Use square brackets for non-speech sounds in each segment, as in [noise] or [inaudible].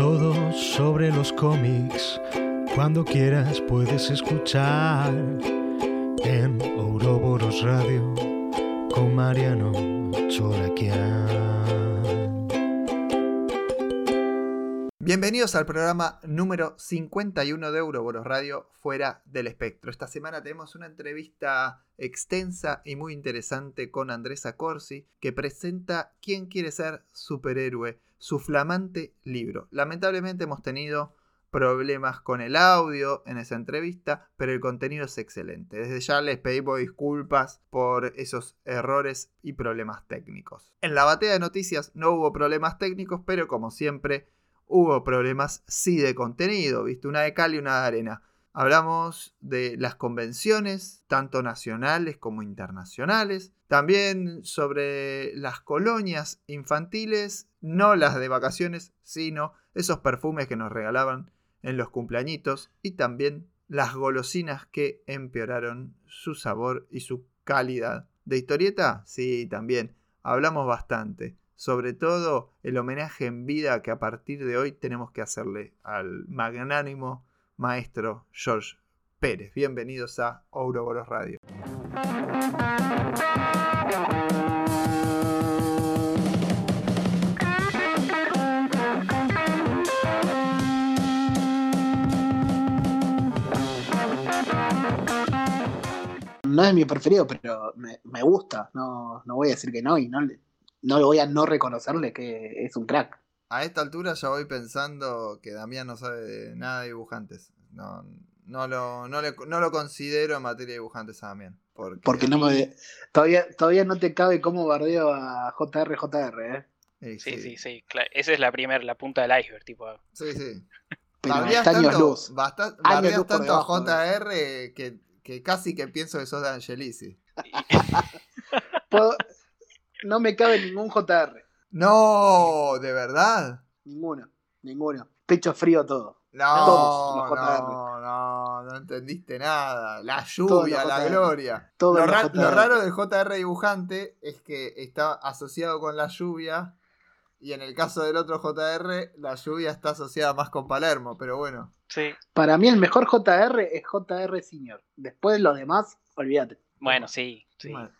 Todo sobre los cómics, cuando quieras puedes escuchar en Ouroboros Radio con Mariano Choraquian. Bienvenidos al programa número 51 de Euroboros Radio Fuera del Espectro. Esta semana tenemos una entrevista extensa y muy interesante con Andresa Corsi que presenta ¿Quién quiere ser superhéroe? Su flamante libro. Lamentablemente hemos tenido problemas con el audio en esa entrevista, pero el contenido es excelente. Desde ya les pedimos disculpas por esos errores y problemas técnicos. En la batea de noticias no hubo problemas técnicos, pero como siempre hubo problemas sí de contenido, ¿viste? Una de cal y una de arena. Hablamos de las convenciones, tanto nacionales como internacionales. También sobre las colonias infantiles, no las de vacaciones, sino esos perfumes que nos regalaban en los cumpleañitos. Y también las golosinas que empeoraron su sabor y su calidad. ¿De historieta? Sí, también. Hablamos bastante sobre todo el homenaje en vida que a partir de hoy tenemos que hacerle al magnánimo maestro George Pérez. Bienvenidos a Ouroboros Radio. No es mi preferido, pero me, gusta. No, no voy a decir que no y no no voy a no reconocerle que es un crack. A esta altura ya voy pensando que Damián no sabe nada de dibujantes. No, no, lo, no, lo considero en materia de dibujantes a Damián. Porque, porque no me, todavía, todavía no te cabe cómo bardeo a JR, JR, ¿eh? Sí, sí, sí. Esa es la primera, la punta del iceberg, tipo. Sí, sí. Pero años tanto, luz. Años tanto a JR que, que, casi que pienso que sos de Angelici. [laughs] no me cabe ningún JR. No, ¿de verdad? Ninguno, ninguno. Pecho frío todo. No, no, no, no entendiste nada. La lluvia, la gloria. Todo lo, raro del JR dibujante es que está asociado con la lluvia y en el caso del otro JR, la lluvia está asociada más con Palermo, pero bueno. Sí. Para mí el mejor JR es JR Senior. Después los demás, olvídate. Bueno, sí.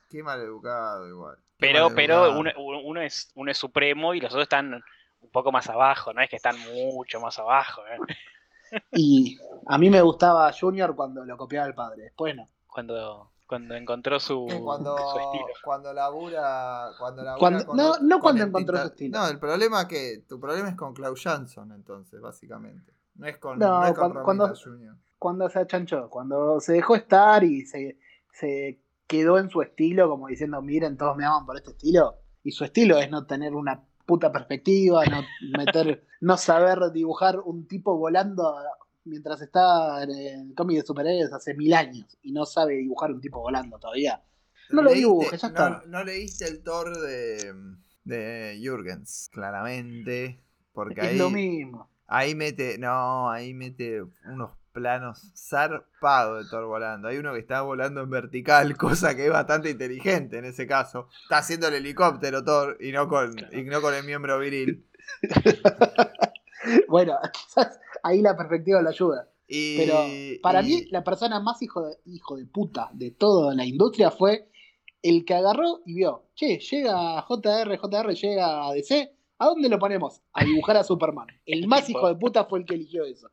qué mal educado igual. Pero, pero uno, uno, es, uno es supremo y los otros están un poco más abajo, no es que están mucho más abajo. ¿eh? Y a mí me gustaba Junior cuando lo copiaba el padre, después no. Cuando, cuando encontró su, cuando, su estilo. Cuando labura. Cuando labura no, no cuando encontró su estilo. No, el problema es que. Tu problema es con Klaus Jansson, entonces, básicamente. No es con, no, es con cuando, Junior. Cuando se achanchó, cuando se dejó estar y se, se quedó en su estilo, como diciendo, miren, todos me aman por este estilo. Y su estilo es no tener una puta perspectiva, no meter, [laughs] no saber dibujar un tipo volando mientras está en el cómic de superhéroes hace mil años y no sabe dibujar un tipo volando todavía. No lo dibuje, ya está. No, leíste el Thor de, de Jürgens, claramente. Porque es ahí, lo mismo. Ahí mete, no, ahí mete unos planos zarpado de Thor volando. Hay uno que está volando en vertical, [laughs] cosa que es bastante inteligente en ese caso. Está haciendo el helicóptero Thor y no con, y no con el miembro viril. [laughs] bueno, [laughs] ahí la perspectiva lo ayuda. Pero para mí, la persona más hijo de, hijo de puta de toda la industria fue el que agarró y vio, che, llega JR, JR llega a DC, ¿a dónde lo ponemos? A dibujar a Superman. El más hijo de puta fue el que eligió eso.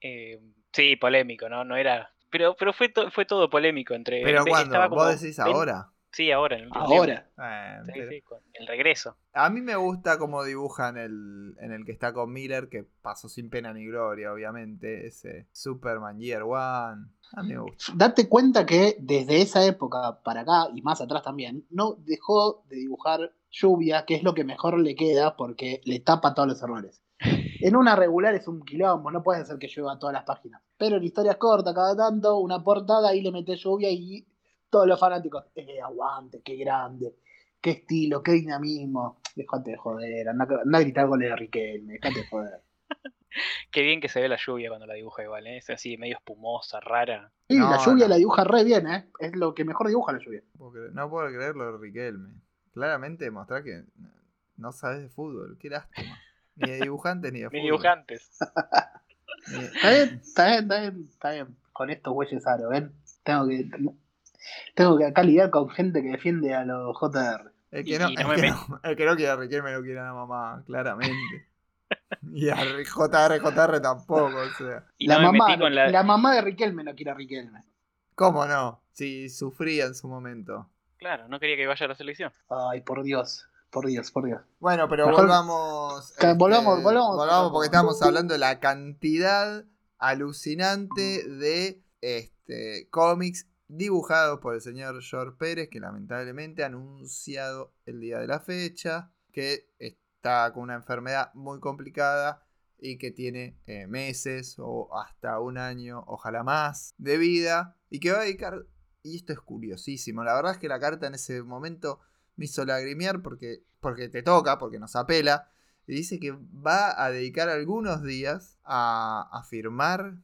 Eh, sí, polémico, ¿no? No era. Pero, pero fue, fue todo polémico entre. ¿Pero cuando ¿Vos decís ahora? Sí, ahora. En el ahora. sí, sí, con el regreso. A mí me gusta cómo dibujan el, en el que está con Miller, que pasó sin pena ni gloria, obviamente. Ese Superman Year One. A mí me gusta. Date cuenta que desde esa época para acá, y más atrás también, no dejó de dibujar lluvia, que es lo que mejor le queda porque le tapa todos los errores. En una regular es un quilombo, no puedes hacer que llueva todas las páginas. Pero en historias cortas, cada tanto, una portada, ahí le metes lluvia y todos los fanáticos, eh, aguante, qué grande, qué estilo, qué dinamismo. Déjate de joder, anda, a gritar goles de Riquelme, déjate de joder. [laughs] Qué bien que se ve la lluvia cuando la dibuja igual, ¿eh? es así medio espumosa, rara. Sí, la lluvia la dibuja re bien, ¿eh? es lo que mejor dibuja la lluvia. No puedo creerlo de Riquelme. Claramente demostrar que no sabes de fútbol, qué lástima. Ni de dibujantes ni de Ni fútbol. dibujantes. Ni- Está bien, está bien, está bien, está bien. Con estos güeyes aro, ¿ven? Tengo que, tengo que acá lidiar con gente que defiende a los JR. El que, no, el, no que no, el que no quiere a Riquelme no quiere a la mamá, claramente. [laughs] Y a JR, JR tampoco, o sea. Y la, mamá, la... la mamá de Riquelme no quiere a Riquelme. ¿Cómo no? Si sufría en su momento. Claro, no quería que vaya a la selección. Ay, por Dios, por Dios, por Dios. Bueno, pero Mejor- volvamos. este, volvamos- volvamos. Volvamos porque estamos hablando de la cantidad alucinante de este, cómics dibujados por el señor George Pérez, que lamentablemente ha anunciado el día de la fecha, que está con una enfermedad muy complicada y que tiene eh, meses o hasta un año, ojalá más, de vida, y que va a dedicar, y esto es curiosísimo, la verdad es que la carta en ese momento me hizo lagrimear porque, porque te toca, porque nos apela, y dice que va a dedicar algunos días a, a firmar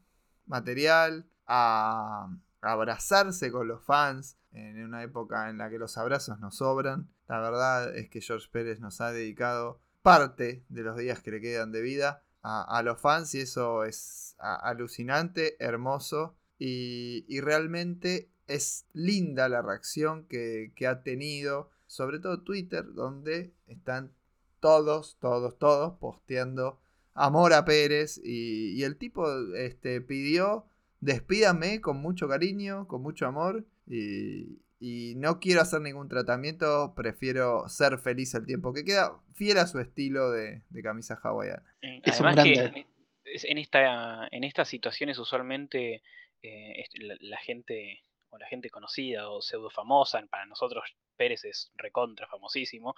material, a, abrazarse con los fans, en una época en la que los abrazos nos sobran. La verdad es que George Pérez nos ha dedicado parte de los días que le quedan de vida a, a los fans y eso es alucinante, hermoso y, y realmente es linda la reacción que, que ha tenido, sobre todo Twitter, donde están todos, todos, todos posteando amor a Pérez y, y el tipo este, pidió despídame con mucho cariño, con mucho amor y, y no quiero hacer ningún tratamiento, prefiero ser feliz el tiempo que queda, fiel a su estilo de, de camisa hawaiana. Un Además que en, esta, en estas situaciones usualmente eh, la gente la gente conocida o pseudo famosa, para nosotros Pérez es recontra famosísimo,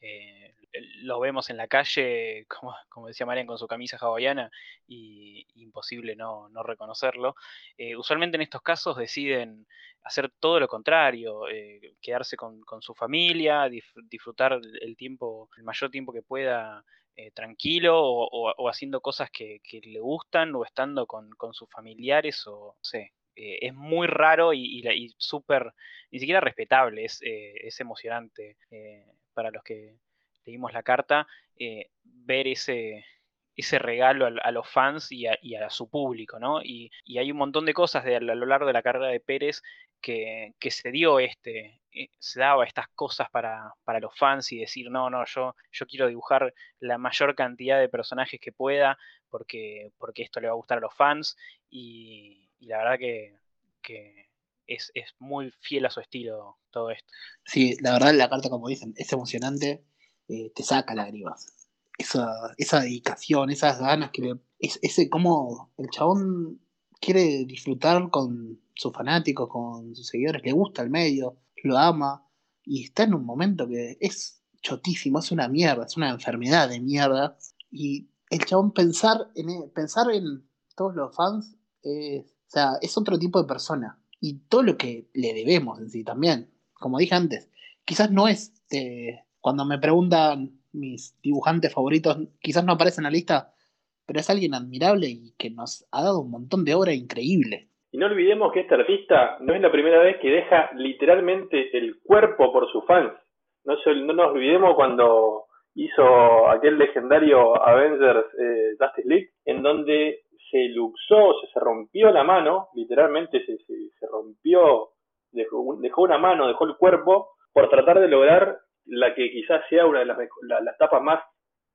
eh, lo vemos en la calle, [laughs] como, como decía Marian, con su camisa hawaiana y imposible no, no reconocerlo. Eh, usualmente en estos casos deciden hacer todo lo contrario, eh, quedarse con, con su familia, disfrutar el tiempo, el mayor tiempo que pueda eh, tranquilo o, o- o haciendo cosas que, que le gustan o estando con, con sus familiares o no sé. Eh, es muy raro y, y y súper, ni siquiera respetable, es, eh, es emocionante eh, para los que leímos la carta, ver ese, ese regalo a, los fans y a, y a su público, ¿no? Y, hay un montón de cosas de, a lo largo de la carrera de Pérez que, que se dio este, se daba estas cosas para, para los fans y decir, no, no, yo, yo quiero dibujar la mayor cantidad de personajes que pueda porque, porque esto le va a gustar a los fans y, y la verdad que, que es, es muy fiel a su estilo todo esto. Sí, la verdad la carta, como dicen, es emocionante, eh, te saca lágrimas. Esa, esa dedicación, esas ganas que le... es- ese cómo el chabón quiere disfrutar con sus fanáticos, con sus seguidores, le gusta el medio, lo ama, y está en un momento que es chotísimo, es una mierda, es una enfermedad de mierda, y el chabón pensar en, pensar en todos los fans, es- o sea, es otro tipo de persona, y todo lo que le debemos en sí también, como dije antes, quizás no es, eh, cuando me preguntan mis dibujantes favoritos, quizás no aparece en la lista, pero es alguien admirable y que nos ha dado un montón de obra increíble. Y no olvidemos que este artista no es la primera vez que deja literalmente el cuerpo por sus fans. No, se- no nos olvidemos cuando hizo aquel legendario Avengers eh, Justice League, en donde se luxó, se, se rompió la mano, literalmente se, se- rompió, dejó, dejó una mano, dejó el cuerpo, por tratar de lograr la que quizás sea una de las, la- las tapas más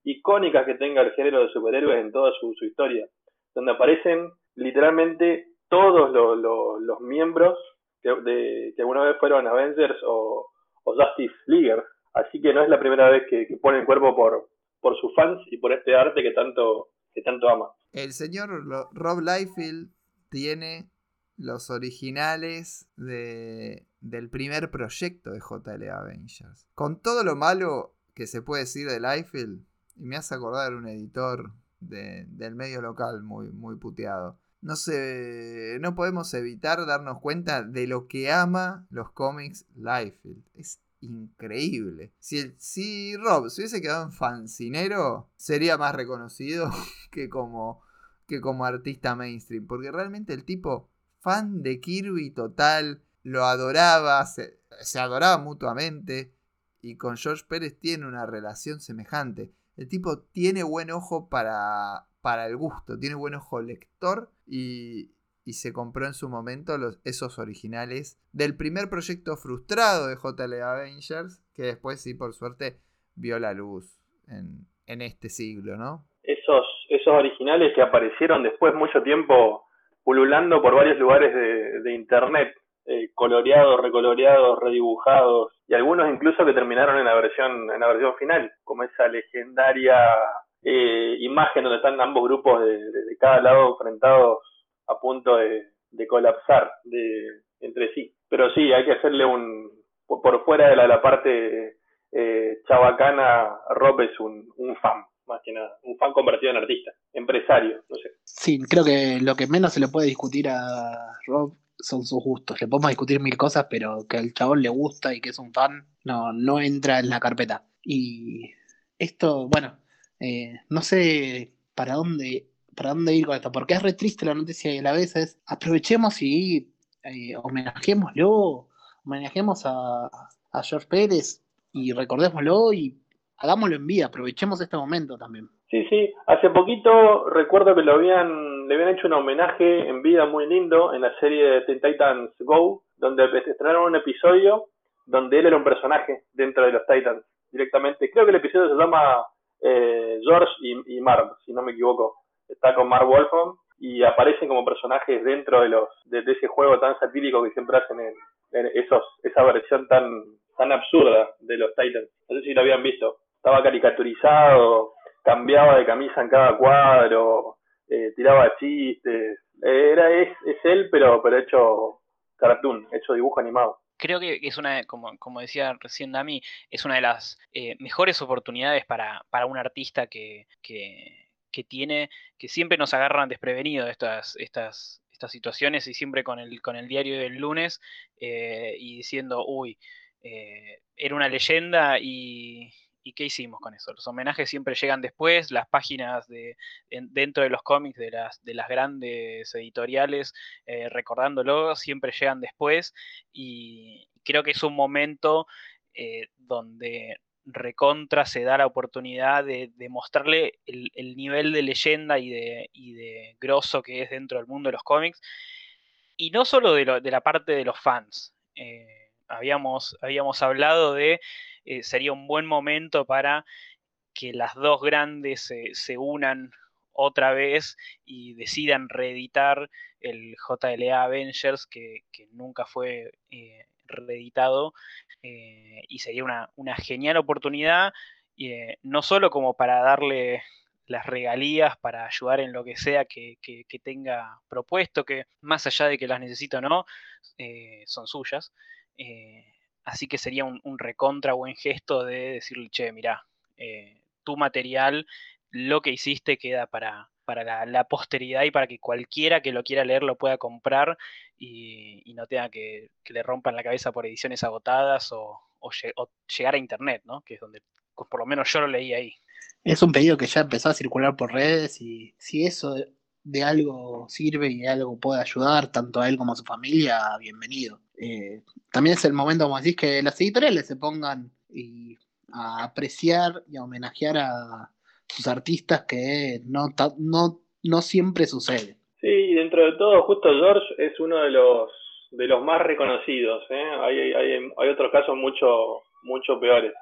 icónicas que tenga el género de superhéroes en toda su, historia, donde aparecen literalmente todos lo- lo- los miembros que, de- que alguna vez fueron Avengers o, o Justice Leaguers. Así que no es la primera vez que, que pone el cuerpo por, por sus fans y por este arte que tanto, que tanto ama. El señor Rob Liefeld tiene los originales de, del primer proyecto de JL Avengers. Con todo lo malo que se puede decir de Liefeld, y me hace acordar un editor de- del medio local muy, muy puteado. No sé, no podemos evitar darnos cuenta de lo que ama los cómics Liefeld. Es increíble. Si, el- si Rob se hubiese quedado en fancinero, sería más reconocido [laughs] que como, que como artista mainstream. Porque realmente el tipo, fan de Kirby total, lo adoraba, se, se adoraba mutuamente. Y con George Pérez tiene una relación semejante. el tipo tiene buen ojo para, para el gusto, tiene buen ojo lector y, y se compró en su momento los, esos originales del primer proyecto frustrado de JL Avengers, que después sí, por suerte, vio la luz en, en este siglo, ¿no? Esos, esos originales que aparecieron después mucho tiempo pululando por varios lugares de, de internet, eh, coloreados, recoloreados, redibujados, y algunos incluso que terminaron en la versión, en la versión final, como esa legendaria eh, imagen donde están ambos grupos de, de, de cada lado enfrentados a punto de, de colapsar de, entre sí. Pero sí, hay que hacerle un, por fuera de la, la parte eh, chabacana, Rob es un, un fan, más que nada, un fan convertido en artista, empresario, no sé. Sí, creo que lo que menos se le puede discutir a Rob son sus gustos. Le podemos discutir mil cosas, pero que al chabón le gusta y que es un fan, no, no entra en la carpeta. Y esto, bueno, eh, no sé para dónde, para dónde ir con esto, porque es re triste la noticia y a la vez es aprovechemos y eh, homenajémoslo, homenajemos a, a George Pérez y recordémoslo y hagámoslo en vida, aprovechemos este momento también. Sí, sí, hace poquito recuerdo que lo habían, le habían hecho un homenaje en vida muy lindo en la serie de Teen Titans Go, donde estrenaron un episodio donde él era un personaje dentro de los Titans directamente. Creo que el episodio se llama eh, George y, y, Marv, si no me equivoco. Está con Marv Wolfram y aparecen como personajes dentro de los de, ese juego tan satírico que siempre hacen en, en esos esa versión tan tan absurda de los Titans. No sé si lo habían visto. Estaba caricaturizado, cambiaba de camisa en cada cuadro, eh, tiraba chistes. Era es, es él, pero pero hecho cartoon, hecho dibujo animado creo que es una, como, como decía recién Dami, es una de las eh, mejores oportunidades para, para un artista que, que, que, tiene, que siempre nos agarran desprevenidos estas, estas, estas situaciones y siempre con el, con el diario del lunes eh, y diciendo, uy, eh, era una leyenda y, ¿Y qué hicimos con eso? Los homenajes siempre llegan después, las páginas de, en, dentro de los cómics de las, de las grandes editoriales eh, recordándolo siempre llegan después y creo que es un momento donde recontra se da la oportunidad de, mostrarle el, el, nivel de leyenda y de, grosso que es dentro del mundo de los cómics y no solo de, la parte de los fans. Eh, habíamos, habíamos hablado de eh, sería un buen momento para que las dos grandes se unan otra vez y decidan reeditar el JLA Avengers que, que nunca fue eh, reeditado eh, y sería una, genial oportunidad eh, no solo como para darle las regalías para ayudar en lo que sea que, tenga propuesto, que más allá de que las necesito o no, eh, son suyas. Así que sería un, un, recontra buen gesto de decirle, che, mirá, tu material, lo que hiciste queda para, para la, posteridad y para que cualquiera que lo quiera leer lo pueda comprar y, no tenga que, le rompan la cabeza por ediciones agotadas o, llegar a internet, ¿no? Que es donde por lo menos yo lo leí ahí. Es un pedido que ya empezó a circular por redes y si eso de algo sirve y algo puede ayudar tanto a él como a su familia, bienvenido. Eh, también es el momento, como decís, que las editoriales se pongan a apreciar y a homenajear a sus artistas que no, no, no siempre sucede. Sí, y dentro de todo, justo George es uno de los de los más reconocidos. ¿eh? Hay, hay, hay otros casos mucho, mucho peores.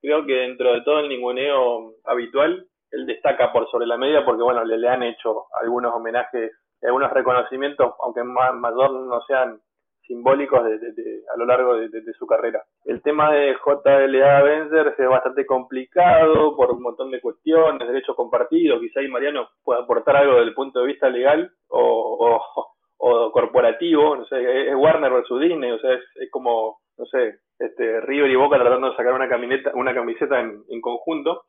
Creo que dentro de todo el ninguneo habitual, él destaca por sobre la media porque, bueno, le, le han hecho algunos homenajes, algunos reconocimientos, aunque más, mayor no sean simbólicos de, a lo largo de, su carrera. El tema de JLA Avengers es bastante complicado por un montón de cuestiones, derechos compartidos, quizá ahí Mariano pueda aportar algo desde el punto de vista legal o, corporativo, no sé, es Warner versus Disney, o sea, es, como, no sé, este River y Boca tratando de sacar una camiseta, una camiseta en, en conjunto,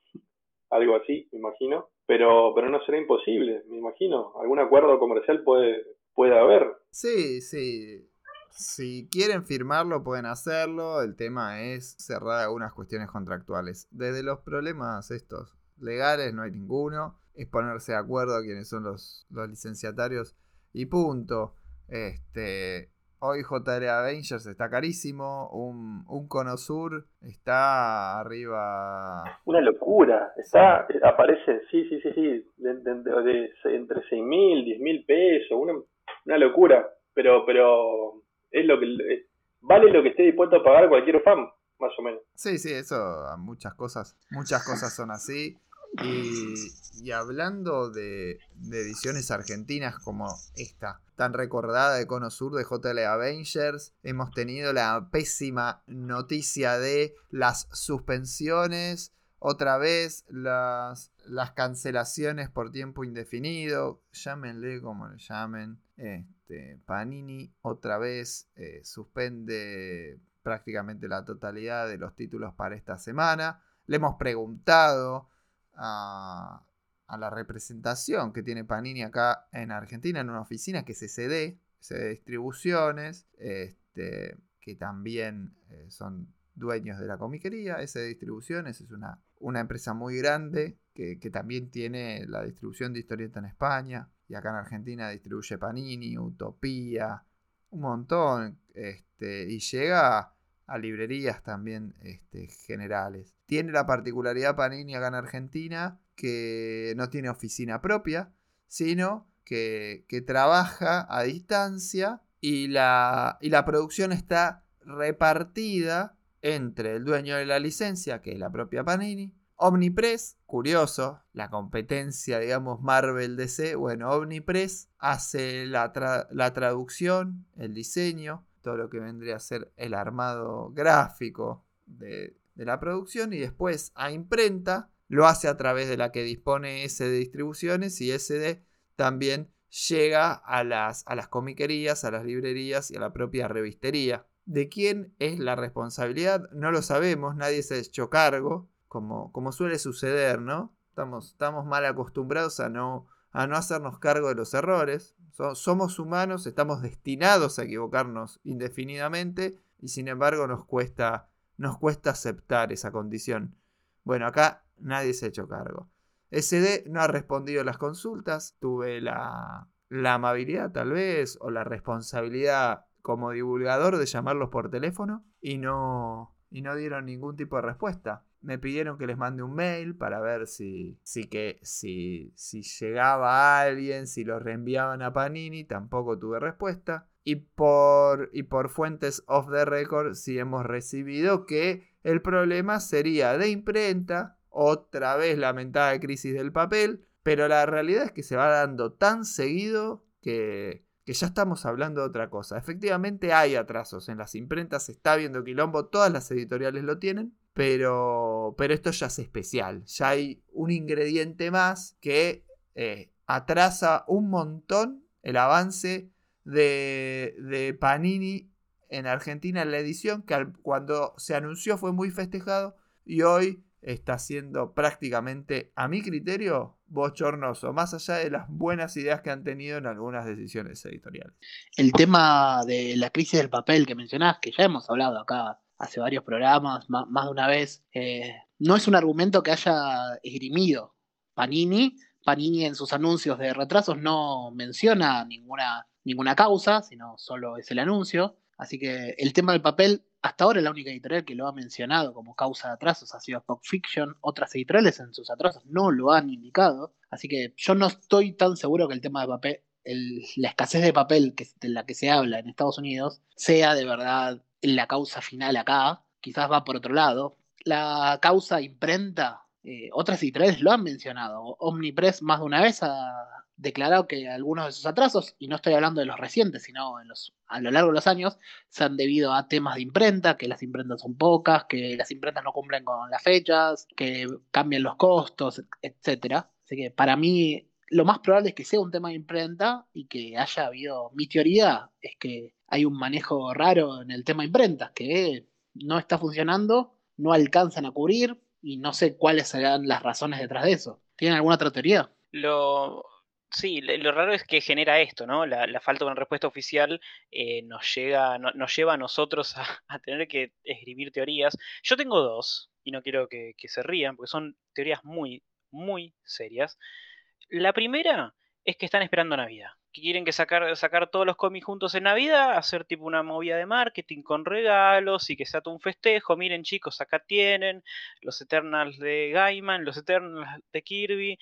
algo así, me imagino, pero, pero no será imposible, me imagino, algún acuerdo comercial puede, puede haber. Sí, sí, si quieren firmarlo, pueden hacerlo. El tema es cerrar algunas cuestiones contractuales. Desde los problemas estos legales no hay ninguno. Es ponerse de acuerdo a quiénes son los, los licenciatarios y punto. Este, Hoy JL Avengers está carísimo, un, un Cono Sur está arriba. Una locura, está, aparece, sí, sí, sí, sí, de, entre 6 mil, 10 mil pesos, una, una locura, pero, pero es lo que vale lo que esté dispuesto a pagar cualquier fan, más o menos. Sí, sí, eso, muchas cosas, muchas cosas son así. Y, hablando de, ediciones argentinas como esta, tan recordada de Cono Sur de JL Avengers, hemos tenido la pésima noticia de las suspensiones, otra vez las, las cancelaciones por tiempo indefinido, llámenle como le llamen. Este, Panini otra vez eh, suspende prácticamente la totalidad de los títulos para esta semana. Le hemos preguntado a, la representación que tiene Panini acá en Argentina, en una oficina que es CD, CD Distribuciones, este, que también eh, son dueños de la comiquería. SD Distribuciones es una, una empresa muy grande que, también tiene la distribución de historieta en España. Y acá en Argentina distribuye Panini, Utopía, un montón. Este, y llega a librerías también este, generales. Tiene la particularidad Panini acá en Argentina que no tiene oficina propia, sino que, trabaja a distancia y la, y la producción está repartida entre el dueño de la licencia, que es la propia Panini, Omnipress, curioso, la competencia, digamos, Marvel DC, bueno, Omnipress hace la, la traducción, el diseño, todo lo que vendría a ser el armado gráfico de, la producción y después a imprenta lo hace a través de la que dispone SD Distribuciones y SD también llega a las, a las comiquerías, a las librerías y a la propia revistería. ¿De quién es la responsabilidad? No lo sabemos, nadie se ha hecho cargo, como, como suele suceder, ¿no? Estamos, mal acostumbrados a no, a no hacernos cargo de los errores somos humanos, estamos destinados a equivocarnos indefinidamente y sin embargo nos cuesta, nos cuesta aceptar esa condición. Bueno, acá nadie se ha hecho cargo. SD no ha respondido las consultas, tuve la, la amabilidad tal vez o la responsabilidad como divulgador de llamarlos por teléfono y no, y no dieron ningún tipo de respuesta me pidieron que les mande un mail para ver si, si, que, si, si llegaba alguien, si lo reenviaban a Panini, tampoco tuve respuesta. Y por, y por fuentes off the record sí hemos recibido que el problema sería de imprenta, otra vez lamentada crisis del papel, pero la realidad es que se va dando tan seguido que, que ya estamos hablando de otra cosa. Efectivamente hay atrasos en las imprentas, se está viendo quilombo, todas las editoriales lo tienen, pero, pero esto ya es especial. Ya hay un ingrediente más que eh, atrasa un montón el avance de, Panini en Argentina en la edición, que cuando se anunció fue muy festejado y hoy está siendo prácticamente, a mi criterio, bochornoso, más allá de las buenas ideas que han tenido en algunas decisiones editoriales. El tema de la crisis del papel que mencionás, que ya hemos hablado acá hace varios programas, más, de una vez, eh, no es un argumento que haya esgrimido Panini. Panini en sus anuncios de retrasos no menciona ninguna, ninguna causa, sino solo es el anuncio. Así que el tema del papel, hasta ahora la única editorial que lo ha mencionado como causa de atrasos ha sido Pop Fiction. Otras editoriales en sus atrasos no lo han indicado. Así que yo no estoy tan seguro que el tema de papel, la escasez de papel de la que se habla en Estados Unidos, sea de verdad la causa final acá, quizás va por otro lado. La causa imprenta, eh, otras editoriales lo han mencionado. Omnipress más de una vez ha declarado que algunos de sus atrasos, y no estoy hablando de los recientes, sino en los, a lo largo de los años, se han debido a temas de imprenta, que las imprentas son pocas, que las imprentas no cumplen con las fechas, que cambian los costos, etc. Así que para mí lo más probable es que sea un tema de imprenta y que haya habido, mi teoría es que hay un manejo raro en el tema imprentas, que no está funcionando, no alcanzan a cubrir y no sé cuáles serán las razones detrás de eso. ¿Tienen alguna otra teoría? Lo, Sí, lo raro es que genera esto, ¿no? La, falta de una respuesta oficial eh, nos, llega, nos lleva a nosotros [laughs] a, tener que escribir teorías. Yo tengo dos, y no quiero que, que, se rían, porque son teorías muy, muy serias. La primera es que están esperando Navidad que quieren que sacar, sacar todos los cómics juntos en Navidad, hacer tipo una movida de marketing con regalos y que sea todo un festejo. Miren chicos, acá tienen los Eternals de Gaiman, los Eternals de Kirby,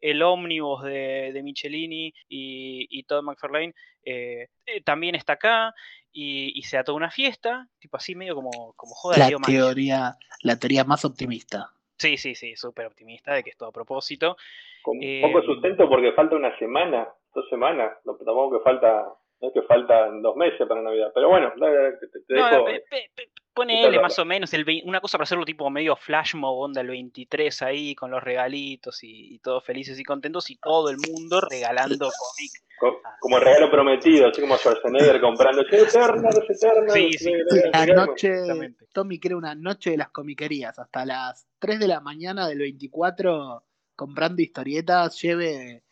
el ómnibus de, de Michelini y, y Todd McFarlane eh, eh, también está acá y, y se da toda una fiesta, tipo así medio como, como joda La teoría, la teoría más optimista. Sí, sí, sí, súper optimista de que es todo a propósito. Con Eh, poco sustento porque falta una semana, dos semanas. No, tampoco que falta, es que faltan dos meses para Navidad. Pero bueno, te, te No, dejo. pe- pe- pe- ponele Está más loco. o menos el una cosa para hacerlo tipo medio flash mob onda el 23 ahí con los regalitos y, y todos felices y contentos y todo el mundo regalando cómics. Co- Como el regalo prometido, así como Schwarzenegger comprando Eternals, Eternals. Sí, sí. La noche. Tommy crea una noche de las comiquerías, hasta las 3 de la mañana del 24 comprando historietas, lleve,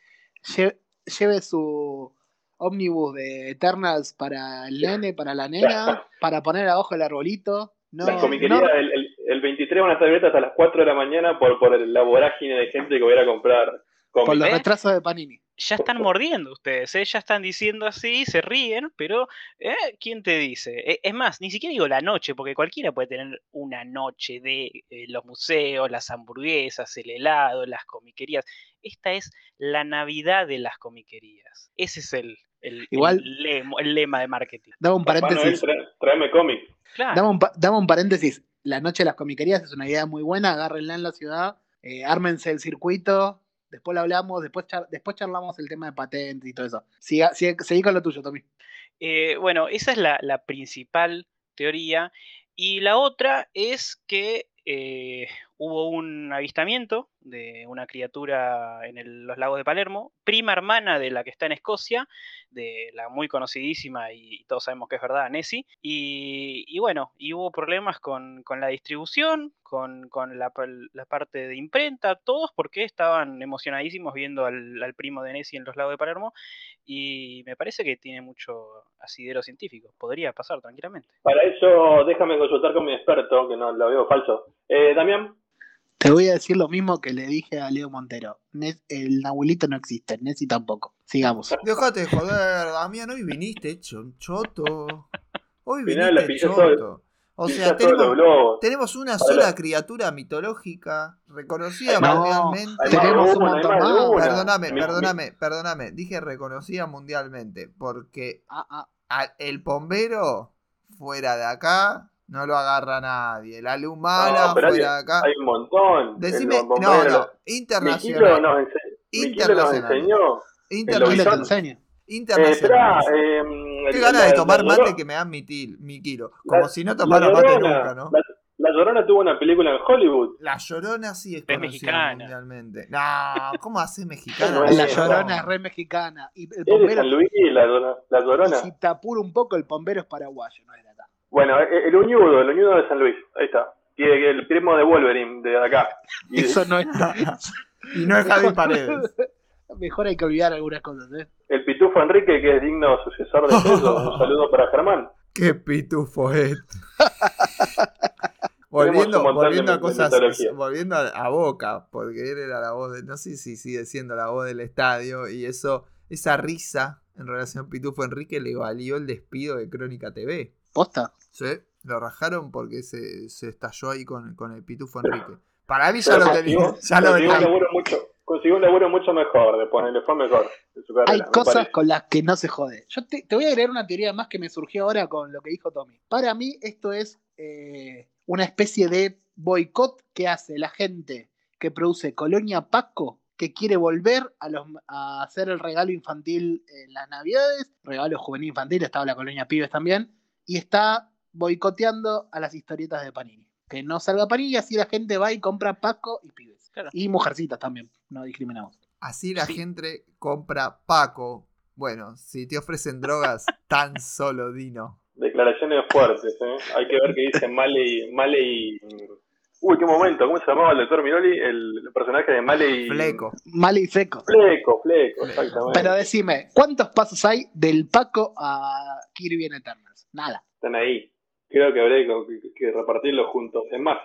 lle- lleve, su ómnibus de Eternals para el nene, para la nena, para poner abajo el arbolito. No, Las comiquerías no- el, el, el 23 van a estar abiertas hasta las 4 de la mañana por, por la vorágine de gente que va a ir a comprar por cómics. los ¿Eh? retrasos de Panini. Ya están mordiendo ustedes, ¿eh? ya están diciendo así, se ríen, pero ¿eh? ¿quién te dice? E- Es más, ni siquiera digo la noche, porque cualquiera puede tener una noche de eh, los museos, las hamburguesas, el helado, las comiquerías. Esta es la Navidad de las comiquerías. Ese es el, el, el Igual- lema, el lema de marketing. Dame un Noel, paréntesis. tráeme. Claro. Dame un, dame un paréntesis. La noche de las comiquerías es una idea muy buena. Agárrenla en la ciudad. eh, ármense el circuito. Después lo hablamos. Después, char- después charlamos el tema de patentes y todo eso. Siga, sigue- seguí con lo tuyo, Tommy. Eh, bueno, esa es la, la principal teoría. Y la otra es que eh, hubo un avistamiento de una criatura en los lagos de Palermo, prima hermana de la que está en Escocia, de la muy conocidísima y todos sabemos que es verdad, Nessie. Y, bueno, y hubo problemas con, con la distribución, con, con la, la parte de imprenta, todos porque estaban emocionadísimos viendo al, al primo de Nessie en los lagos de Palermo y me parece que tiene mucho asidero científico. Podría pasar tranquilamente. Para eso, déjame consultar con mi experto, que no lo veo falso. Eh, Damián, Te voy a decir lo mismo que le dije a Leo Montero. El Nahuelito no existe, Nessie tampoco. Sigamos. Dejate de joder, Damián, hoy viniste hecho un choto. Hoy final viniste todo- choto. O sea, tenemos, una Ahora- sola criatura mitológica reconocida mundialmente. Tenemos un montón más. Perdóname, perdóname, perdóname. Dije reconocida mundialmente porque Ah, ah. a- el pombero fuera de acá no lo agarra nadie. La lumana No, hay- fuera de acá. Hay un montón. Decime, no, bombero, no, Miquilo internacional. nos, ense- Miquilo nos Internacional. enseñó. ¿Quién Lo te Internacional. Eh, Internacional. eh, Qué ganas de tomar mate Llorona- que me dan mi, til- mi kilo. Como la- si no tomara mate nunca, ¿no? La, la Llorona tuvo una película en Hollywood. La Llorona sí es Es mexicana. mundialmente. No, ¿cómo hace mexicana? No, [laughs] La es- llorona es re mexicana. Y el Luis, la, Llorona- la y Llorona. si te apuro un poco, el pombero es paraguayo, no es de acá. Bueno, eh, el Uñudo, el Uñudo de San Luis. Ahí está. Y el, el primo de Wolverine, de acá. Y- Eso no es. [laughs] Y no es Javi Paredes. Mejor hay que olvidar algunas cosas, ¿eh? el Pitufo Enrique, que es digno sucesor de Celso. [laughs] Un saludo para Germán. Qué pitufo es. [laughs] Tenemos volviendo volviendo a cosas, volviendo a, a Boca, porque él era la voz de, no sé si sigue siendo la voz del estadio, y eso, esa risa en relación a Pitufo Enrique le valió el despido de Crónica TV. ¿Posta? Sí, lo rajaron porque se, se estalló ahí con, con el Pitufo Enrique. Para mí ya lo tenía, Consiguió- [laughs] ya lo consiguió un laburo mucho, consiguió un laburo mucho mejor, después le fue mejor carrera. Hay me cosas parece. con las que no se jode. Yo te, te voy a agregar una teoría más que me surgió ahora con lo que dijo Tommy. Para mí, esto es eh, una especie de boicot que hace la gente que produce Colonia Paco, que quiere volver a, los, a hacer el regalo infantil en las Navidades, regalo juvenil infantil, estaba la Colonia Pibes también, y está boicoteando a las historietas de Panini. Que no salga Panini, así la gente va y compra Paco y Pibes. Claro. Y Mujercitas también, no discriminamos. Así la Sí. gente compra Paco. Bueno, si te ofrecen drogas, [laughs] tan solo Dino. Declaraciones fuertes, ¿eh? Hay que ver qué dice Male y... Uy, qué momento, ¿cómo se llamaba el doctor Miroli? El, el personaje de Male y... Fleco. Mal y seco. Fleco, Fleco, Fleco. exactamente. Pero decime, ¿cuántos pasos hay del Paco a Kirby en Eternals? Nada. Están ahí. Creo que habría que, que repartirlos juntos. Es más,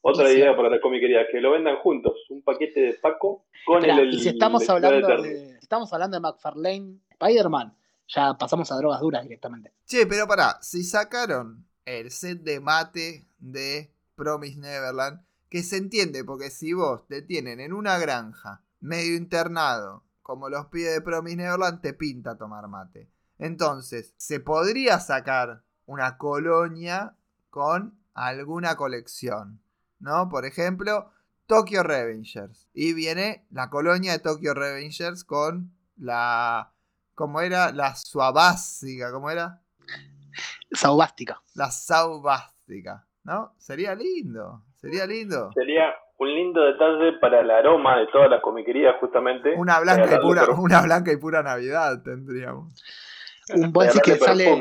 otra idea para la comiquería, que lo vendan juntos. Un paquete de Paco con el... el y si estamos el- hablando el- de, si estamos hablando de McFarlane, Spider-Man, ya pasamos a drogas duras directamente. Che, pero pará, si sacaron el set de mate de Promise Neverland, que se entiende, porque si vos te tienen en una granja, medio internado, como los pibes de Promise Neverland, te pinta tomar mate. Entonces, se podría sacar una colonia con alguna colección, ¿no? Por ejemplo, Tokyo Revengers. Y viene la colonia de Tokyo Revengers con la. ¿Cómo era? La suabástica, ¿cómo era? Saubástica. La saubástica, ¿no? Sería lindo, sería lindo. Sería un lindo detalle para el aroma de toda la comiquería, justamente. Una blanca, y pura, una blanca y pura Navidad tendríamos. Un- [laughs] Vos decís que sale.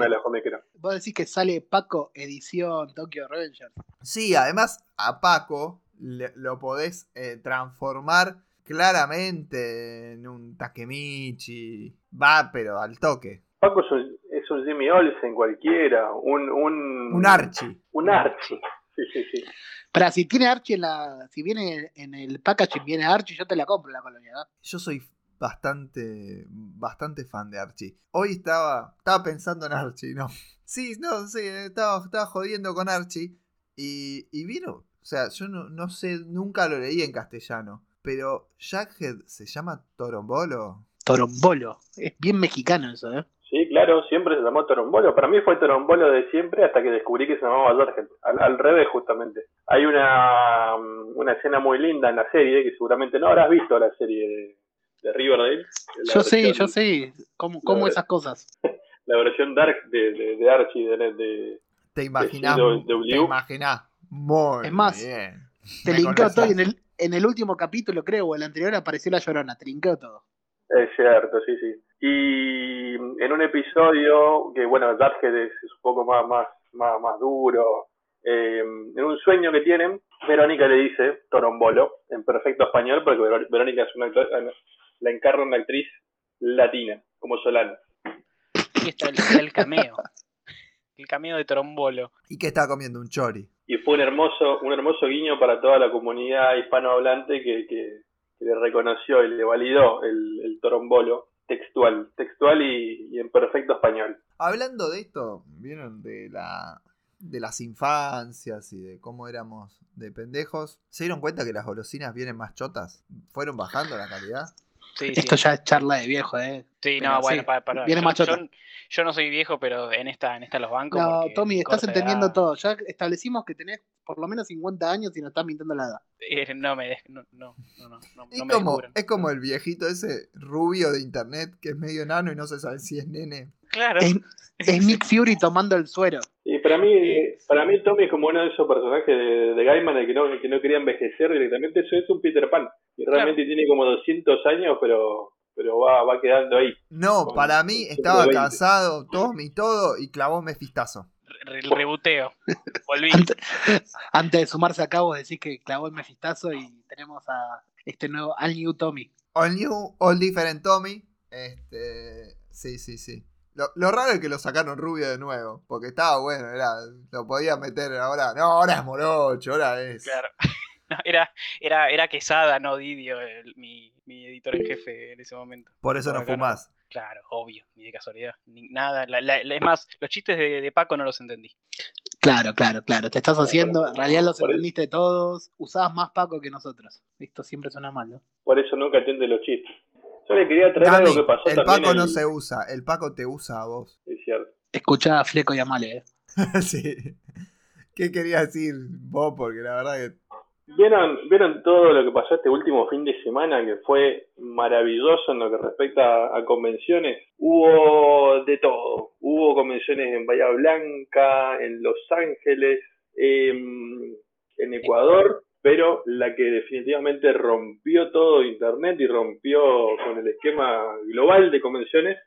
Vos decís que Paco edición Tokyo Revengers. Sí, además a Paco le- lo podés eh, transformar claramente en un Takemichi. Va, pero al toque. Paco es un, es un Jimmy Olsen cualquiera, un... Un, Un Archie. Un Archie. Sí, sí, sí. Pero si tiene Archie en la. Si viene en el packaging, viene Archie, yo te la compro la colonia, ¿no? Yo soy bastante, bastante fan de Archie. Hoy estaba, estaba pensando en Archie, ¿no? [laughs] Sí, no, sí, estaba, estaba jodiendo con Archie. Y, y vino, o sea, yo no, no sé, nunca lo leí en castellano. Pero Jackhead se llama Torombolo. Torombolo. Es bien mexicano eso, ¿eh? Sí, claro, siempre se llamó Torombolo. Para mí fue Torombolo de siempre hasta que descubrí que se llamaba Jarhead. Al, al revés, justamente. Hay una, una escena muy linda en la serie, que seguramente no habrás visto la serie de, de Riverdale. Yo sí, versión- yo sí. ¿Cómo, cómo La- esas cosas? [laughs] La versión Dark de, de, de Archie, de, de- ¿Te imaginas? ¿Te imaginás? Muy Es más, bien. Te Me linkeo todo y en el, en el último capítulo, creo, o el anterior, apareció la llorona. Te linkeo todo. Es cierto, sí, sí. Y en un episodio que, bueno, Darkhead es, es un poco más, más, más, más duro. eh, en un sueño que tienen, Verónica le dice Torombolo, en perfecto español, porque Veró- Verónica es una, la encarna una actriz latina, como Solana. Aquí está el, el cameo. El cameo de Torombolo. ¿Y qué estaba comiendo? Un chori. Y fue un hermoso, un hermoso guiño para toda la comunidad hispanohablante que, que, que le reconoció y le validó el, el Torombolo textual, textual y, y en perfecto español. Hablando de esto, ¿vieron? De la de las infancias y de cómo éramos de pendejos. ¿Se dieron cuenta que las golosinas vienen más chotas? ¿Fueron bajando la calidad? Sí, sí. Esto ya es charla de viejo, ¿eh? Sí, Pero no, bueno, sí, para, para. viene yo, machota. yo- yo no soy viejo, pero en esta, en esta los bancos. No, Tommy, estás entendiendo edad, todo. Ya establecimos que tenés por lo menos 50 años y nos estás mintiendo la edad. eh, no me des- no, no, no, no, no, Es, no me como, descubran. es como el viejito ese rubio de internet que es medio enano y no se sabe si es nene. Claro. Es, es Nick [laughs] Fury tomando el suero. Y para mí, para mí Tommy es como uno de esos personajes de, de Gaiman el que no, que no quería envejecer directamente. Eso es un Peter Pan. Y realmente tiene como 200 años, pero, pero va, va quedando ahí. No, para mí estaba 120. casado, Tommy, todo, y clavó mefistazo. Re- el rebuteo. Volví. Antes, antes de sumarse a cabo, decís que clavó el mefistazo y tenemos a este nuevo, al New Tommy. All new, all different Tommy. Este, sí, sí, sí. Lo, lo raro es que lo sacaron rubio de nuevo, porque estaba bueno, era, lo podía meter ahora. No, ahora es morocho, ahora es. Claro. [laughs] No, era, era, era Quesada, no Didio, el- mi, mi editor en jefe en ese momento. Por eso no Acá no. fumás. Claro, obvio, ni de casualidad. Ni, nada. la- la- la- es más, los chistes de, de Paco no los entendí. Claro, claro, claro. Te estás haciendo, en realidad los entendiste todos. Usabas más Paco que nosotros. Esto siempre suena mal, ¿no? Por eso nunca atiende los chistes. Yo le quería traer algo que pasó el también. Paco no se usa, el Paco te usa a vos. Es cierto. Escuchá a Fleco y a Male, ¿eh? [laughs] sí. ¿Qué quería decir vos? Porque la verdad que. ¿Vieron, ¿Vieron todo lo que pasó este último fin de semana que fue maravilloso en lo que respecta a, a convenciones? Hubo de todo. Hubo convenciones en Bahía Blanca, en Los Ángeles, em, en Ecuador, pero la que definitivamente rompió todo Internet y rompió con el esquema global de convenciones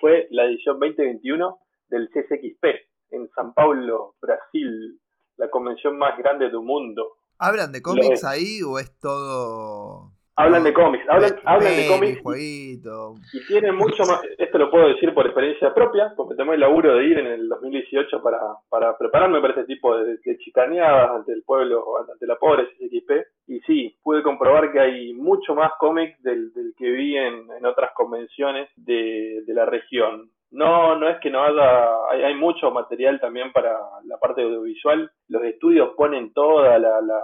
fue la edición 2021 del CCXP en San Paulo, Brasil, la convención más grande del mundo. ¿Hablan de cómics ahí o es todo.? Hablan de cómics, hablan, hablan de cómics jueguito. y tienen mucho más, esto lo puedo decir por experiencia propia, porque tomé el laburo de ir en el 2018 para, para prepararme para ese tipo de, de chicaneadas ante el pueblo, ante la pobre CXP, y sí, pude comprobar que hay mucho más cómics del, del que vi en, en otras convenciones de, de la región. No, no es que no haya, hay, hay mucho material también para la parte audiovisual, los estudios ponen toda la, la,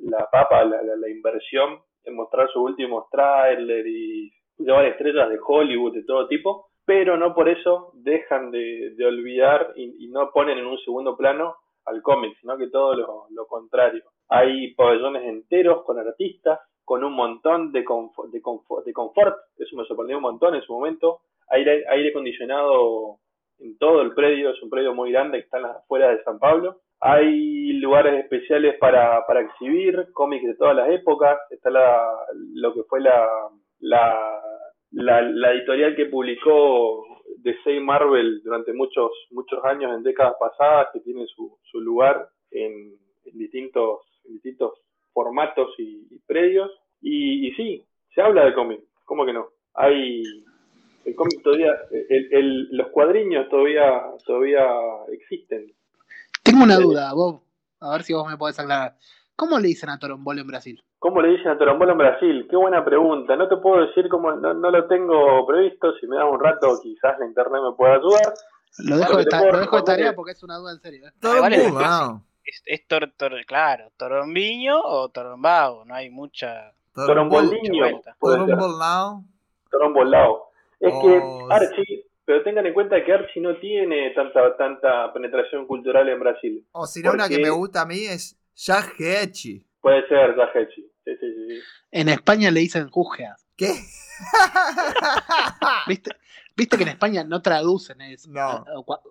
la papa, la, la, la inversión mostrar sus últimos trailers y llevar estrellas de Hollywood de todo tipo, pero no por eso dejan de, de olvidar y, no ponen en un segundo plano al cómic, sino que todo lo, contrario. Hay pabellones enteros con artistas, con un montón de confort, de, de confort, eso me sorprendió un montón en su momento, aire, aire acondicionado en todo el predio, es un predio muy grande que está en las afueras de San Pablo, hay lugares especiales para, para exhibir, cómics de todas las épocas. Está la, lo que fue la, la, la, la editorial que publicó DC y Marvel durante muchos, muchos años en décadas pasadas, que tiene su, lugar en, en, distintos, en distintos formatos y, y predios. Y, y, sí, se habla de cómic, ¿cómo que no? Hay el cómic todavía, el, el, los cuadriños todavía, todavía existen. Tengo una duda, Bob. A ver si vos me podés aclarar. ¿Cómo le dicen a Torombolo en Brasil? ¿Cómo le dicen a Torombolo en Brasil? Qué buena pregunta. No te puedo decir cómo, no, no lo tengo previsto. Si me das un rato, quizás la internet me pueda ayudar. Lo dejo, de, ta lo dejo de tarea porque es una duda en serio. ¿eh? Es, es, es tor, tor, claro, Torombiño o Torombao. No hay mucha. Toromboldiño. Torombolao. Torombolao. Es oh, que Archie pero tengan en cuenta que Archie no tiene tanta tanta penetración cultural en Brasil. O si no, una que me gusta a mí es Yajechi. Puede ser Yajechi. Sí, sí, sí. En España le dicen Jugea. ¿Qué? [laughs] ¿Viste? Viste que en España no traducen eso. No.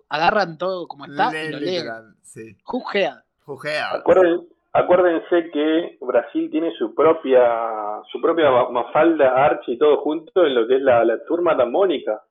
Agarran todo como está Le y lo literal, leen. sí. Jugea. Jujea. Acuérden, acuérdense que Brasil tiene su propia su propia Mafalda, Archie y todo junto en lo que es la, la turma de Mónica.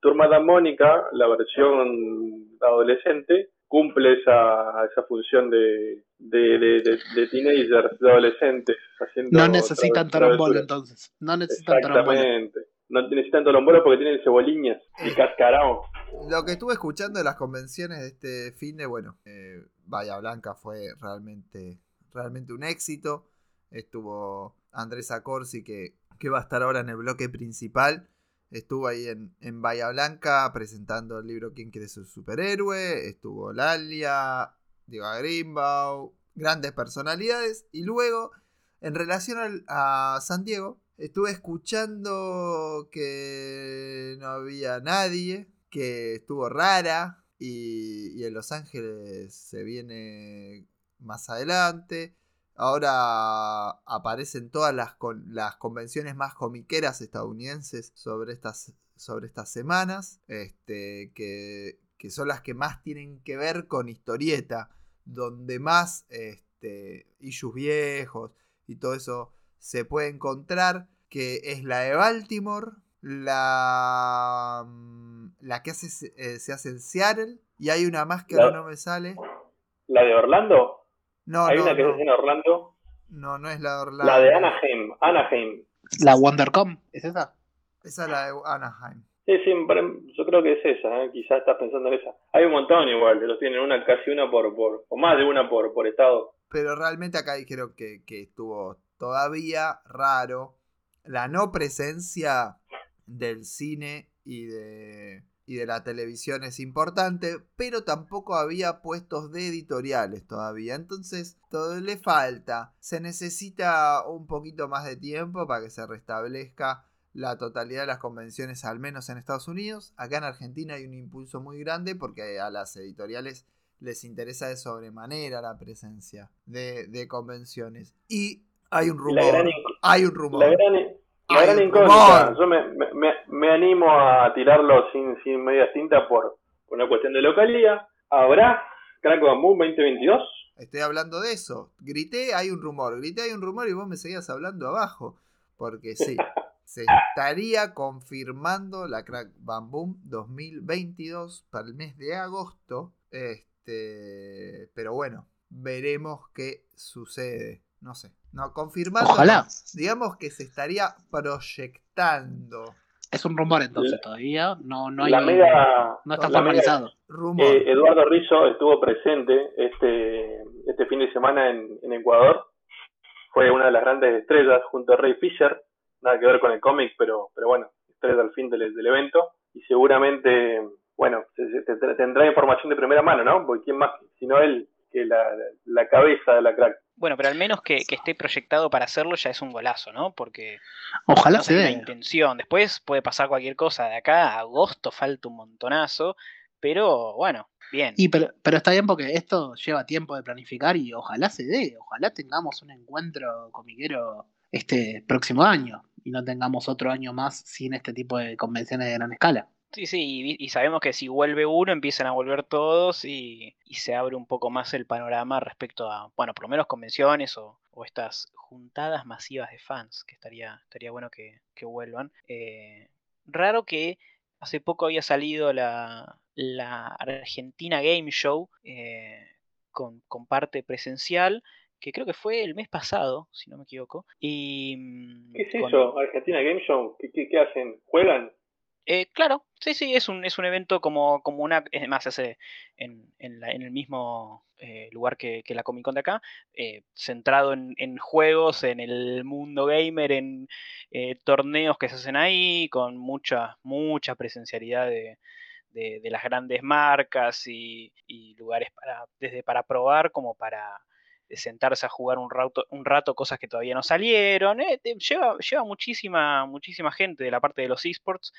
Turma de Mónica, la versión adolescente, cumple esa, esa función de, de, de, de, de teenagers, de adolescentes. Haciendo No necesitan torombolo entonces. No necesitan torombolo. Exactamente. No necesitan torombolo porque tienen ceboliñas y cascarao. Lo que estuve escuchando de las convenciones de este fin de, bueno, eh, Bahía Blanca fue realmente, realmente un éxito. Estuvo Andrés Acorsi, que, que va a estar ahora en el bloque principal. Estuvo ahí en, en Bahía Blanca presentando el libro ¿Quién quiere ser superhéroe? Estuvo Lalia, Diego Greenbaum, grandes personalidades. Y luego, en relación al, a San Diego, estuve escuchando que no había nadie, que estuvo rara y, y en Los Ángeles se viene más adelante. Ahora aparecen todas las, con, las convenciones más comiqueras estadounidenses sobre estas, sobre estas semanas, este, que, que, son las que más tienen que ver con historieta, donde más este, issues viejos y todo eso se puede encontrar, que es la de Baltimore, la, la que hace, eh, se hace en Seattle, y hay una más que ahora no me sale. ¿La de Orlando? No, Hay no, una que no, es en Orlando. no, no es la de Orlando. La de Anaheim. Anaheim. La WonderCom, ¿es esa? Esa es la de Anaheim. Sí, sí, yo creo que es esa, ¿eh? quizás estás pensando en esa. Hay un montón igual, los tienen una, casi una por, por o más de una por, por estado. Pero realmente acá dijeron que, que estuvo todavía raro la no presencia del cine y de, y de la televisión es importante, pero tampoco había puestos de editoriales todavía. Entonces, todo le falta. Se necesita un poquito más de tiempo para que se restablezca la totalidad de las convenciones, al menos en Estados Unidos. Acá en Argentina hay un impulso muy grande porque a las editoriales les interesa de sobremanera la presencia de, de convenciones. Y hay un rumor. gran, Hay un rumor. la gran, rumor. Yo me, me, me- animo a tirarlo sin, sin media cinta por, una cuestión de localidad. ¿Habrá Crack Bamboo 2022? Estoy hablando de eso. Grité, hay un rumor. Grité, hay un rumor y vos me seguías hablando abajo. Porque sí, [laughs] se estaría confirmando la Crack Bam Boom 2022 para el mes de agosto. Este, pero bueno, veremos qué sucede. no sé. No, confirmado. Ojalá. Digamos que se estaría proyectando. Es un rumor entonces todavía. No, no hay. la mega, no está mega- formalizado. Rumor. eh, Eduardo Rizzo estuvo presente este, este fin de semana en, en Ecuador. Fue una de las grandes estrellas junto a Ray Fisher. Nada que ver con el cómic, pero, pero bueno, estrella al fin del, del evento. Y seguramente, bueno, se- se- te- tendrá información de primera mano, ¿no? Porque quién más, sino él, que la, la cabeza de la crack. Bueno, pero al menos que, que esté proyectado para hacerlo ya es un golazo, ¿no? Porque Ojalá no se intención. Después puede pasar cualquier cosa. De acá a agosto falta un montonazo. Pero bueno, bien. Y pero, pero está bien porque esto lleva tiempo de planificar y ojalá se dé, ojalá tengamos un encuentro comiquero este próximo año y no tengamos otro año más sin este tipo de convenciones de gran escala. Sí, sí, y, sabemos que si vuelve uno, empiezan a volver todos y, y se abre un poco más el panorama respecto a, bueno, por lo menos convenciones o, o estas juntadas masivas de fans, que estaría, estaría bueno que, que vuelvan. Eh, raro que hace poco había salido la, la Argentina Game Show eh, con, con parte presencial, que creo que fue el mes pasado, si no me equivoco. Y, mm, ¿Qué es con- eso? Argentina Game Show. ¿Qué, qué, qué hacen? ¿Juegan? Eh, claro, sí, sí, es un, es un evento como, como una, es más, hace en, en, la- en el mismo eh, lugar que, la Comic Con de acá, eh, centrado en, en juegos, en el mundo gamer, en eh, torneos que se hacen ahí, con mucha, mucha presencialidad de, de- de las grandes marcas y, y lugares para, desde para probar como para sentarse a jugar un rato, un rato cosas que todavía no salieron. eh, lleva, lleva muchísima, muchísima gente de la parte de los esports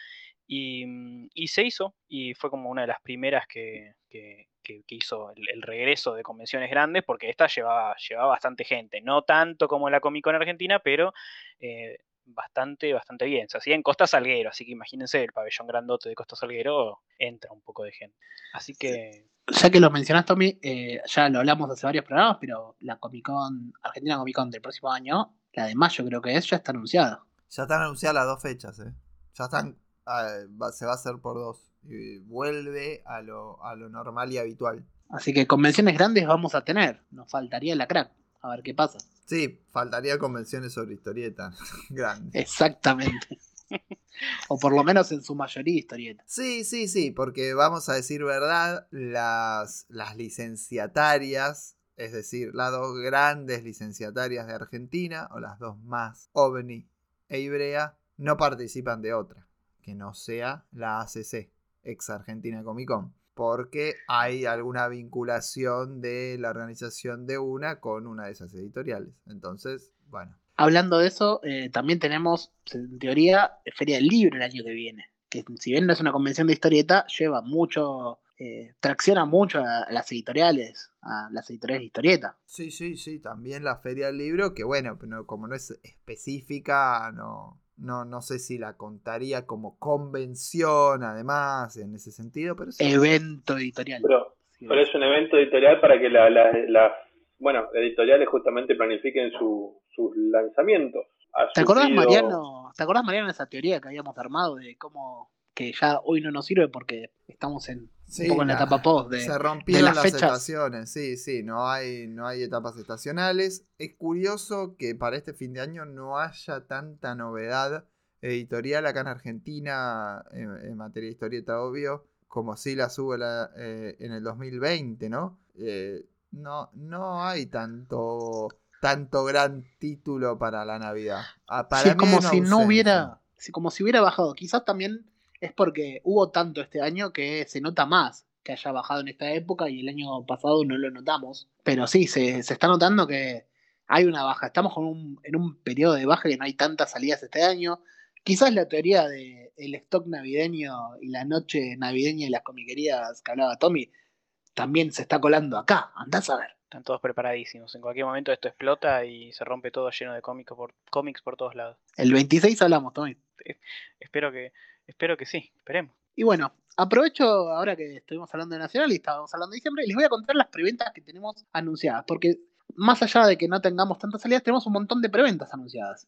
y, mm, y se hizo, y fue como una de las primeras que, que- que- hizo el, el regreso de convenciones grandes, porque esta llevaba, llevaba bastante gente, no tanto como la Comic Con Argentina, pero eh, bastante, bastante bien. Se hacía en Costa Salguero, así que imagínense, el pabellón grandote de Costa Salguero entra un poco de gente. Así que Ya que lo mencionás, Tommy, eh, ya lo hablamos hace varios programas, pero la Comic Con, Argentina Comic Con del próximo año, la de mayo creo que es, ya está anunciada. Ya están anunciadas las dos fechas, ¿eh? Ya están. ah, va- se va a hacer por dos. Y vuelve a lo, a lo normal y habitual. Así que convenciones grandes vamos a tener. Nos faltaría la crack. A ver qué pasa. Sí, faltaría convenciones sobre historieta. [laughs] Grande. Exactamente. [laughs] o por lo menos en su mayoría historieta. Sí, sí, sí, porque vamos a decir verdad, las, las licenciatarias, es decir, las dos grandes licenciatarias de Argentina, o las dos más, OVNI e Ibrea, no participan de otra, que no sea la ACC, ex Argentina Comic Con, porque hay alguna vinculación de la organización de una con una de esas editoriales. Entonces, bueno. Hablando de eso, eh, también tenemos, en teoría, Feria del Libro el año que viene. Que si bien no es una convención de historieta, lleva mucho, eh, tracciona mucho a, a las editoriales, a las editoriales de historieta. Sí, sí, sí, también la Feria del Libro, que bueno, pero como no es específica, no, no, no sé si la contaría como convención, además, en ese sentido, pero sí. Evento editorial. Pero, Sí, pero es un evento editorial para que la- la- las bueno, editoriales justamente planifiquen su- sus lanzamientos. Ha ¿Te acordás, Mariano? ¿Te acordás, Mariano, de esa teoría que habíamos armado de cómo que ya hoy no nos sirve porque estamos en Sí, un poco en la la- etapa post de Se rompieron las las, fechas. estaciones, sí, sí, no hay, no hay etapas estacionales. Es curioso que para este fin de año no haya tanta novedad editorial acá en Argentina en, en materia de historieta, obvio, como si la sube la- eh, en el 2020, ¿no? Eh, no, no hay tanto, tanto gran título para la Navidad. Ah, para Sí, mí como si no hubiera, como si hubiera bajado. Quizás también es porque hubo tanto este año que se nota más que haya bajado en esta época y el año pasado no lo notamos. Pero sí, se, se está notando que hay una baja. Estamos con un, en un periodo de baja que no hay tantas salidas este año. Quizás la teoría de el stock navideño y la noche navideña y las comiquerías que hablaba Tommy también se está colando acá. Andás a ver. están todos preparadísimos. En cualquier momento esto explota y se rompe todo lleno de cómics por, cómics por todos lados. El 26 hablamos, Tommy. Espero que, espero que sí, esperemos. Y bueno, aprovecho ahora que estuvimos hablando de Nacional y estábamos hablando de diciembre, y les voy a contar las preventas que tenemos anunciadas, porque más allá de que no tengamos tantas salidas, tenemos un montón de preventas anunciadas.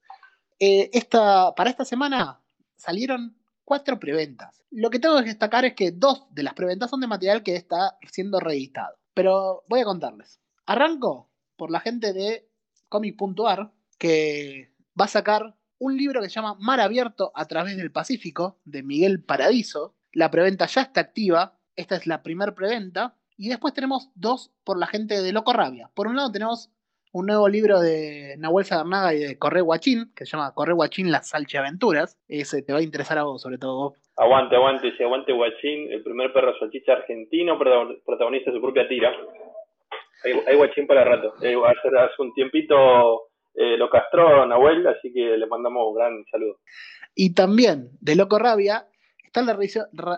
Eh, esta, para esta semana salieron cuatro preventas. Lo que tengo que destacar es que dos de las preventas son de material que está siendo reeditado. Pero voy a contarles. Arranco por la gente de comic.ar, que va a sacar un libro que se llama Mar Abierto a través del Pacífico, de Miguel Paradiso. La preventa ya está activa. Esta es la primer preventa. Y después tenemos dos por la gente de Loco Rabia. Por un lado tenemos un nuevo libro de Nahuel Sadarnaga y de Corre Guachín, que se llama Corre Guachín, las salchiaventuras. Ese te va a interesar a vos, sobre todo. Aguante, aguante, si aguante Guachín, el primer perro salchicha argentino protagoniza su propia tira. Hay, Guachín para rato. Eh, hace, hace un tiempito eh, lo castró Nahuel, así que le mandamos un gran saludo. Y también de Loco Rabia está la,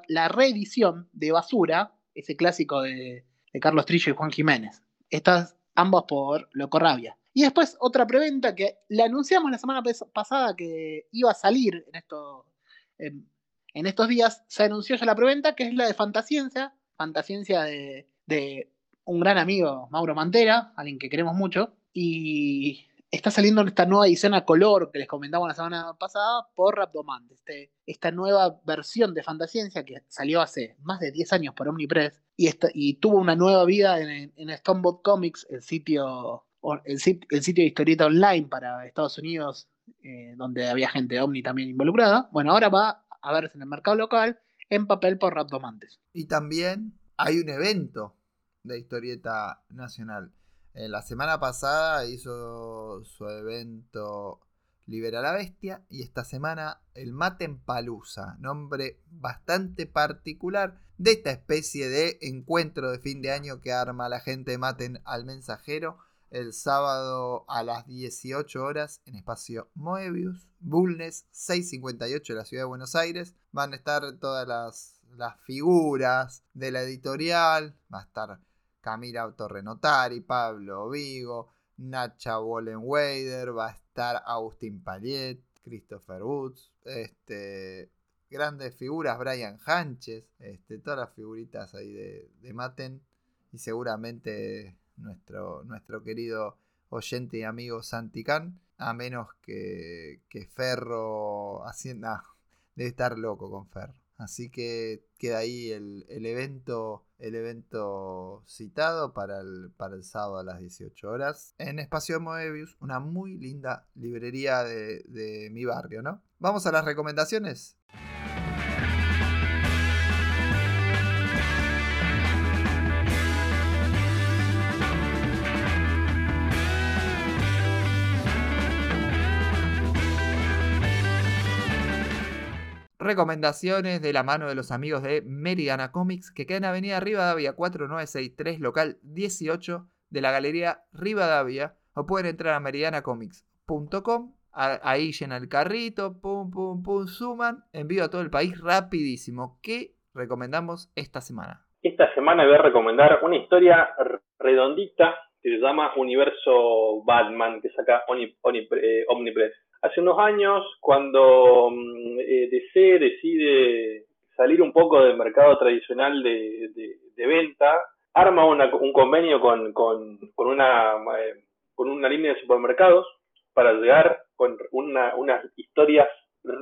la reedición de Basura, ese clásico de, Carlos Trillo y Juan Jiménez. Estas ambos por Loco Rabia. Y después otra preventa que le anunciamos la semana pasada que iba a salir en, estos días. Se anunció ya la preventa, que es la de Fantasciencia. Fantasciencia de, de un gran amigo, Mauro Mantera, alguien que queremos mucho. Y está saliendo esta nueva edición a color que les comentamos la semana pasada por Rapdomant, este, esta nueva versión de Fantasciencia que salió hace más de 10 años por Omnipress y, tuvo una nueva vida en, en Stonebot Comics, el sitio, el, sitio de historieta online para Estados Unidos, eh, donde había gente Omni también involucrada. Bueno, ahora va a verse en el mercado local en papel por Rapdomantes. Y también hay un evento de historieta nacional eh, la semana pasada hizo su evento Libera la Bestia y esta semana el Maten Palusa, nombre bastante particular de esta especie de encuentro de fin de año que arma la gente Maten al mensajero el sábado a las 18 horas en espacio Moebius, Bulnes 658 de la ciudad de Buenos Aires. Van a estar todas las, las figuras de la editorial, va a estar Camila Autorrenotari, Pablo Vigo, Nacha Wallenweider, va a estar Agustín Paliet, Christopher Woods, este, grandes figuras, Brian Hanches, este, todas las figuritas ahí de, Maten y seguramente nuestro, nuestro querido oyente y amigo Santi Can, a menos que, que Ferro hacienda [laughs] debe estar loco con Ferro. Así que queda ahí el, evento el evento citado para el, para el sábado a las 18 horas en Espacio Moebius, una muy linda librería de, de mi barrio, ¿no? Vamos a las recomendaciones. Recomendaciones de la mano de los amigos de Meridiana Comics, que queda en Avenida Rivadavia 4963, local 18 de la Galería Rivadavia, o pueden entrar a meridianacomics.com, ahí llena el carrito, pum, pum, pum, suman, envío a todo el país rapidísimo. ¿Qué recomendamos esta semana? Esta semana voy a recomendar una historia redondita que se llama Universo Batman, que saca eh, Omnipress. Hace unos años, cuando mm, eh, DC decide salir un poco del mercado tradicional de, venta, arma un convenio con, una, eh, con una línea de supermercados para llegar con unas historias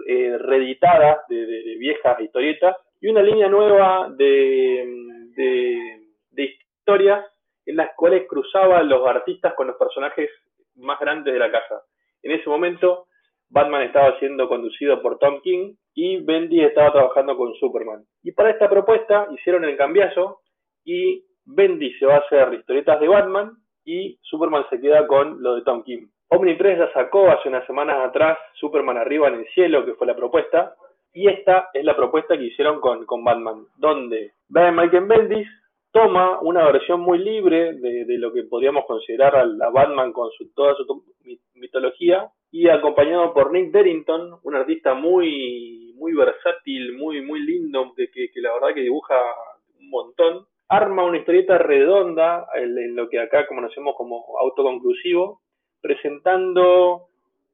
eh, reeditadas de, viejas historietas y una línea nueva de, de historias en las cuales cruzaban los artistas con los personajes más grandes de la casa. En ese momento, Batman estaba siendo conducido por Tom King y Bendy estaba trabajando con Superman. Y para esta propuesta hicieron el cambiazo y Bendy se va a hacer historietas de Batman y Superman se queda con lo de Tom King. Omnipress ya sacó hace unas semanas atrás Superman arriba en el cielo, que fue la propuesta, y esta es la propuesta que hicieron con, con Batman, donde Brian Michael Bendis toma una versión muy libre de, lo que podríamos considerar a, Batman con su, toda su mitología y acompañado por Nick Derrington, un artista muy muy versátil, muy muy lindo, que, que, la verdad que dibuja un montón, arma una historieta redonda en, lo que acá conocemos como autoconclusivo, presentando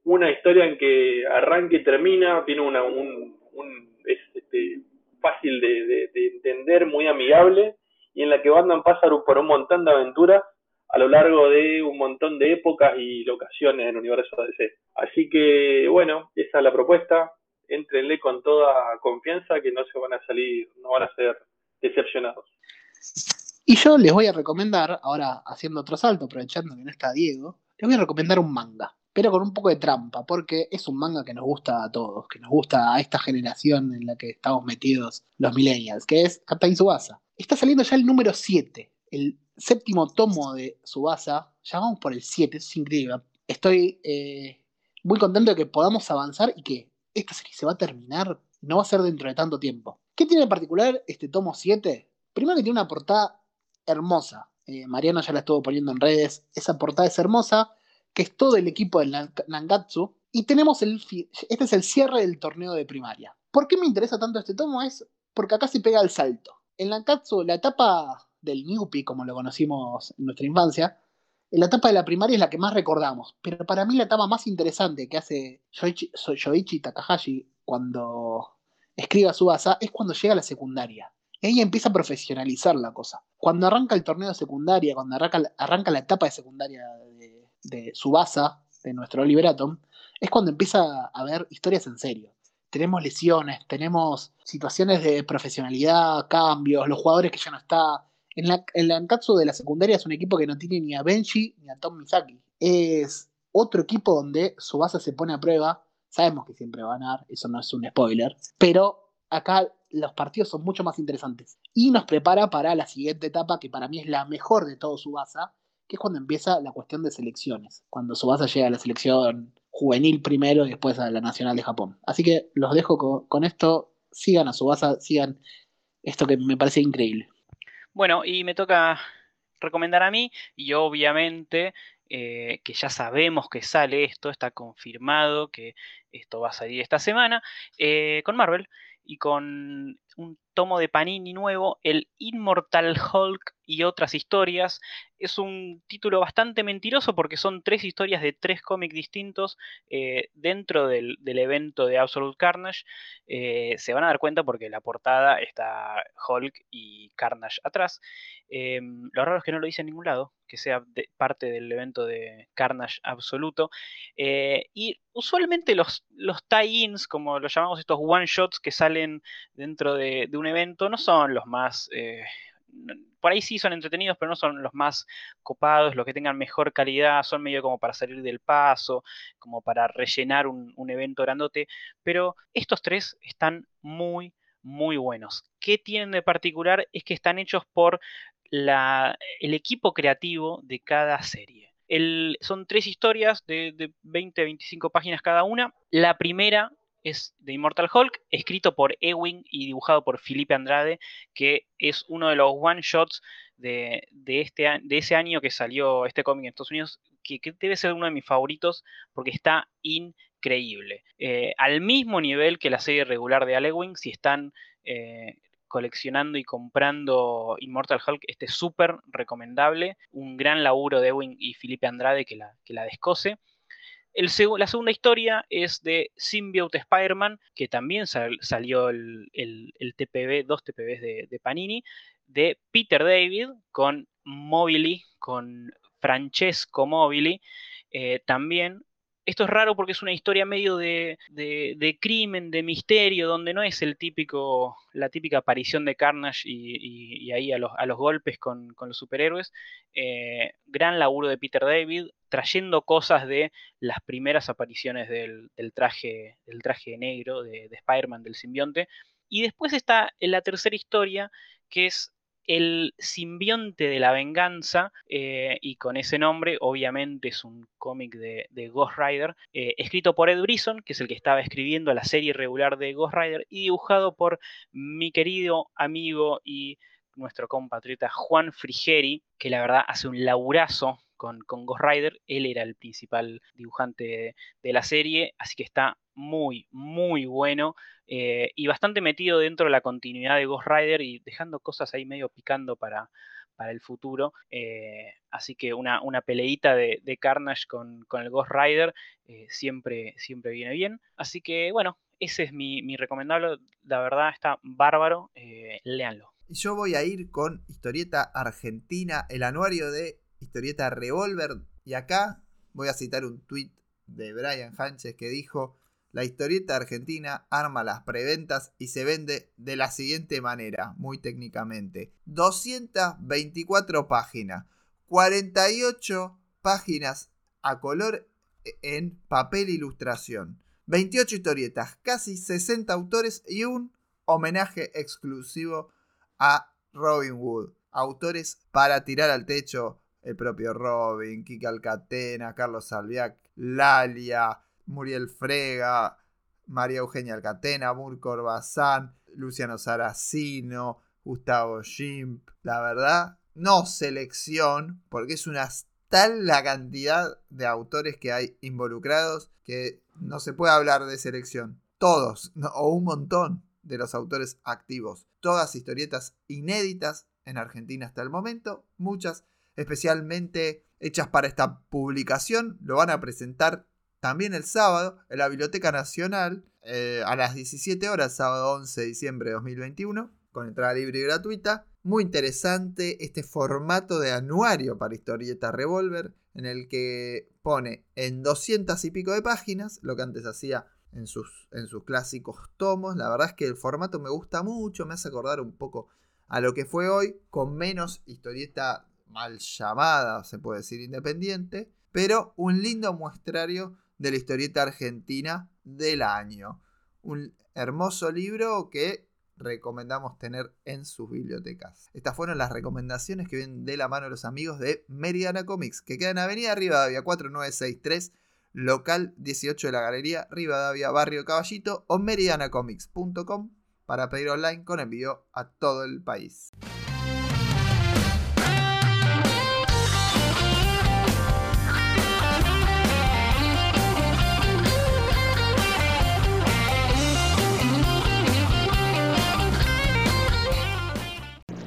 una historia en que arranca y termina, tiene una, un, es este, fácil de entender, muy amigable y en la que Batman pasa por un montón de aventuras a lo largo de un montón de épocas y locaciones en el universo DC. Así que, bueno, esa es la propuesta. Entrenle con toda confianza que no se van a salir, no van a ser decepcionados. Y yo les voy a recomendar, ahora haciendo otro salto, aprovechando que no está Diego, les voy a recomendar un manga, pero con un poco de trampa, porque es un manga que nos gusta a todos, que nos gusta a esta generación en la que estamos metidos los millennials, que es Captain Subasa. Está saliendo ya el número 7, el séptimo tomo de Subasa, ya vamos por el 7, es increíble. Estoy eh, muy contento de que podamos avanzar y que esta serie se va a terminar, no va a ser dentro de tanto tiempo. ¿Qué tiene en particular este tomo 7? Primero que tiene una portada hermosa. Eh, Mariano ya la estuvo poniendo en redes. Esa portada es hermosa, que es todo el equipo del Nangatsu. Y tenemos el. Este es el cierre del torneo de primaria. ¿Por qué me interesa tanto este tomo? Es porque acá se pega el salto. En Nankatsu, la etapa del Newpie, como lo conocimos en nuestra infancia, la etapa de la primaria es la que más recordamos. Pero para mí la etapa más interesante que hace Yoichi, Takahashi cuando escribe a Subasa es cuando llega a la secundaria. Ahí empieza a profesionalizar la cosa. Cuando arranca el torneo de secundaria, cuando arranca, la etapa de secundaria de, de Subasa, de nuestro Oliver es cuando empieza a ver historias en serio. Tenemos lesiones, tenemos situaciones de profesionalidad, cambios, los jugadores que ya no está, en la, en de la secundaria es un equipo que no tiene ni a Benji ni a Tom Misaki. Es otro equipo donde su base se pone a prueba. Sabemos que siempre va a ganar, eso no es un spoiler. Pero acá los partidos son mucho más interesantes. Y nos prepara para la siguiente etapa, que para mí es la mejor de todo su base, que es cuando empieza la cuestión de selecciones. Cuando su base llega a la selección juvenil primero y después a la nacional de Japón. Así que los dejo con, esto. Sigan a su base, sigan esto que me parece increíble. Bueno, y me toca recomendar a mí, y obviamente eh, que ya sabemos que sale esto, está confirmado que esto va a salir esta semana, eh, con Marvel y con un tomo de Panini nuevo, el Immortal Hulk y otras historias. Es un título bastante mentiroso porque son tres historias de tres cómics distintos eh, dentro del, evento de Absolute Carnage. Eh, se van a dar cuenta porque la portada está Hulk y Carnage atrás. Eh, lo raro es que no lo dice en ningún lado, que sea parte del evento de Carnage absoluto. y usualmente los, los tie-ins, como lo llamamos estos one-shots que salen dentro de, de un evento, no son los más por ahí sí son entretenidos, pero no son los más copados, los que tengan mejor calidad, son medio como para salir del paso, como para rellenar un, evento grandote, pero estos tres están muy, muy buenos. ¿Qué tienen de particular? Es que están hechos por el equipo creativo de cada serie. son tres historias de, de 20-25 páginas cada una. La primera es de Immortal Hulk, escrito por Ewing y dibujado por Felipe Andrade, que es uno de los one shots de, este, de ese año que salió este cómic en Estados Unidos, que, debe ser uno de mis favoritos porque está increíble. Eh, al mismo nivel que la serie regular de Ewing, si están eh, coleccionando y comprando Immortal Hulk, este es súper recomendable. Un gran laburo de Ewing y Felipe Andrade que la, que la descose la segunda historia es de Symbiote Spider-Man, que también salió el, TPB, dos TPBs de, Panini, de Peter David con Mobili, con Francesco Mobili, eh, también esto es raro porque es una historia medio de, crimen, de misterio, donde no es el típico, la típica aparición de Carnage y, ahí a los, golpes con, los superhéroes. Eh, gran laburo de Peter David, trayendo cosas de las primeras apariciones del, traje, traje negro de, de Spider-Man, del simbionte. Y después está la tercera historia, que es el simbionte de la venganza, eh, y con ese nombre, obviamente es un cómic de, Ghost Rider, eh, escrito por Ed Brisson, que es el que estaba escribiendo la serie regular de Ghost Rider, y dibujado por mi querido amigo y nuestro compatriota Juan Frigeri, que la verdad hace un laburazo con, con, Ghost Rider. Él era el principal dibujante de, la serie, así que está muy, muy bueno eh, y bastante metido dentro de la continuidad de Ghost Rider y dejando cosas ahí medio picando para, para el futuro. Eh, así que una, una peleita de, Carnage con, el Ghost Rider eh, siempre, siempre viene bien. Así que bueno, ese es mi, mi recomendable. La verdad está bárbaro. léanlo. Yo voy a ir con Historieta Argentina, el anuario de Historieta Revolver. Y acá voy a citar un tweet de Brian Hanches que dijo: La historieta argentina arma las preventas y se vende de la siguiente manera, muy técnicamente: 224 páginas, 48 páginas a color en papel ilustración. 28 historietas, casi 60 autores y un homenaje exclusivo a Robin Wood. Autores para tirar al techo, el propio Robin, Kika Alcatena, Carlos Salviac, Lalia, Muriel Frega, María Eugenia Alcatena, Murcor Bazán, Luciano Saracino, Gustavo Schimp. La verdad, no selección, porque es una tal la cantidad de autores que hay involucrados que no se puede hablar de selección. Todos, o un montón de los autores activos. Todas historietas inéditas en Argentina hasta el momento. Muchas especialmente hechas para esta publicación. Lo van a presentar también el sábado en la Biblioteca Nacional eh, a las 17 horas, sábado 11 de diciembre de 2021, con entrada libre y gratuita. Muy interesante este formato de anuario para historieta Revolver, en el que pone en 200 y pico de páginas, lo que antes hacía en sus, en sus clásicos tomos. La verdad es que el formato me gusta mucho, me hace acordar un poco a lo que fue hoy, con menos historieta mal llamada, se puede decir independiente, pero un lindo muestrario de la historieta argentina del año. Un hermoso libro que recomendamos tener en sus bibliotecas. Estas fueron las recomendaciones que vienen de la mano de los amigos de Meridiana Comics, que queda en Avenida Rivadavia 4963, local 18 de la Galería Rivadavia, Barrio Caballito, o meridianacomics.com para pedir online con envío a todo el país.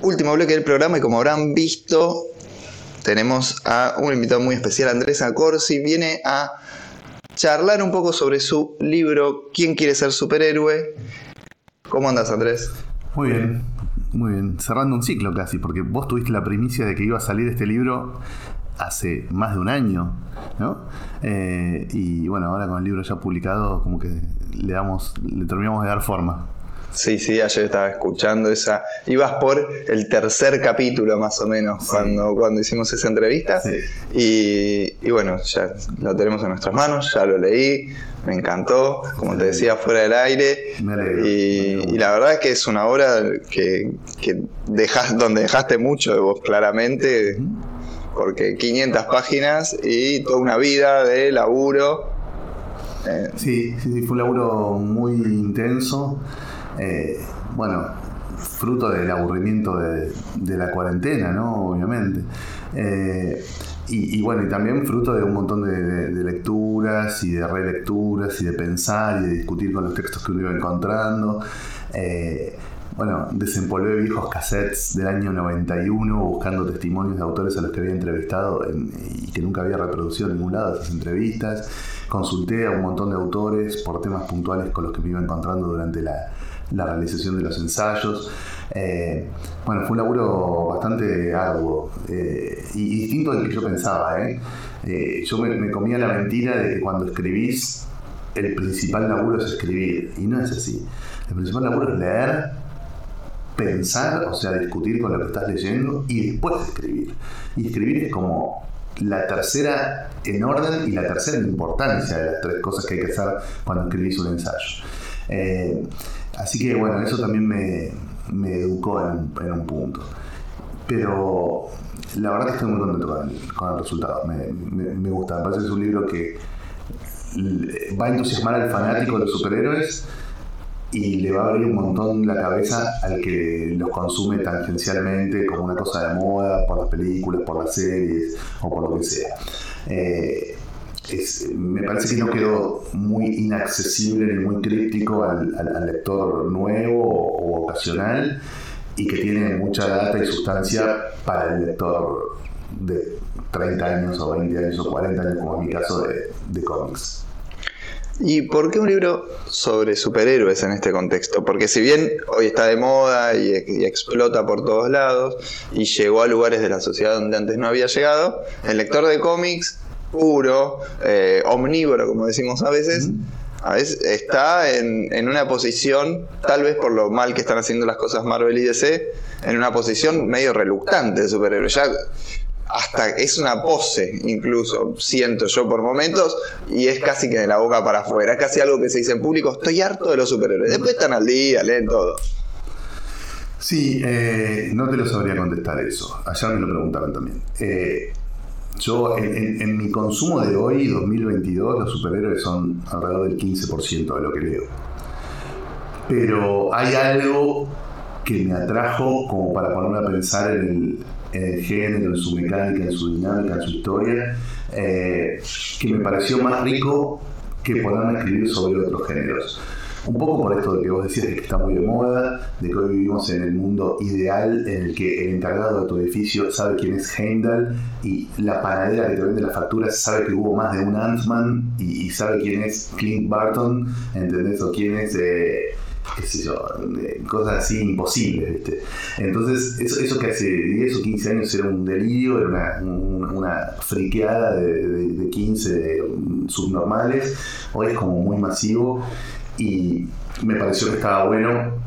Último bloque del programa y como habrán visto, tenemos a un invitado muy especial, Andrés Acorsi, viene a charlar un poco sobre su libro ¿Quién quiere ser superhéroe? ¿Cómo andas, Andrés? Muy bien, muy bien. Cerrando un ciclo casi, porque vos tuviste la primicia de que iba a salir este libro hace más de un año, ¿no? Eh, y bueno, ahora con el libro ya publicado, como que le damos, le terminamos de dar forma. Sí, sí, ayer estaba escuchando esa. Ibas por el tercer capítulo más o menos cuando, cuando hicimos esa entrevista. Y, bueno, ya lo tenemos en nuestras manos, ya lo leí, me encantó, como te decía, fuera del aire. y, la verdad es que es una obra que, que donde dejaste mucho de vos claramente, porque 500 páginas y toda una vida de laburo. Eh, sí, sí, sí, fue un laburo muy intenso. Eh, bueno, fruto del aburrimiento de, la cuarentena, ¿no? Obviamente. Eh, y, bueno, y también fruto de un montón de, lecturas y de relecturas y de pensar y de discutir con los textos que uno iba encontrando. Eh, bueno, desempolvé viejos cassettes del año 91 buscando testimonios de autores a los que había entrevistado y que nunca había reproducido en ningún lado esas entrevistas. Consulté a un montón de autores por temas puntuales con los que me iba encontrando durante la, la realización de los ensayos. Eh, bueno, fue un laburo bastante arduo eh, y, distinto del que yo pensaba. ¿eh? yo me, comía la mentira de que cuando escribís, el principal laburo es escribir, y no es así. El principal laburo es leer, pensar, o sea, discutir con lo que estás leyendo y después escribir. Y escribir es como la tercera en orden y la tercera en importancia de las tres cosas que hay que hacer cuando escribís un ensayo. Así que bueno, eso también me, educó en, un punto. Pero la verdad que estoy muy contento con el, resultado. Me, gusta, me parece que es un libro que va a entusiasmar al fanático de los superhéroes y le va a abrir un montón la cabeza al que los consume tangencialmente como una cosa de moda, por las películas, por las series o por lo que sea. Eh, me parece que no quedó muy inaccesible ni muy crítico al, lector nuevo o, ocasional y que tiene mucha data y sustancia para el lector de 30 años o 20 años o 40 años, como en mi caso de, cómics. ¿Y por qué un libro sobre superhéroes en este contexto? Porque si bien hoy está de moda y, y, explota por todos lados y llegó a lugares de la sociedad donde antes no había llegado, el lector de cómics puro, eh, omnívoro, como decimos a veces, a veces está en, una posición, tal vez por lo mal que están haciendo las cosas Marvel y DC, en una posición medio reluctante de superhéroe. Ya hasta es una pose, incluso, siento yo por momentos, y es casi que de la boca para afuera. Es casi algo que se dice en público: estoy harto de los superhéroes. Después están al día, leen todo. Sí, eh, no te lo sabría contestar eso. Ayer me lo preguntaron también. Eh, yo, en, en mi consumo de hoy, 2022, los superhéroes son alrededor del 15% de lo que leo. Pero hay algo que me atrajo como para ponerme a pensar en el, en el género, en su mecánica, en su dinámica, en su historia, eh, que me pareció más rico que ponerme a escribir sobre otros géneros. Un poco por esto de que vos decías que está muy de moda, de que hoy vivimos en el mundo ideal en el que el encargado de tu edificio sabe quién es Heimdall y la panadera que te vende las facturas sabe que hubo más de un Ant-Man y, sabe quién es Clint Barton, ¿entendés? O quién es... Eh, qué sé yo, eh, cosas así imposibles, ¿viste? Entonces, eso, eso que hace 10 o 15 años era un delirio, era una, un- una friqueada de, de, de 15 subnormales, hoy es como muy masivo y me pareció que estaba bueno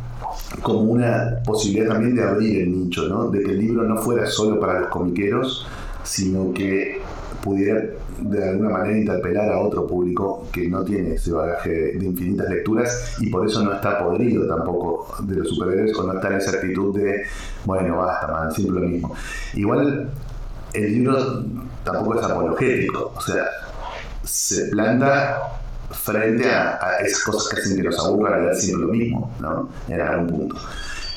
como una posibilidad también de abrir el nicho, ¿no? De que el libro no fuera solo para los comiqueros, sino que pudiera de alguna manera interpelar a otro público que no tiene ese bagaje de infinitas lecturas y por eso no está podrido tampoco de los superhéroes o no está en esa actitud de, bueno, basta, man, siempre lo mismo. Igual el libro tampoco es apologético, o sea, se planta frente a, a esas cosas que hacen que los aburra leer siempre lo mismo, ¿no? En algún punto.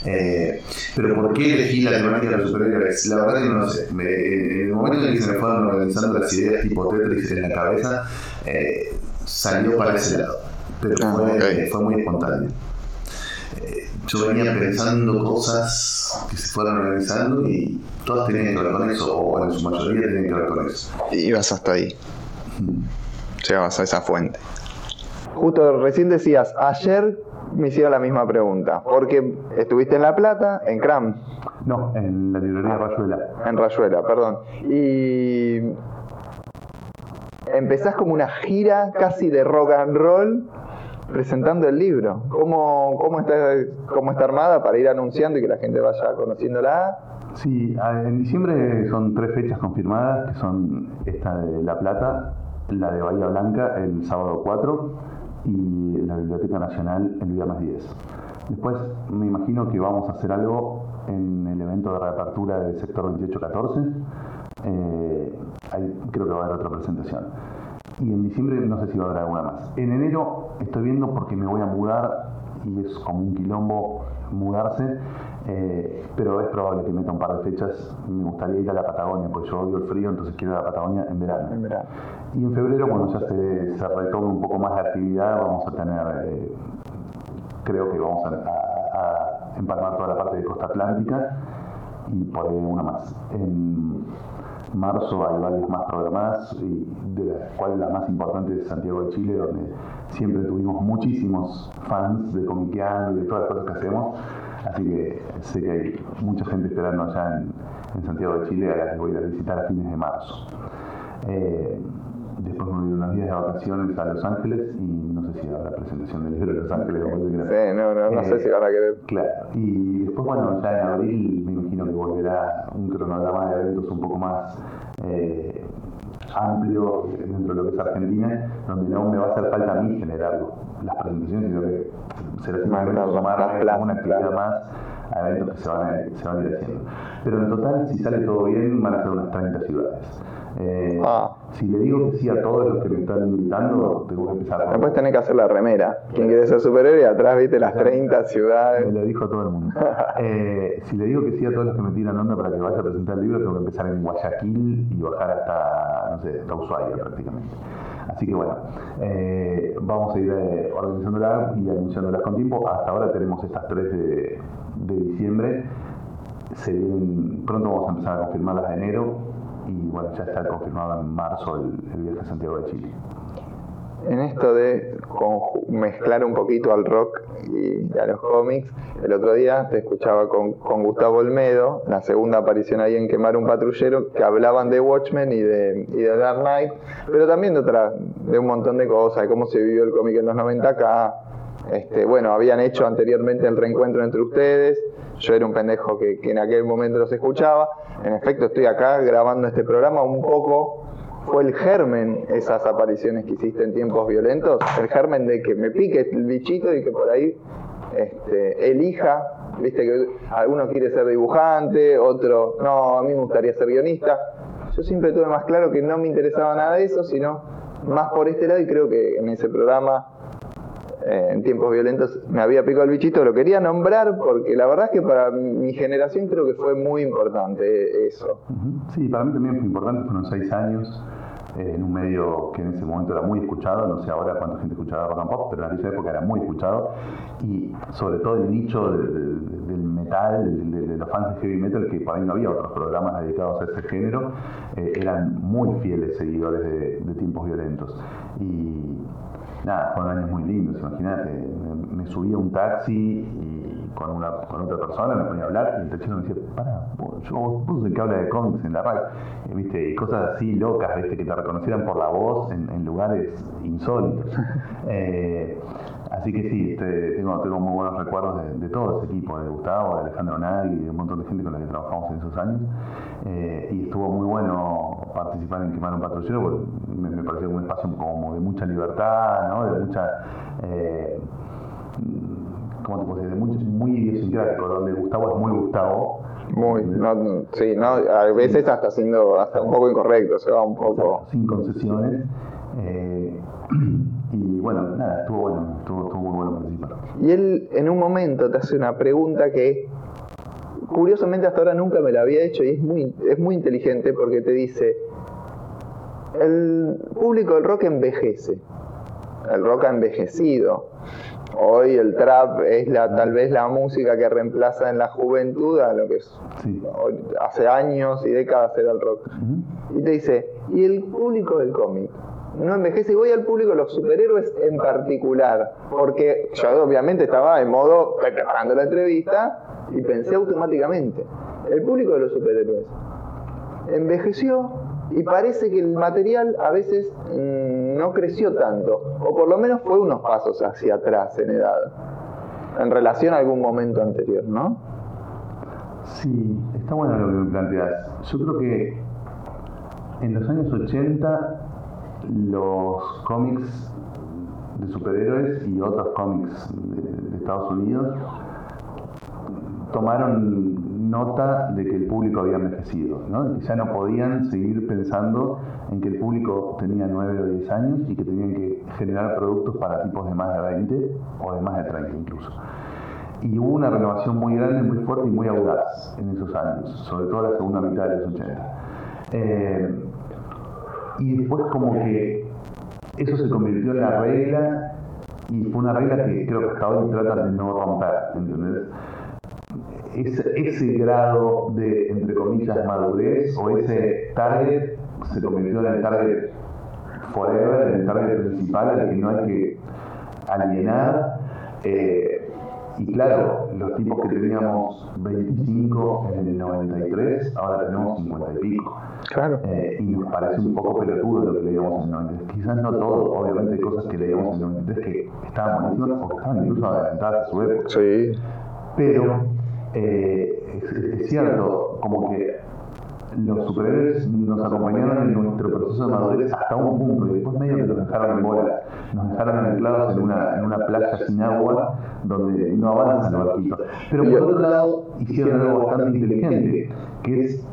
Eh, pero ¿por qué elegí la temática de los superhéroes? La verdad que no lo sé. Me- en el momento en que se me fueron organizando las ideas tipo Tetris en la cabeza, eh, salió para ese lado. Pero Ah, fue, ok. fue muy espontáneo. Eh, yo venía pensando cosas que se fueron organizando y todas tenían que ver con eso, o en su mayoría tenían que ver con eso. Ibas hasta ahí. Llegabas a esa fuente. Justo recién decías, ayer me hicieron la misma pregunta, porque estuviste en La Plata, en CRAM, No, en la librería Rayuela. en Rayuela, perdón, y empezás como una gira casi de rock and roll presentando el libro. ¿Cómo, cómo, está, ¿Cómo está armada para ir anunciando y que la gente vaya conociéndola? Sí, en diciembre son tres fechas confirmadas, que son esta de La Plata, la de Bahía Blanca el sábado 4 y la Biblioteca Nacional el viernes 10. Después me imagino que vamos a hacer algo en el evento de reapertura del sector 2814. Eh, ahí creo que va a haber otra presentación. Y en diciembre no sé si va a haber alguna más. En enero estoy viendo porque me voy a mudar y es como un quilombo mudarse, eh, pero es probable que meta un par de fechas. Me gustaría ir a la Patagonia, porque yo odio el frío, entonces quiero ir a la Patagonia en verano. En verano. Y en febrero, cuando ya se, se retome un poco más la actividad, vamos a tener, eh, creo que vamos a, a- a empalmar toda la parte de costa atlántica y por ahí una más. En marzo hay varias más programadas, y de las cuales la más importante es Santiago de Chile, donde siempre tuvimos muchísimos fans de Comiqueando y de todas las cosas que hacemos. Así que sé que hay mucha gente esperando allá en, en Santiago de Chile, a la que voy a visitar a fines de marzo. Eh, después me voy unos días de vacaciones a Los Ángeles y no sé si habrá presentación del libro de Los Ángeles. no. Sí, no, no, no sé Eh, si van a querer. Claro, y después, bueno, ya en abril que volverá un cronograma de eventos un poco más eh, amplio dentro de lo que es Argentina, donde no me va a hacer falta a mí generar las presentaciones, sino que será simplemente plazas, una actividad más a eventos que se van, a, se van a ir haciendo. Pero en total, si sale todo bien, van a ser unas 30 ciudades. Eh, Ah. Si le digo que sí a todos los que me están invitando, tengo que empezar con Después tenés que hacer la remera. Quien quiere ser superhéroe y atrás viste las 30 Me ciudades. lo dijo todo el mundo. [laughs] Eh, si le digo que sí a todos los que me tiran onda para que vaya a presentar el libro, tengo que empezar en Guayaquil y bajar hasta, no sé, hasta Ushuaia prácticamente. Así que bueno, eh, vamos a ir eh, organizándola y anunciándolas con tiempo. Hasta ahora tenemos estas tres de, de diciembre. Se vienen- pronto vamos a empezar a confirmar las de enero y bueno, ya está confirmado en marzo el, el viaje a Santiago de Chile. En esto de mezclar un poquito al rock y a los cómics, el otro día te escuchaba con, con Gustavo Olmedo, la segunda aparición ahí en Quemar un Patrullero, que hablaban de Watchmen y de, y de Dark Knight, pero también de, otra, de un montón de cosas, de cómo se vivió el cómic en los 90 acá, Este, bueno, habían hecho anteriormente el reencuentro entre ustedes. Yo era un pendejo que, en aquel momento los escuchaba. En efecto, estoy acá grabando este programa un poco fue el germen esas apariciones que hiciste en tiempos violentos, el germen de que me pique el bichito y que por ahí este, elija, viste que alguno quiere ser dibujante, otro, no, a mí me gustaría ser guionista. Yo siempre tuve más claro que no me interesaba nada de eso, sino más por este lado y creo que en ese programa eh, en tiempos violentos me había picado el bichito, lo quería nombrar porque la verdad es que para mi generación creo que fue muy importante eso. Sí, para mí también fue importante, fueron seis años eh, en un medio que en ese momento era muy escuchado, no sé ahora cuánta gente escuchaba rock and pop, pero en aquella época era muy escuchado, y sobre todo el nicho del metal, de, los fans de heavy metal, que para mí no había otros programas dedicados a ese género, eh, eran muy fieles seguidores de, tiempos violentos. Y nada, fueron años muy lindos, imagínate. Me, subía a un taxi y con, una, con otra persona me ponía a hablar y el taxista me decía, para, yo, vos sos el que habla de cómics en la radio, eh, ¿viste? Y cosas así locas, ¿viste? Que te reconocieran por la voz en, lugares insólitos. [laughs] Eh, así que sí, este, tengo, tengo muy buenos recuerdos de, todo ese equipo, de Gustavo, de Alejandro Nagui, de un montón de gente con la que trabajamos en esos años. Eh, y estuvo muy bueno participar en Quemar un Patrullero, porque me, me pareció un espacio como de mucha libertad, ¿no? de mucha. Eh, ¿Cómo te puedo decir? De mucho, muy idiosincrático, donde Gustavo es muy Gustavo. Muy, no, sí, no, a veces hasta siendo hasta un poco incorrecto, se va un poco. sin concesiones. Eh, y bueno, nada, estuvo bueno, estuvo, estuvo muy bueno participar. Y él en un momento te hace una pregunta que curiosamente hasta ahora nunca me la había hecho y es muy, es muy inteligente porque te dice, el público del rock envejece, el rock ha envejecido. Hoy el trap es la, tal vez la música que reemplaza en la juventud a lo que es, hace años y décadas era el rock. Y te dice, ¿y el público del cómic? no envejece y voy al público de los superhéroes en particular, porque yo obviamente estaba en modo preparando la entrevista y pensé automáticamente, el público de los superhéroes envejeció y parece que el material a veces mm, no creció tanto, o por lo menos fue unos pasos hacia atrás en edad, en relación a algún momento anterior, ¿no? Sí, está bueno lo que me planteas. Yo creo que en los años 80 los cómics de superhéroes y otros cómics de, Estados Unidos tomaron nota de que el público había envejecido, ¿no? que ya no podían seguir pensando en que el público tenía 9 o 10 años y que tenían que generar productos para tipos de más de 20 o de más de 30 incluso. Y hubo una renovación muy grande, muy fuerte y muy audaz en esos años, sobre todo la segunda mitad de los 80 y después como que eso se convirtió en la regla y fue una regla que creo que hasta hoy tratan de no romper, ¿entendés? Ese, ese grado de, entre comillas, madurez o ese target se convirtió en el target forever, en el target principal al que no hay que alienar. Eh, y claro, los tipos que teníamos 25 en el 93, ahora tenemos 50 y pico. Claro. Eh, y nos parece un poco pelotudo lo que leíamos en el 93. Quizás no todo, obviamente hay cosas que leíamos en el 93 que estaban buenísimas o que estaban incluso adelantadas a su época. Sí. Pero eh, es, es cierto, como que los superhéroes nos acompañaron en nuestro proceso de madurez hasta un punto y después medio que nos dejaron en bola, nos dejaron anclados en una, en una playa sin agua donde no avanzan el barquito. Pero por otro lado hicieron algo bastante inteligente, que es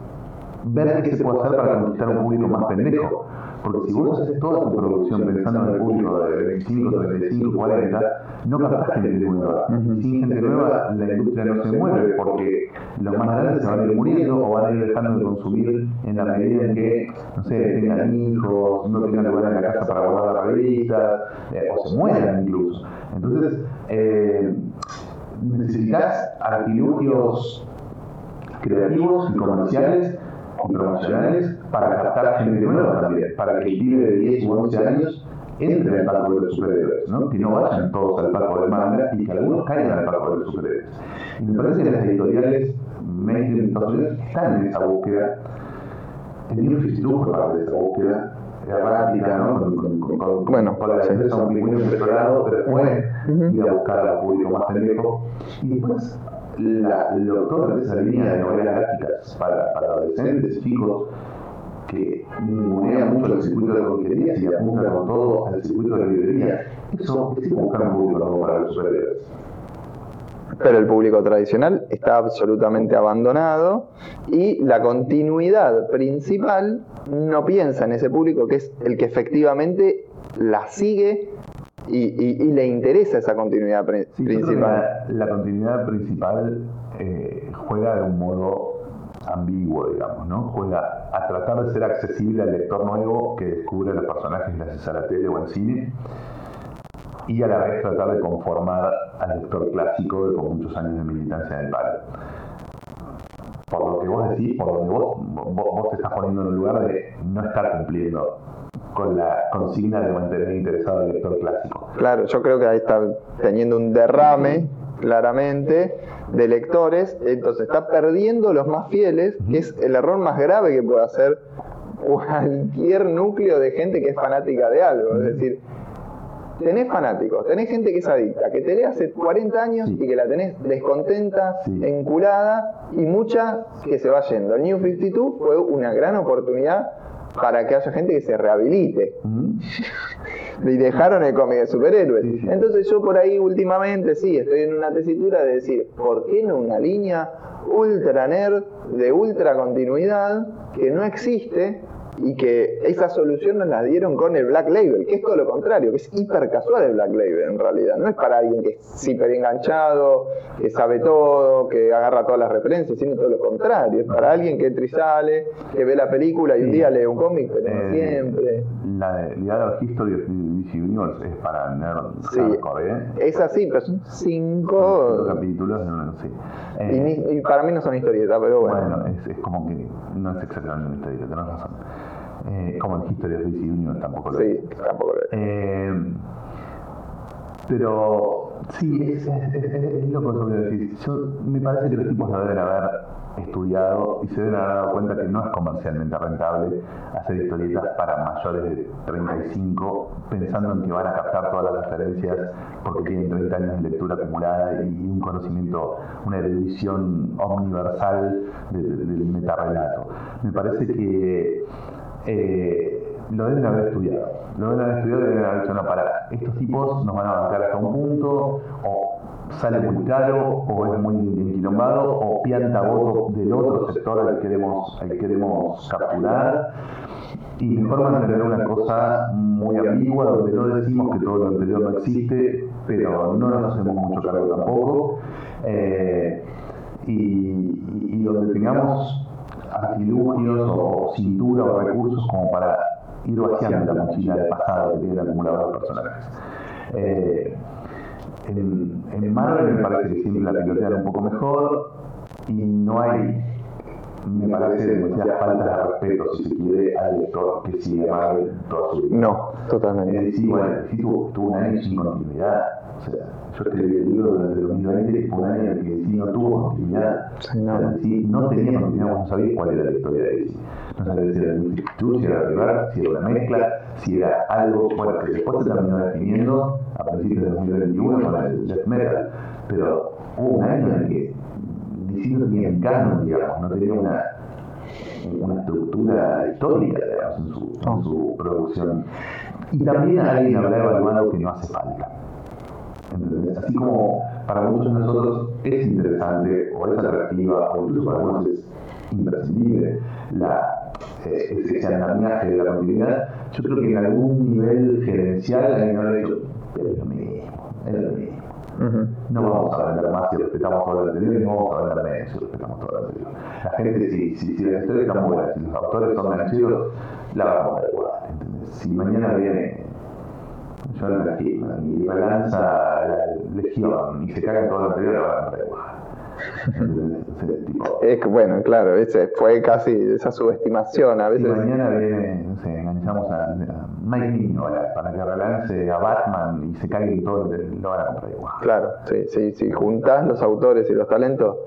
ver qué se puede hacer para conquistar un público más pendejo. Porque si vos haces toda tu producción pensando en el público de 25, 35, 40, no captás gente nueva. Sin gente nueva, la industria no se mueve porque los más grandes se van a ir muriendo o van a ir dejando de consumir en la medida en que, no sé, tengan hijos, no tengan lugar en la casa para guardar las revistas, eh, o se mueran incluso. Entonces, eh, necesitas artilugios creativos y comerciales y promocionales para captar gente nueva también, para que el pibe de 10 u 11 años entre al palco de los superhéroes, ¿no? que no vayan todos al palco de manga y que algunos caigan al palco de los superhéroes. Y me parece que las editoriales mainstream Estados Unidos están en esa búsqueda. 52 fue parte de esa búsqueda errática, ¿no? Con, con, con, Bueno, con la sí. empresa un muy impresionado, pero fue ir a buscar al público más pendejo. Y después, la, lo, toda esa línea de novelas gráficas para, para adolescentes, chicos, que ningunea mucho el circuito de comiquerías y apunta con todo al circuito de librerías. Eso es buscar un público para los superhéroes. pero el público tradicional está absolutamente abandonado y la continuidad principal no piensa en ese público que es el que efectivamente la sigue y, y- y le interesa esa continuidad Sí, que principal. La, la continuidad principal eh, juega de un modo ambiguo, digamos, ¿no? Juega a tratar de ser accesible al lector nuevo que descubre los personajes gracias a la tele o al cine y a la vez tratar de conformar al lector clásico de con muchos años de militancia en el palo. Por lo que vos decís, por donde vos, vos, vos te estás poniendo en un lugar de no estar cumpliendo con la consigna de mantener interesado al lector clásico. Claro, yo creo que ahí está teniendo un derrame claramente de lectores, entonces está perdiendo los más fieles, que es el error más grave que puede hacer cualquier núcleo de gente que es fanática de algo. Es decir, tenés fanáticos, tenés gente que es adicta, que te lee hace 40 años Sí. y que la tenés descontenta, Sí. enculada y mucha que se va yendo. El New 52 fue una gran oportunidad para que haya gente que se rehabilite y dejaron el cómic de superhéroes. Sí, sí. Entonces yo por ahí últimamente sí, estoy en una tesitura de decir, ¿por qué no una línea ultra nerd, de ultra continuidad, que no existe y que esa solución nos la dieron con el Black Label, que es todo lo contrario, que es hiper casual el Black Label en realidad, no es para alguien que es hiper enganchado, que sabe todo, que agarra todas las referencias, sino todo lo contrario, es para alguien que entra y sale, que ve la película y un día lee un cómic, pero no Eh, siempre. La de Other History of DC Universe es para nerd Sí. hardcore, ¿eh? Es así, pero son cinco. Cinco capítulos, no, sí. Eh, Y, ni- y para mí no son historietas, pero bueno. bueno, es, es como que no es exactamente una historia, tenés razón. Eh, como el History of DC Universe tampoco lo es. sí, tampoco lo es. Eh, pero sí, es, es, es, es loco eso que decís. Yo, me parece que los tipos lo deben haber estudiado y se deben haber dado cuenta que no es comercialmente rentable hacer historietas para mayores de 35 pensando en que van a captar todas las referencias porque tienen 30 años de lectura acumulada y un conocimiento, una erudición omniversal de- de- del metarrelato. Me parece que eh, lo deben haber estudiado. Lo deben haber estudiado y deben haber dicho, no, para, estos tipos nos van a bancar hasta un punto, o sale muy caro, o es muy enquilombado, o pianta voto del otro sector al que queremos, al que queremos capturar. Y mejor mantener una cosa muy ambigua, donde no decimos que todo lo anterior no existe, pero no nos hacemos mucho cargo tampoco. Eh, y- y donde tengamos artilugios o cintura o recursos como para ir vaciando la mochila del pasado que tienen acumulados los personajes. Eh, en, en Marvel me parece que siempre la pilotean un poco mejor y no hay, me parece, demasiadas faltas de respeto, si se quiere, al lector que sigue Marvel toda su vida. No, totalmente. Es decir, bueno, sí tuvo, tuvo un año sin continuidad. O sea, yo escribí el libro el 2020 fue un año en el que DC no tuvo continuidad. Sí, no. O sea, DC no tenía continuidad, no sabías cuál era la historia de DC. No sabías si era el Institute, si era River, si era una mezcla, si era algo, bueno, que después se terminó definiendo a principios de 2021 con el Death Metal. Pero hubo un año en el que No tenía canon, digamos, no tenía una una estructura histórica digamos, en, su, en su producción. Y también alguien habrá evaluado que no hace falta. ¿Entendés? Así como para muchos de nosotros es interesante o es atractiva o incluso para algunos es imprescindible la, eh, ese, andamiaje de la continuidad, yo creo que en algún nivel gerencial alguien habrá dicho, pero es lo mismo, es lo mismo. No vamos a vender más si respetamos todo lo anterior y no vamos a vender menos si respetamos todo lo anterior. La gente, si, si, si la historia está buena, si los autores son gancheros, la van a. ¿entendés? Si mañana viene yo la Hitman y relanza la Legión y se caga todo lo anterior, la van a igual. Es que, bueno, claro, ese fue casi esa subestimación. A veces mañana viene, no sé, enganchamos a, a Mike Mignola para que relance a Batman y se caiga y todo, lo van a comprar igual. Claro, sí, sí, si juntás los autores y los talentos,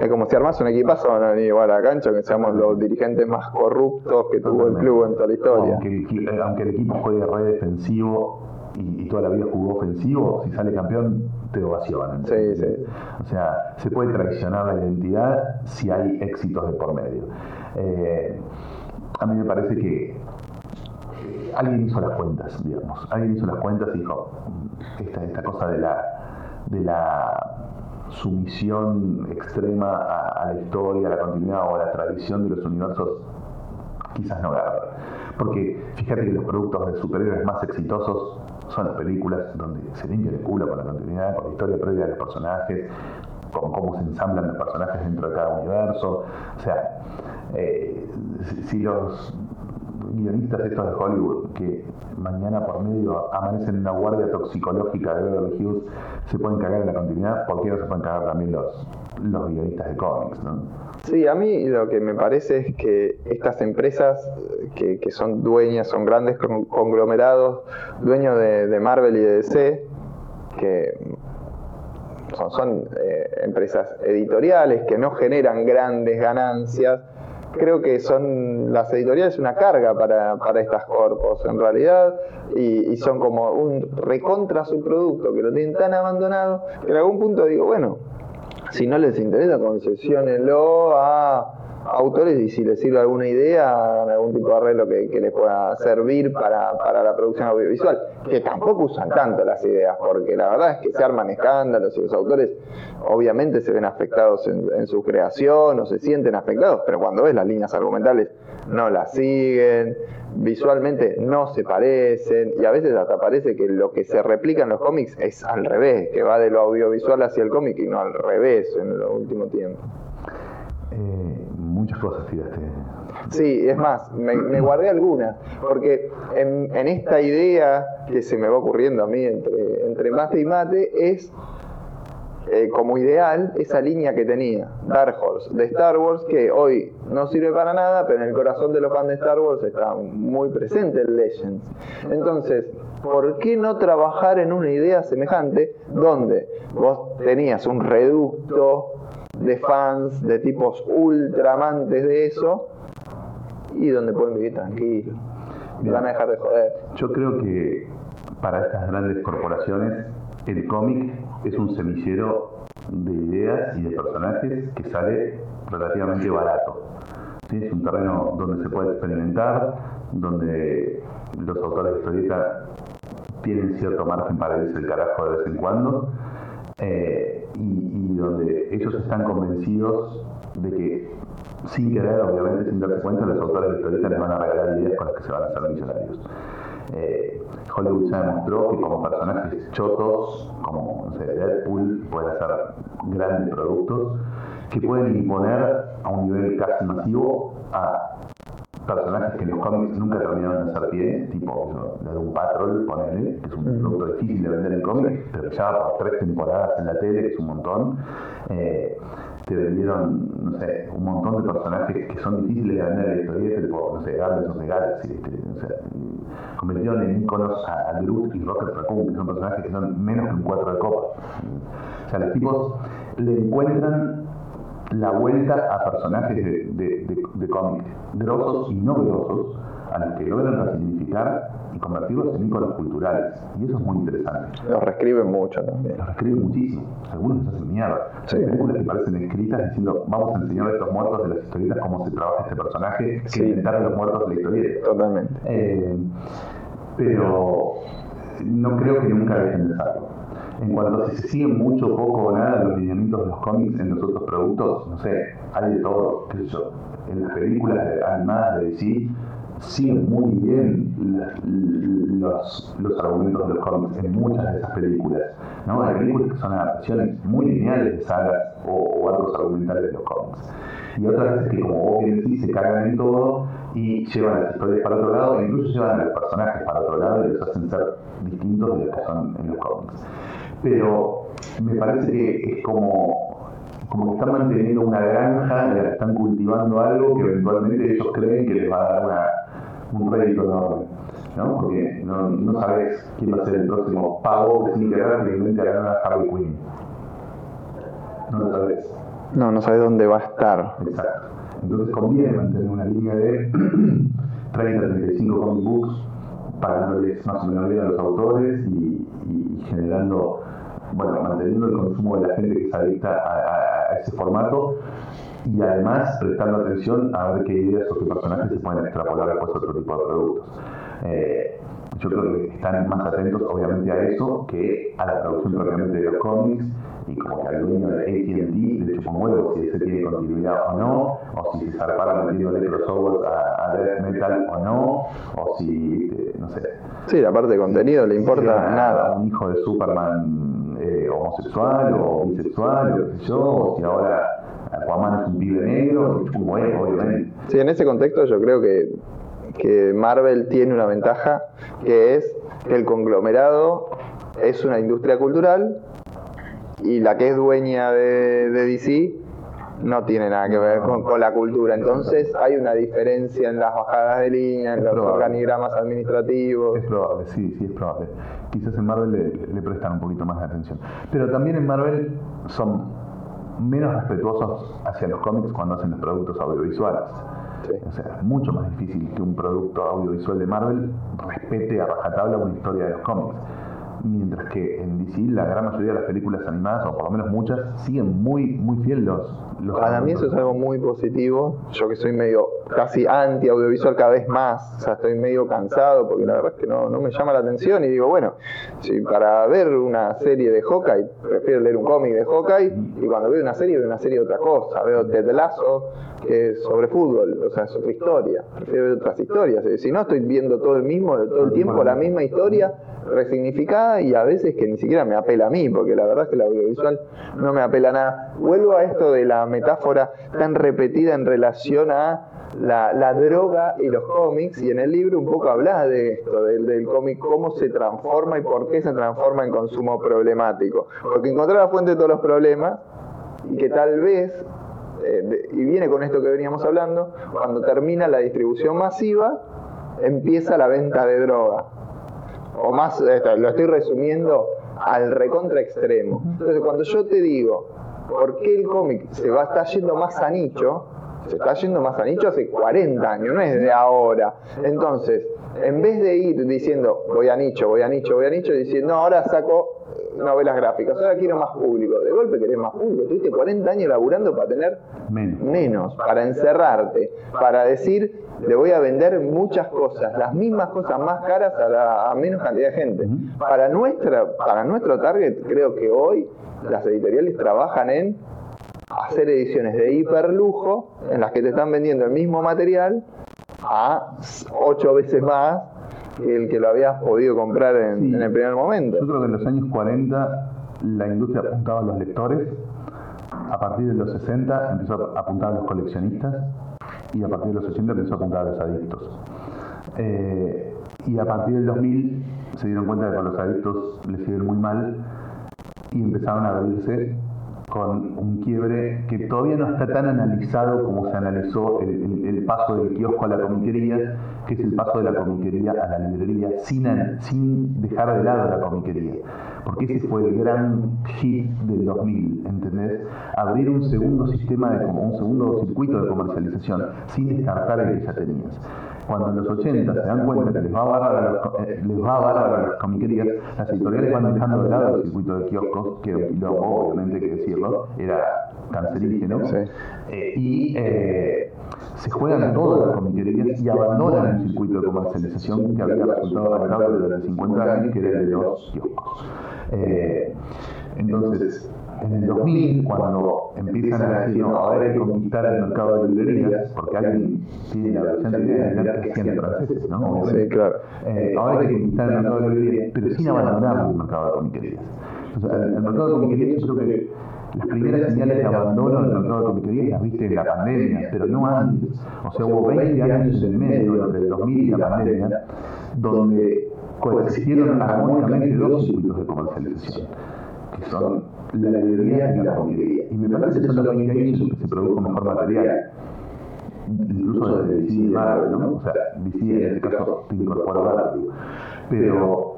es como si armás un equipazo, van a venir igual a la cancha, que seamos los dirigentes más corruptos que tuvo el club en toda la historia. Aunque el, aunque el equipo juegue re defensivo y, y toda la vida jugó ofensivo, si sale campeón te ovacionan. Sí, sí. O sea, se puede traicionar la identidad si hay éxitos de por medio. Eh, a mí me parece que eh, alguien hizo las cuentas, digamos. Alguien hizo las cuentas y dijo, "Mm, esta, esta cosa de la, de la sumisión extrema a, a la historia, a la continuidad o a la tradición de los universos quizás no garra. Porque fíjate que los productos de superhéroes más exitosos son las películas donde se limpia el culo con la continuidad, con la historia previa de los personajes, con cómo se ensamblan los personajes dentro de cada universo. O sea, eh, si- si los guionistas estos de Hollywood que mañana por medio amanecen en una guardia toxicológica de Beverly Hills se pueden cagar en la continuidad, ¿por qué no se pueden cagar también los, los guionistas de cómics? ¿no? Sí, a mí lo que me parece es que estas empresas eh, que, que son dueñas, son grandes con- conglomerados, dueños de, de Marvel y de DC, que son, son, eh, empresas editoriales que no generan grandes ganancias, creo que son las editoriales una carga para, para estas corpos en realidad y, y son como un recontra su producto que lo tienen tan abandonado que en algún punto digo, bueno, si no les interesa, concesionenlo a autores y si les sirve alguna idea, algún tipo de arreglo que, les pueda servir para, para la producción audiovisual, que tampoco usan tanto las ideas, porque la verdad es que se arman escándalos y los autores obviamente se ven afectados en, en su creación o se sienten afectados, pero cuando ves las líneas argumentales no las siguen, visualmente no se parecen y a veces hasta parece que lo que se replica en los cómics es al revés, que va de lo audiovisual hacia el cómic y no al revés en el último tiempo. Eh, muchas cosas tiraste. Sí, es más, me, guardé algunas, porque en, en esta idea que se me va ocurriendo a mí entre, entre mate y mate es eh, como ideal esa línea que tenía Dark Horse de Star Wars, que hoy no sirve para nada, pero en el corazón de los fans de Star Wars está muy presente el Legends. Entonces, ¿por qué no trabajar en una idea semejante donde vos tenías un reducto de fans, de tipos ultra amantes de eso, y donde pueden vivir tranquilos? Y van a dejar de joder. Yo creo que para estas grandes corporaciones el cómic es un semillero de ideas y de personajes que sale relativamente barato. Es un terreno donde se puede experimentar, donde los autores de historieta tienen cierto margen para irse el carajo de vez en cuando eh, y, donde ellos están convencidos de que sin querer, obviamente sin darse cuenta, los autores de historieta les van a regalar ideas con las que se van a hacer millonarios. Eh, Hollywood ya demostró que como personajes chotos, como Deadpool, pueden hacer grandes productos que pueden imponer a un nivel casi masivo a personajes que en los cómics nunca terminaron de hacer pie, tipo la de un Patrol, ponele, que es un producto difícil de vender en cómics, pero ya por tres temporadas en la tele, que es un montón. Eh, te vendieron, no sé, un montón de personajes que son difíciles de vender en la historieta, tipo, no sé, of the Galaxy, ¿viste? o sea, convirtieron en íconos a, a Groot y Rocket Raccoon, que son personajes que son menos que un 4 de copa. O sea, los tipos le encuentran la vuelta a personajes de, de, de, de cómics grosos y no grosos, a los que logran resignificar y convertirlos en íconos culturales. Y eso es muy interesante. Los reescriben mucho también. Los reescriben muchísimo. Algunos los hacen mierda. Sí. Hay películas que parecen escritas diciendo vamos a enseñar a estos muertos de las historietas cómo se trabaja este personaje que Sí. inventaron los muertos de la historieta. Totalmente. Eh, pero no creo que nunca dejen de hacerlo. En cuanto a si se siguen mucho, poco o nada los lineamientos de los cómics en los otros productos, no sé, hay de todo, qué sé yo. En las películas animadas de DC siguen muy bien los, los argumentos de los cómics en muchas de esas películas. ¿no? Hay películas que son adaptaciones muy lineales de sagas o, o arcos argumentales de los cómics. Y otras veces que, como vos bien decís, se cargan en todo y llevan las historias para otro lado, e incluso llevan a los personajes para otro lado y los hacen ser distintos de los que son en los cómics. Pero me parece que es como, como que están manteniendo una granja, están cultivando algo que eventualmente ellos creen que les va a dar una, un rédito enorme. ¿no? Porque no, no sabes quién va a ser el próximo pavo que sin querer realmente hará a Harley Quinn. No lo sabes. No, no sabes dónde va a estar. Exacto. Entonces conviene mantener una línea de [clears throat] 30, 35 comic books, pagándoles más o menos bien a los autores y, y generando, bueno, manteniendo el consumo de la gente que se adicta a, a ese formato y además prestando atención a ver qué ideas o qué personajes se pueden extrapolar después a otro tipo de productos. Eh, yo creo que están más atentos obviamente a eso que a la producción propiamente de los cómics y como que al dueño de AT&T le chupa un huevo si ese tiene continuidad o no, o si se zarparon metiéndole crossovers a, a Death Metal o no, o si, eh, no sé. Sí, la parte de contenido le importa nada. Un hijo de Superman eh, homosexual o bisexual, o qué sé yo, o si ahora Aquaman es un pibe negro, un huevo, obviamente. Sí, en ese contexto yo creo que, que Marvel tiene una ventaja que es que el conglomerado es una industria cultural y la que es dueña de DC no tiene nada que ver con, con la cultura. Entonces hay una diferencia en las bajadas de línea, en Es los probable. organigramas administrativos. Es probable, sí, sí es probable. Quizás en Marvel le, le prestan un poquito más de atención. Pero también en Marvel son menos respetuosos hacia los cómics cuando hacen los productos audiovisuales. Sí. O sea, es mucho más difícil que un producto audiovisual de Marvel respete a rajatabla una historia de los cómics. Mientras que en DC la gran mayoría de las películas animadas, o por lo menos muchas, siguen muy, muy fiel los, los Para mí eso es algo muy positivo. Yo que soy medio casi anti audiovisual cada vez más, o sea, estoy medio cansado porque la verdad es que no, no me llama la atención y digo, bueno, si para ver una serie de Hawkeye, prefiero leer un cómic de Hawkeye y cuando veo una serie veo una serie de otra cosa, veo Ted Lasso que es sobre fútbol, o sea, es otra historia, prefiero ver otras historias. Si no estoy viendo todo el mismo, todo el tiempo la misma historia resignificada y a veces que ni siquiera me apela a mí, porque la verdad es que el audiovisual no me apela a nada. Vuelvo a esto de la metáfora tan repetida en relación a la, droga y los cómics, y en el libro un poco hablas de esto, del, del cómic, cómo se transforma y por qué se transforma en consumo problemático. Porque encontrar la fuente de todos los problemas y que tal vez, eh, y viene con esto que veníamos hablando, cuando termina la distribución masiva, empieza la venta de droga o más, lo estoy resumiendo al recontra extremo. Entonces, cuando yo te digo, ¿por qué el cómic se va está yendo más a nicho? Se está yendo más a nicho hace 40 años, no es de ahora. Entonces, en vez de ir diciendo, voy a nicho, voy a nicho, voy a nicho, diciendo, no, ahora saco novelas gráficas, ahora quiero más público. De golpe querés más público. Tuviste 40 años laburando para tener Menos. menos, para encerrarte, para decir, le voy a vender muchas cosas, las mismas cosas más caras a, la- a menos cantidad de gente. Para, nuestra, para nuestro target, creo que hoy las editoriales trabajan en hacer ediciones de hiperlujo en las que te están vendiendo el mismo material a ocho veces más que el que lo habías podido comprar en, Sí. en el primer momento. Yo creo que en los años 40 la industria apuntaba a los lectores, a partir de los 60 empezó a apuntar a los coleccionistas y a partir de los 80 empezó a apuntar a los adictos. Eh, y a partir del 2000 se dieron cuenta de que a los adictos les iba muy mal y empezaron a abrirse con un quiebre que todavía no está tan analizado como se analizó el, el- el paso del kiosco a la comiquería, que es el paso de la comiquería a la librería, sin, sin dejar de lado la comiquería. Porque ese fue el gran hit del 2000, ¿entendés? Abrir un segundo sistema, de, un segundo circuito de comercialización, sin descartar el que ya tenías. Cuando en los 80 se dan cuenta que les va bárbaro a, eh, les va a las comiquerías, las editoriales van dejando de lado el circuito de kioscos, que quilombo, obviamente hay que decirlo, era cancerígeno, Sí. eh, y eh, se juegan todas las comiquerías y abandonan un circuito de comercialización que había resultado rentable durante 50 años, que era el de los kioscos. Eh, entonces, en el 2000, cuando empiezan a decir, no, ahora hay que conquistar el mercado de librerías, porque alguien tiene la brillante idea de ver que hacían franceses, ¿no? Sí, claro. Eh, ahora hay que conquistar el mercado de librerías, pero sin abandonar el mercado de comiquerías. Entonces, el, el mercado de comiquerías yo creo que las primeras señales de abandono del mercado de comiquerías las viste en la pandemia, pero no antes. O sea, hubo 20 años en medio, entre el 2000 y la pandemia, donde coexistieron armónicamente dos circuitos de comercialización que son la librería y la comiquería. Y me parece que son los únicos que se produjo mejor material. Incluso desde DC y Marvel, ¿no? O sea, DC en este caso te incorpora Marvel. Pero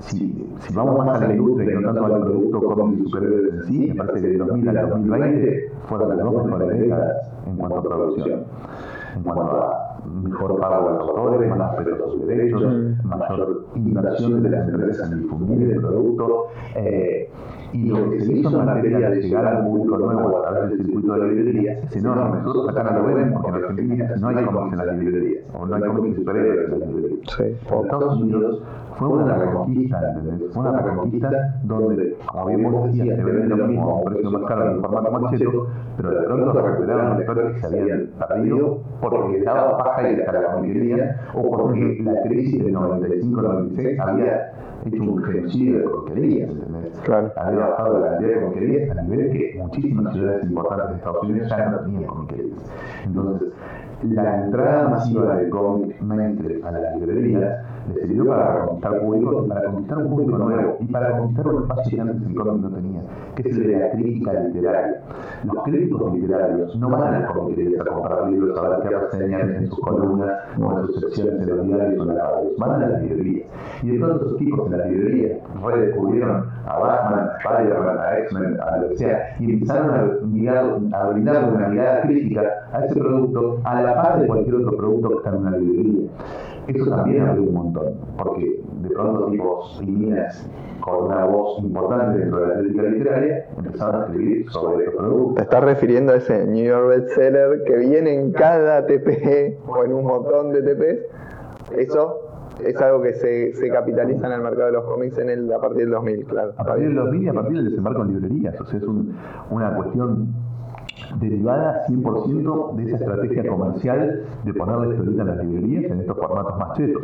si, si vamos más a la industria y no tanto al producto cómic y superhéroes en sí, me parece que de 2000 al 2020 fueron las dos mejores décadas en cuanto a producción. En cuanto a mejor pago a los autores, más respeto a sus derechos, mayor inversión de las empresas en difundir el producto. Eh, y lo que se hizo en materia de llegar al público nuevo a través del circuito de la librería es enorme. Nosotros acá no lo ven porque en Argentina no hay cómics en las librerías, o no hay cómics superhéroes en las librerías. Sí. En Estados Unidos fue una reconquista, ¿entendés? Fue una reconquista donde, como bien vos decías, te venden lo mismo a un precio más caro en formato más cheto, pero de pronto recuperaron lectores que se habían perdido porque les daba paja ir a la comiquería o porque la crisis del 95-96 había hecho un genocidio de porquerías, ¿entendés? Claro. Había bajado la cantidad de comiquerías a nivel que muchísimas ciudades importantes de Estados Unidos ya no tenían comiquerías. Entonces, la entrada masiva de cómic mainstream a las librerías le sirvió para conquistar público, para conquistar un público nuevo y para conquistar un espacio que antes el cómic no tenía, que es el de la crítica literaria. Los críticos literarios no van a las comiquerías a comprar libros a ver qué reseñan en sus columnas o en sus secciones en los diarios o en las radios, van a las librerías. Y de pronto esos tipos en las librerías redescubrieron a Batman, a Spider-Man, a X-Men, a lo que sea, y empezaron a, mirar, a una mirada crítica a ese producto a la par de cualquier otro producto que está en una librería. Eso también abrió un montón, porque de pronto tipos y minas con una voz importante dentro de la crítica literaria empezaron a escribir sobre estos ¿Te productos. estás refiriendo a ese New York bestseller que viene en cada TP o en un montón de TPs? Eso es algo que se, se capitaliza en el mercado de los cómics en el, a partir del 2000, claro. A partir del 2000 y a partir del desembarco en librerías, o sea, es un- una cuestión derivada 100% de esa estrategia comercial de ponerle historieta en las librerías en estos formatos más chetos.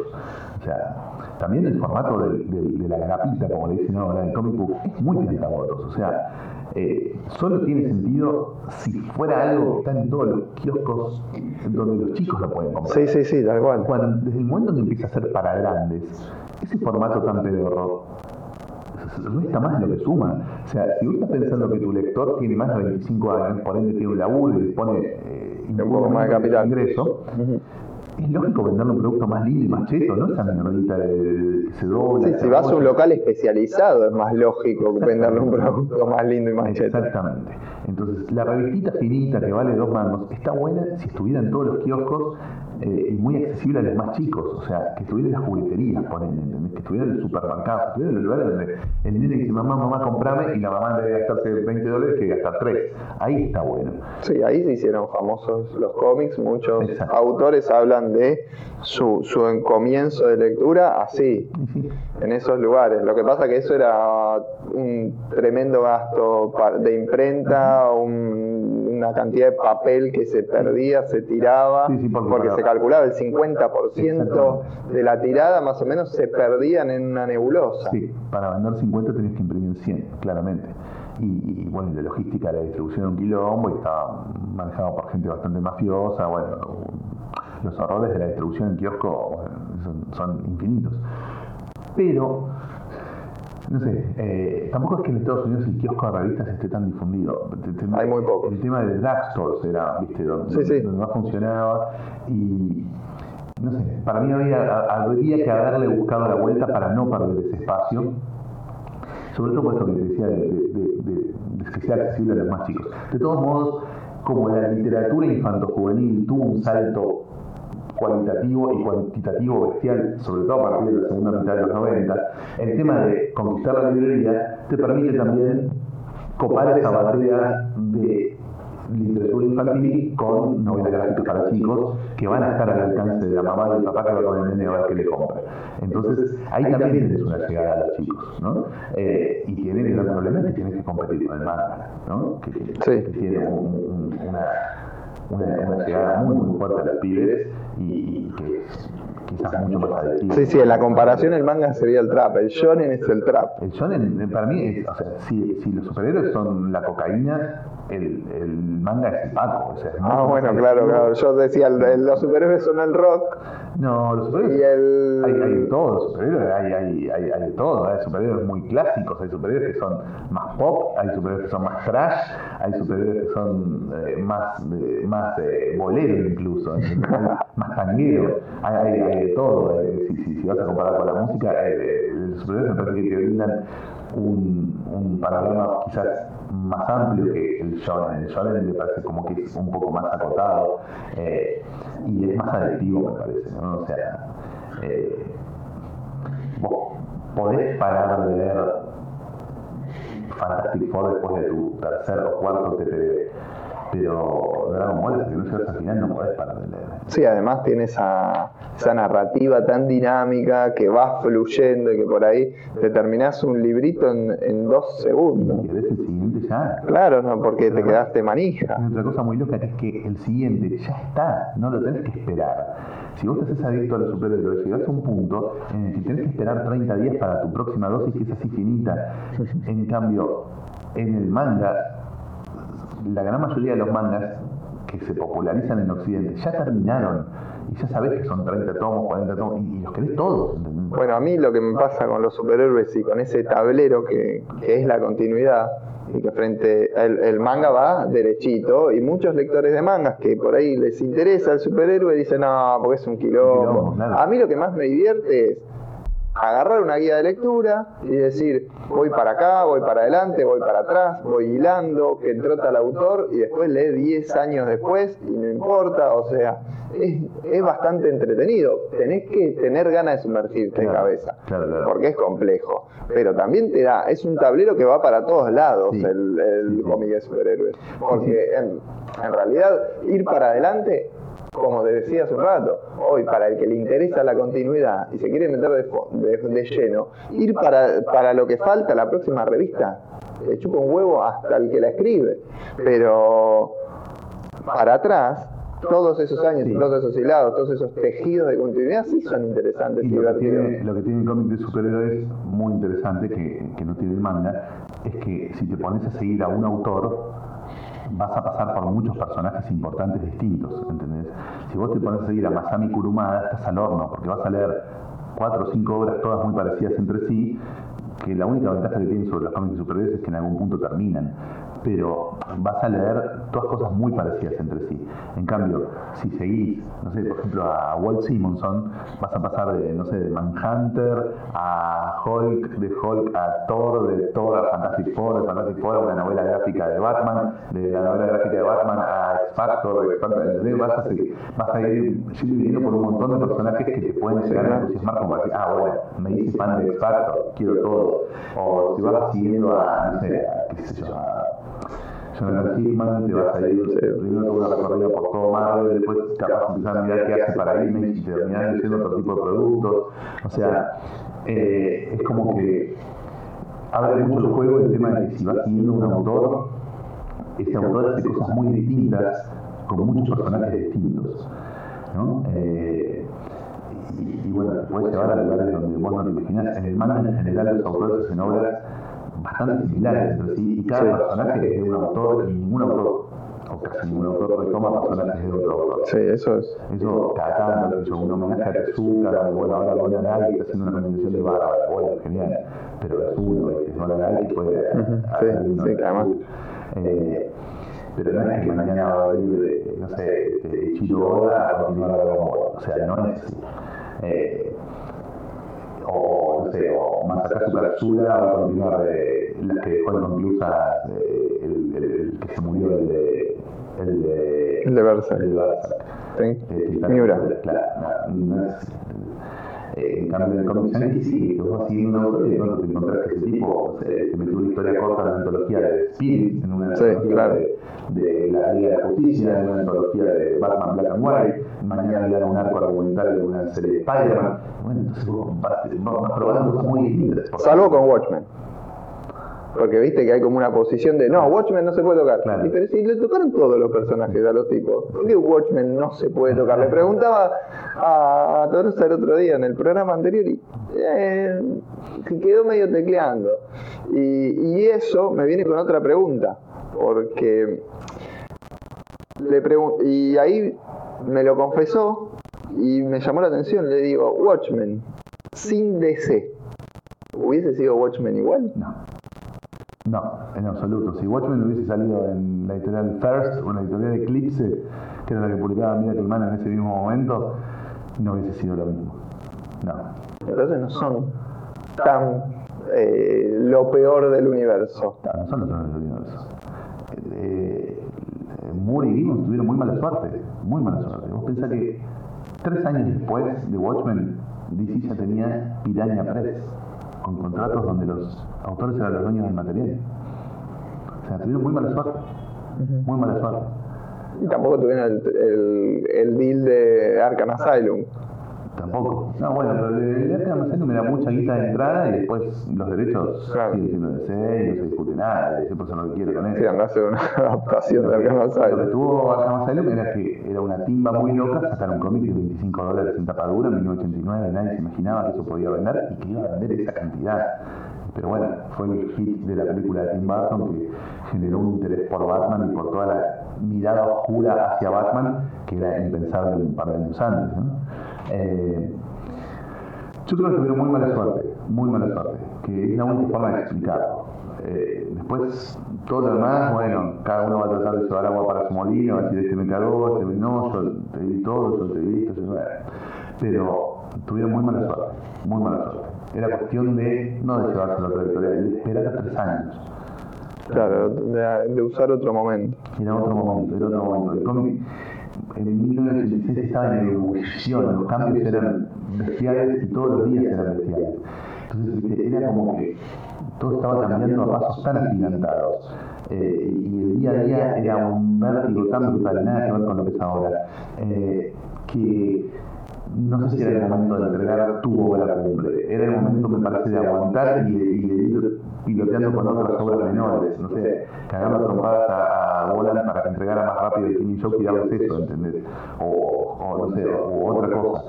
O sea, también el formato de, la grapita, como le dicen ahora, del comic book, es muy piantabotos. O sea, eh, solo tiene sentido si fuera algo que está en todos los kioscos donde los chicos lo pueden comprar. Sí, sí, sí, tal cual. Cuando, desde el momento en que empieza a ser para grandes, ese formato tan pedorro resta más de lo que suma. O sea, si vos estás pensando que tu lector tiene más de 25 años, por ende tiene un laburo y dispone eh, Un más de capital. ingreso, es lógico venderle un producto más lindo y más cheto, ¿no? Esa mierdita que se dobla. Sí, si vas a un local especializado es más lógico venderle un producto más lindo y más cheto. Exactamente. Entonces, la revistita finita que vale dos mangos está buena si estuviera en todos los kioscos eh, muy accesible a los más chicos. O sea, que estuviera en las jugueterías, ¿entendés? que estuviera en el supermercado, que estuviera en el lugar donde el nene dice, mamá, mamá, comprame, y la mamá en vez de gastarse 20 dólares, que gastar 3. Ahí está bueno. Sí, ahí se hicieron famosos los cómics. Muchos Exacto. autores hablan de su, su comienzo de lectura así, en esos lugares. Lo que pasa que eso era un tremendo gasto de imprenta, un- una cantidad de papel que se perdía, se tiraba, Sí, sí, porque se calculaba el 50% de la tirada más o menos se perdían en una nebulosa. Sí, para vender 50 tenías que imprimir 100, claramente. Y, y, bueno, la logística de la distribución era un quilombo y estaba manejado por gente bastante mafiosa. Bueno, los errores de la distribución en kiosco bueno, son, son infinitos. Pero, no sé, eh, tampoco es que en Estados Unidos el kiosco de revistas esté tan difundido. Hay muy pocos. El tema de drugstores era, viste, donde, Sí, sí. donde más funcionaba. Y no sé, para mí había, habría que haberle buscado la vuelta para no perder ese espacio. Sobre todo por esto que te decía de, de- de- de- de que sea accesible a los más chicos. De todos modos, como la literatura infanto-juvenil tuvo un salto cualitativo y cuantitativo bestial, sobre todo a partir de la segunda mitad de los 90, el tema de conquistar la librería te permite también copar esa batería de literatura infantil con novelas gráficas para chicos que van a estar al alcance de la mamá y el papá que va con el nene a ver qué le compra. Entonces, ahí también tienes una llegada a los chicos, ¿no? Eh, y tienes el problema que tienes que competir con el manga, ¿no? Que, que- Sí. que tiene un- un- una, una, una llegada muy, muy fuerte a los pibes y, y que quizás mucho más adictiva. Sí, sí, en la comparación el manga sería el trap, el shonen es el trap. El shonen, para mí, es, o sea, si, si los superhéroes son la cocaína, el, el manga es Paco. O sea, es Ah, bueno, claro, claro. Yo decía, el- los superhéroes son el rock No, los superhéroes y el... Hay, hay de todo, superhéroes, hay, hay, hay, hay de todo, hay superhéroes muy clásicos, hay superhéroes que son más pop, hay superhéroes que son más trash, hay superhéroes que son eh, más, eh, más eh, bolero incluso, ¿entendés? [laughs] más tanguero, hay, hay, hay de todo, eh, si, si, si vas a comparar con la música, eh, los superhéroes me parece que te brindan un, un panorama quizás más amplio que el shonen, el shonen me parece como que es un poco más acotado eh, y es más adictivo me parece, ¿no? O sea, eh, podés parar de ver Fantastic Four después de tu tercer o cuarto TPB, pero Dragon Ball, hasta que no llegas al final, no podés parar de leer. Sí, además tiene esa, esa narrativa tan dinámica que va fluyendo y que por ahí te terminás un librito en, en dos segundos. Y ves el siguiente ya. Claro, no, porque te quedaste manija. Hay otra cosa muy loca que es que el siguiente ya está, no lo tenés que esperar. Si vos te haces adicto a los superhéroes, llegás a un punto en el que tenés que esperar 30 días para tu próxima dosis, que es así finita. En cambio, en el manga, la gran mayoría de los mangas que se popularizan en Occidente ya terminaron. Y ya sabés que son 30 tomos, 40 tomos, y, y los querés todos. Bueno, a mí lo que me pasa con los superhéroes y con ese tablero que, que es la continuidad, y que frente el, el manga va derechito, y muchos lectores de mangas que por ahí les interesa el superhéroe dicen, no, porque es un quilombo. quilombo, claro. A mí lo que más me divierte es agarrar una guía de lectura y decir, voy para acá, voy para adelante, voy para atrás, voy hilando, que trota el autor y después lee 10 años después y no importa, o sea, es, es bastante entretenido. Tenés que tener ganas de sumergirte en cabeza, claro, claro. porque es complejo, pero también te da, es un tablero que va para todos lados Sí. el, el cómic de superhéroes, porque en, en realidad ir para adelante como te decía hace un rato, hoy para el que le interesa la continuidad y se quiere meter de, de- de lleno, ir para, para lo que falta la próxima revista, le chupa un huevo hasta el que la escribe. Pero para atrás, todos esos años, Sí. todos esos hilados, todos esos tejidos de continuidad sí son interesantes y Y lo que, divertidos. tiene, lo que tiene el cómic de superhéroes muy interesante, que, que no tiene el manga, es que si te pones a seguir a un autor, vas a pasar por muchos personajes importantes distintos, ¿entendés? Si vos te pones a seguir a Masami Kurumada, estás al horno, porque vas a leer cuatro o cinco obras todas muy parecidas entre sí, que la única ventaja que tienen sobre los cómics de superhéroes es que en algún punto terminan. Pero vas a leer todas cosas muy parecidas entre sí. En cambio, si seguís, no sé, por ejemplo, a Walt Simonson, vas a pasar de, no sé, de Manhunter a Hulk, de Hulk a Thor, de Thor a Fantastic Four, de Fantastic Four a una novela gráfica de Batman, de la novela gráfica de Batman a X Factor, de X Factor, vas a, seguir- vas a ir viniendo por un montón de personajes que te pueden llegar a entusiasmar como decir, ah, bueno, me hice fan de X Factor, quiero todo. O si vas siguiendo a, no sé, a, qué sé yo, a Jonathan Hickman, te vas a ir primero toda una recorrida por todo Marvel, después capaz empezar a mirar qué hace para Image y terminar leyendo otro tipo de productos. O sea, eh, es como que abre mucho el juego el tema de que si vas siguiendo un autor, ese autor hace cosas muy distintas con muchos personajes distintos. ¿no? Eh, y, y bueno, te puede llevar a lugares donde vos no te imaginás. En el manga en general los autores hacen obras bastante similares sí y cada personaje es de un autor y ningún autor, o casi ningún autor, retoma personajes de otro autor. Sí, eso es. Eso cada tanto, yo, un homenaje a Tezuka, bueno, ahora Lola Nike está haciendo una combinación de Bárbara, bueno, genial, pero es uno, es Lola Nike puede sí, sí, de además. Eh, pero no es que mañana va a venir, de, no sé, este, Ichiro Oda a continuar Dragon Ball, o sea, no es así. Eh, o no sé, o Masakazu Katsura va a continuar de las que dejó inconclusas eh, el, el, el que se murió, el de. El de. El de Berserk. el de Berserk. Sí. Eh, Miura. Claro, no, no es. Eh, en cambio, en el cómic yankee sí, que vos vas siguiendo un autor y de pronto te encontrás que ese tipo no sé, que metió una historia corta en la antología de Spirit, en una Sí, antología claro. de, de la Liga de la Justicia, en una antología de Batman Black and White, mañana le dan un arco argumental de una serie de Spider-Man. Bueno, entonces vos vas, vas probando cosas muy distintas. Salvo con Watchmen. Porque viste que hay como una posición de no, Watchmen no se puede tocar. Claro. Y pero si le tocaron todos los personajes a los tipos, ¿por qué Watchmen no se puede tocar? Le preguntaba a Torosa el otro día en el programa anterior y eh, que quedó medio tecleando. Y, y eso me viene con otra pregunta. porque le pregun- y ahí me lo confesó y me llamó la atención. Le digo, Watchmen, sin DC. ¿Hubiese sido Watchmen igual? No. No, en absoluto. Si Watchmen hubiese salido en la editorial First o en la editorial Eclipse, que era la que publicaba Miracle Man en ese mismo momento, no hubiese sido lo mismo. No. Entonces no son tan eh, lo peor del universo. No, no son los peores del universo. Eh, eh, Moore y Gibbons tuvieron muy mala suerte. Muy mala suerte. Vos pensás que tres años después de Watchmen, DC ya tenía Piranha Press, con contratos donde los autores eran los dueños del material. O sea, tuvieron muy mala suerte. Muy mala suerte. Y tampoco tuvieron el, el, el deal de Arkham Asylum. Tampoco. No, bueno, pero el Arkham Asylum era mucha guita de entrada y después los derechos Claro. siguen siendo de C y no se discute nada. Eso no lo quiere con eso. Sí, andá a hacer una [laughs] adaptación de Arkham Lo que Asylum. tuvo Arkham Asylum era que era una timba muy loca sacar un cómic de 25 dólares en tapadura en 1989, nadie se imaginaba que eso podía vender y que iba a vender esa cantidad. Pero bueno, fue el hit de la película de Tim Burton que generó un interés por Batman y por toda la mirada oscura hacia Batman que era impensable un par de años antes. Eh, yo creo que tuvieron muy mala suerte, muy mala suerte, que es la única forma de explicarlo. Eh, después, todo lo demás, bueno, cada uno va a tratar de llevar agua para su molino, a decir, este me cagó, este me no, yo te di todo, yo te di esto, yo. Pero tuvieron muy mala suerte, muy mala suerte. Era cuestión de, no de llevarse la trayectoria, de esperar tres años. Claro, de, de usar otro momento. Era otro momento, era otro momento. El cómic en 1986 estaba en ebullición, los cambios eran bestiales y todos los días eran bestiales. Entonces viste, era como que todo estaba cambiando a pasos tan agigantados. Eh, y el día a día era un vértigo tan brutal, nada que ver con lo que es ahora. Eh, que no sé si era el momento de entregar tu obra cumbre, era el momento, me parece, de aguantar y de, y de ir piloteando con otras obras menores, no sé, cagar las trompadas a, a Bolan para que entregara más rápido el Killing Joke y darles eso, ¿entendés? O, o no sé, o, otra cosa.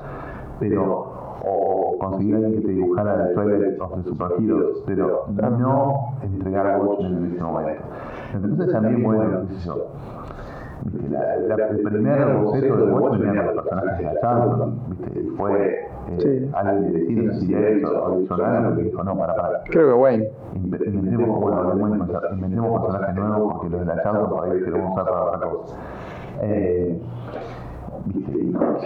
Pero, o conseguir alguien que te dibujara el Twilight of the Superheroes, pero no entregar a Watchmen en ese momento. Entonces también, bueno, qué sé yo. La, la- el primer boceto de Watchmen era los personajes de la Charlton, ¿viste? Y fue eh, alguien de decir si él o Solano que dijo, no, para, para. Creo que Wayne. Inve- Inventemos, bueno, pensar, inventemos personajes nuevos porque los de la Charlton por ahí los queremos usar para otra cosa. Eh,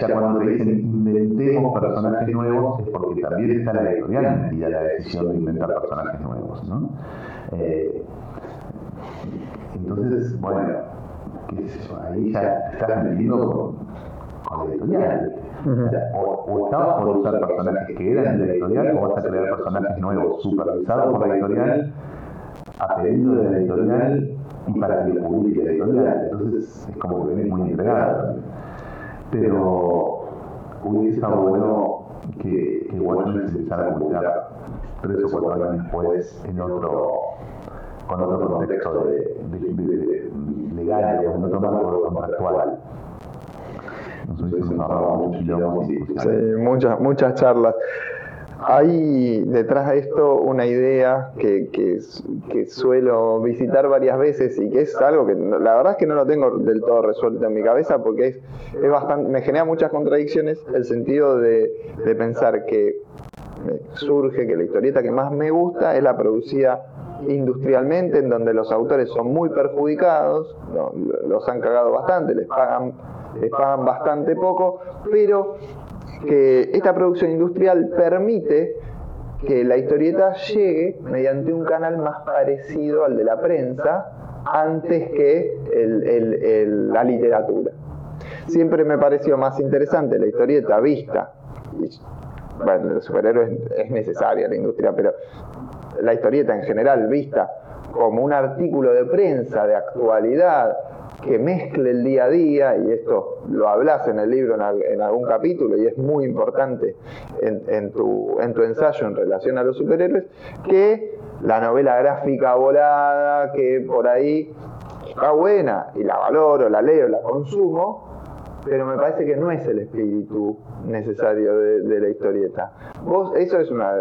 ya cuando te dicen inventemos personajes nuevos es porque también está la editorial metida la decisión de inventar personajes nuevos, ¿no? Eh, entonces, bueno, ahí ya estás metiendo con, con la editorial. O, sea, o, o estabas por usar personajes que eran de la editorial o vas a crear personajes nuevos supervisados por la editorial, a pedido de la editorial y para que lo publique la editorial. Entonces es como que venís muy entregado. Pero hubiese estado bueno que, que Watchmen se empezara a publicar tres o cuatro años después en otro con otro contexto de, de- de- de- legal, digamos, en otro marco contractual. Nos hubiésemos ahorrado muchos kilómetros y Sí, discusiones. muchas, muchas charlas. Hay detrás de esto una idea que, que, que suelo visitar varias veces y que es algo que la verdad es que no lo tengo del todo resuelto en mi cabeza porque es, es bastante, me genera muchas contradicciones el sentido de, de pensar que surge que la historieta que más me gusta es la producida industrialmente, en donde los autores son muy perjudicados, los han cagado bastante, les pagan, les pagan bastante poco, pero que esta producción industrial permite que la historieta llegue mediante un canal más parecido al de la prensa antes que la literatura. Siempre me pareció más interesante la historieta vista, bueno, el superhéroe es necesaria la industria, pero la historieta en general vista como un artículo de prensa de actualidad que mezcle el día a día, y esto lo hablas en el libro en, al- en algún capítulo y es muy importante en, en tu, en tu ensayo en relación a los superhéroes, que la novela gráfica volada, que por ahí está buena y la valoro, la leo, la consumo, pero me parece que no es el espíritu necesario de, de la historieta. Vos, eso es una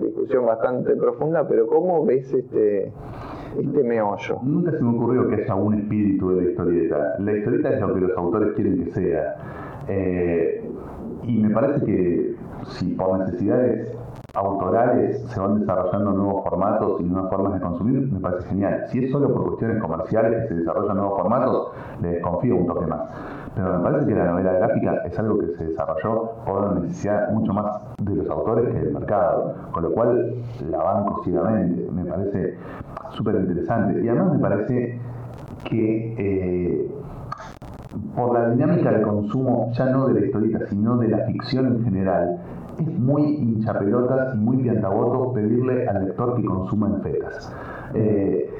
discusión bastante profunda, pero ¿cómo ves este, este meollo. Nunca se me ocurrió que haya un espíritu de la historieta. La historieta es lo que los autores quieren que sea. Eh, y me parece que si por necesidades autorales se van desarrollando nuevos formatos y nuevas formas de consumir, me parece genial. Si es solo por cuestiones comerciales que se desarrollan nuevos formatos, le desconfío un toque más. Pero me parece que la novela gráfica es algo que se desarrolló por una necesidad mucho más de los autores que del mercado, con lo cual la banco ciegamente. Me parece súper interesante. Y además me parece que eh, por la dinámica de consumo, ya no de la historieta, sino de la ficción en general, es muy hinchapelotas y muy piantaboto pedirle al lector que consuma en fetas. Eh,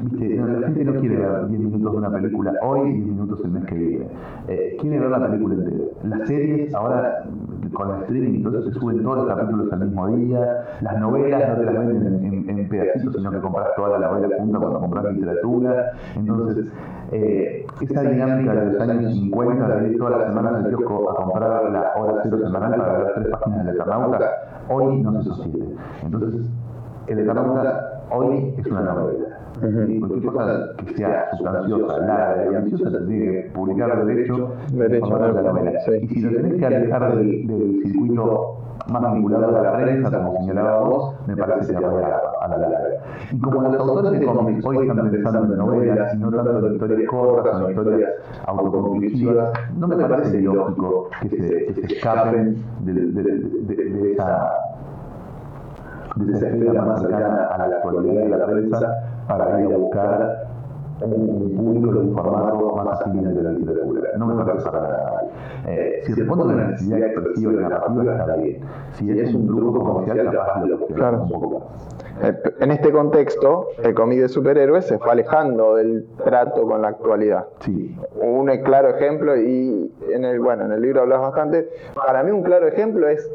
la gente no quiere ver 10 minutos de una película hoy y 10 minutos el mes que viene. Eh, quiere ver la película entera. Las series, ahora con el streaming eso, se suben todos los capítulos al mismo día. Las novelas no te las venden en, pedacitos, sino que compras toda la novela junta cuando compras literatura. Entonces, eh, esa dinámica de los años 50, de ir todas las semanas al kiosco a comprar la hora cero semanal para ver tres páginas del Eternauta, hoy no se sostiene. Entonces, el Eternauta hoy es una novela. Cualquier cosa que sea sustanciosa, larga y ambiciosa, se tiene que publicar derecho, derecho a la novela. Y si lo tenés que alejar del, del circuito más vinculado a la prensa, como señalaba vos, me parece que va a, a la larga. Y como los autores de cómics hoy están pensando en novelas y no tanto en historias cortas o historias autoconclusivas, no me parece lógico que se, que se escapen de, de, de, de esa de esa esfera más cercana a la actualidad de la prensa para ir a buscar un público de un formato más afín de la literatura. No me parece para nada eh, si responde a la necesidad expresiva y narrativa, está bien. Si es un truco comercial, capaz de lo que claro. un poco eh, En este contexto, el cómic de superhéroes se fue alejando del trato con la actualidad. Sí. Un claro ejemplo, y en el, bueno, en el libro hablas bastante, para mí un claro ejemplo es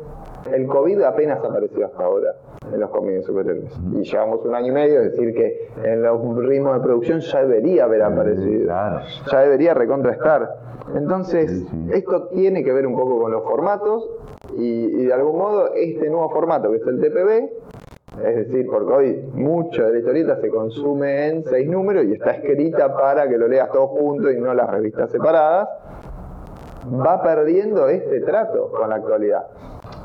el COVID apenas apareció hasta ahora en los cómics de superhéroes. Y llevamos un año y medio, es decir, que en los ritmos de producción ya debería haber aparecido. Ya debería recontrastar. Entonces, esto tiene que ver un poco con los formatos y, de algún modo este nuevo formato que es el TPB, es decir, porque hoy mucho de la historieta se consume en seis números y está escrita para que lo leas todo junto y no las revistas separadas, va perdiendo este trato con la actualidad.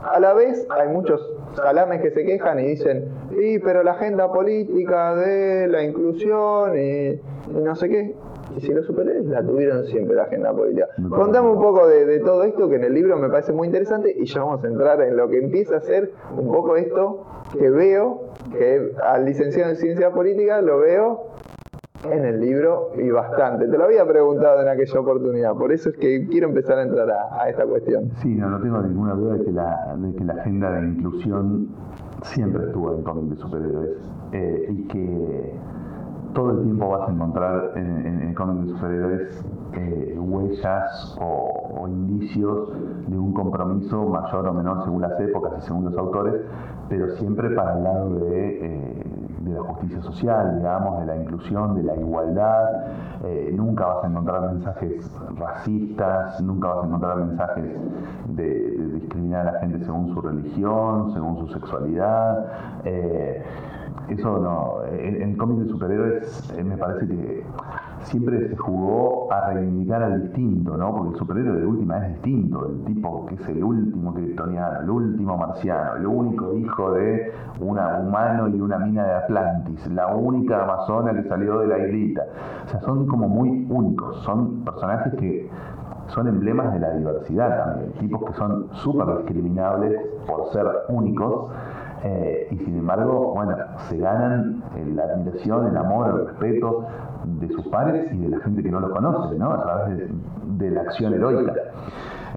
A la vez hay muchos salames que se quejan y dicen, sí, pero la agenda política de la inclusión y, no sé qué. Y si los superhéroes la tuvieron siempre la agenda política. Contame un poco de, todo esto que en el libro me parece muy interesante y ya vamos a entrar en lo que empieza a ser un poco esto que veo, que al licenciado en ciencia política lo veo en el libro y bastante. Te lo había preguntado en aquella oportunidad, por eso es que quiero empezar a entrar a, esta cuestión. Sí, no, no tengo ninguna duda de que la, agenda de inclusión siempre estuvo en cómic de superhéroes eh, y que todo el tiempo vas a encontrar en, cómic de superhéroes eh, huellas o, indicios de un compromiso mayor o menor según las épocas y según los autores, pero siempre para el lado de... Eh, de la justicia social, digamos, de la inclusión, de la igualdad. Eh, nunca vas a encontrar mensajes racistas, nunca vas a encontrar mensajes de, discriminar a la gente según su religión, según su sexualidad. Eh, eso no, en, el cómic de superhéroes eh, me parece que siempre se jugó a reivindicar al distinto, ¿no? Porque el superhéroe de última es distinto, el tipo que es el último kryptoniano, el último marciano, el único hijo de un humano y una mina de Atlantis, la única amazona que salió de la islita. O sea, son como muy únicos, son personajes que son emblemas de la diversidad también, tipos que son súper discriminables por ser únicos eh, y sin embargo, bueno, se ganan eh, la admiración, el amor, el respeto de sus pares y de la gente que no los conoce, ¿no? A través de, la acción heroica.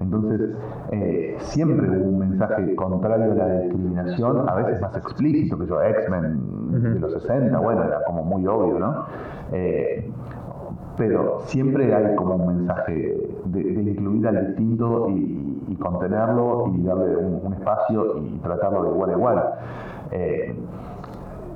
Entonces, eh, siempre hubo un mensaje contrario a la discriminación, a veces más explícito que yo, X-Men de los 60, bueno, era como muy obvio, ¿no? pero siempre hay como un mensaje de, incluir al distinto y, contenerlo y darle un, espacio y tratarlo de igual a igual. Eh,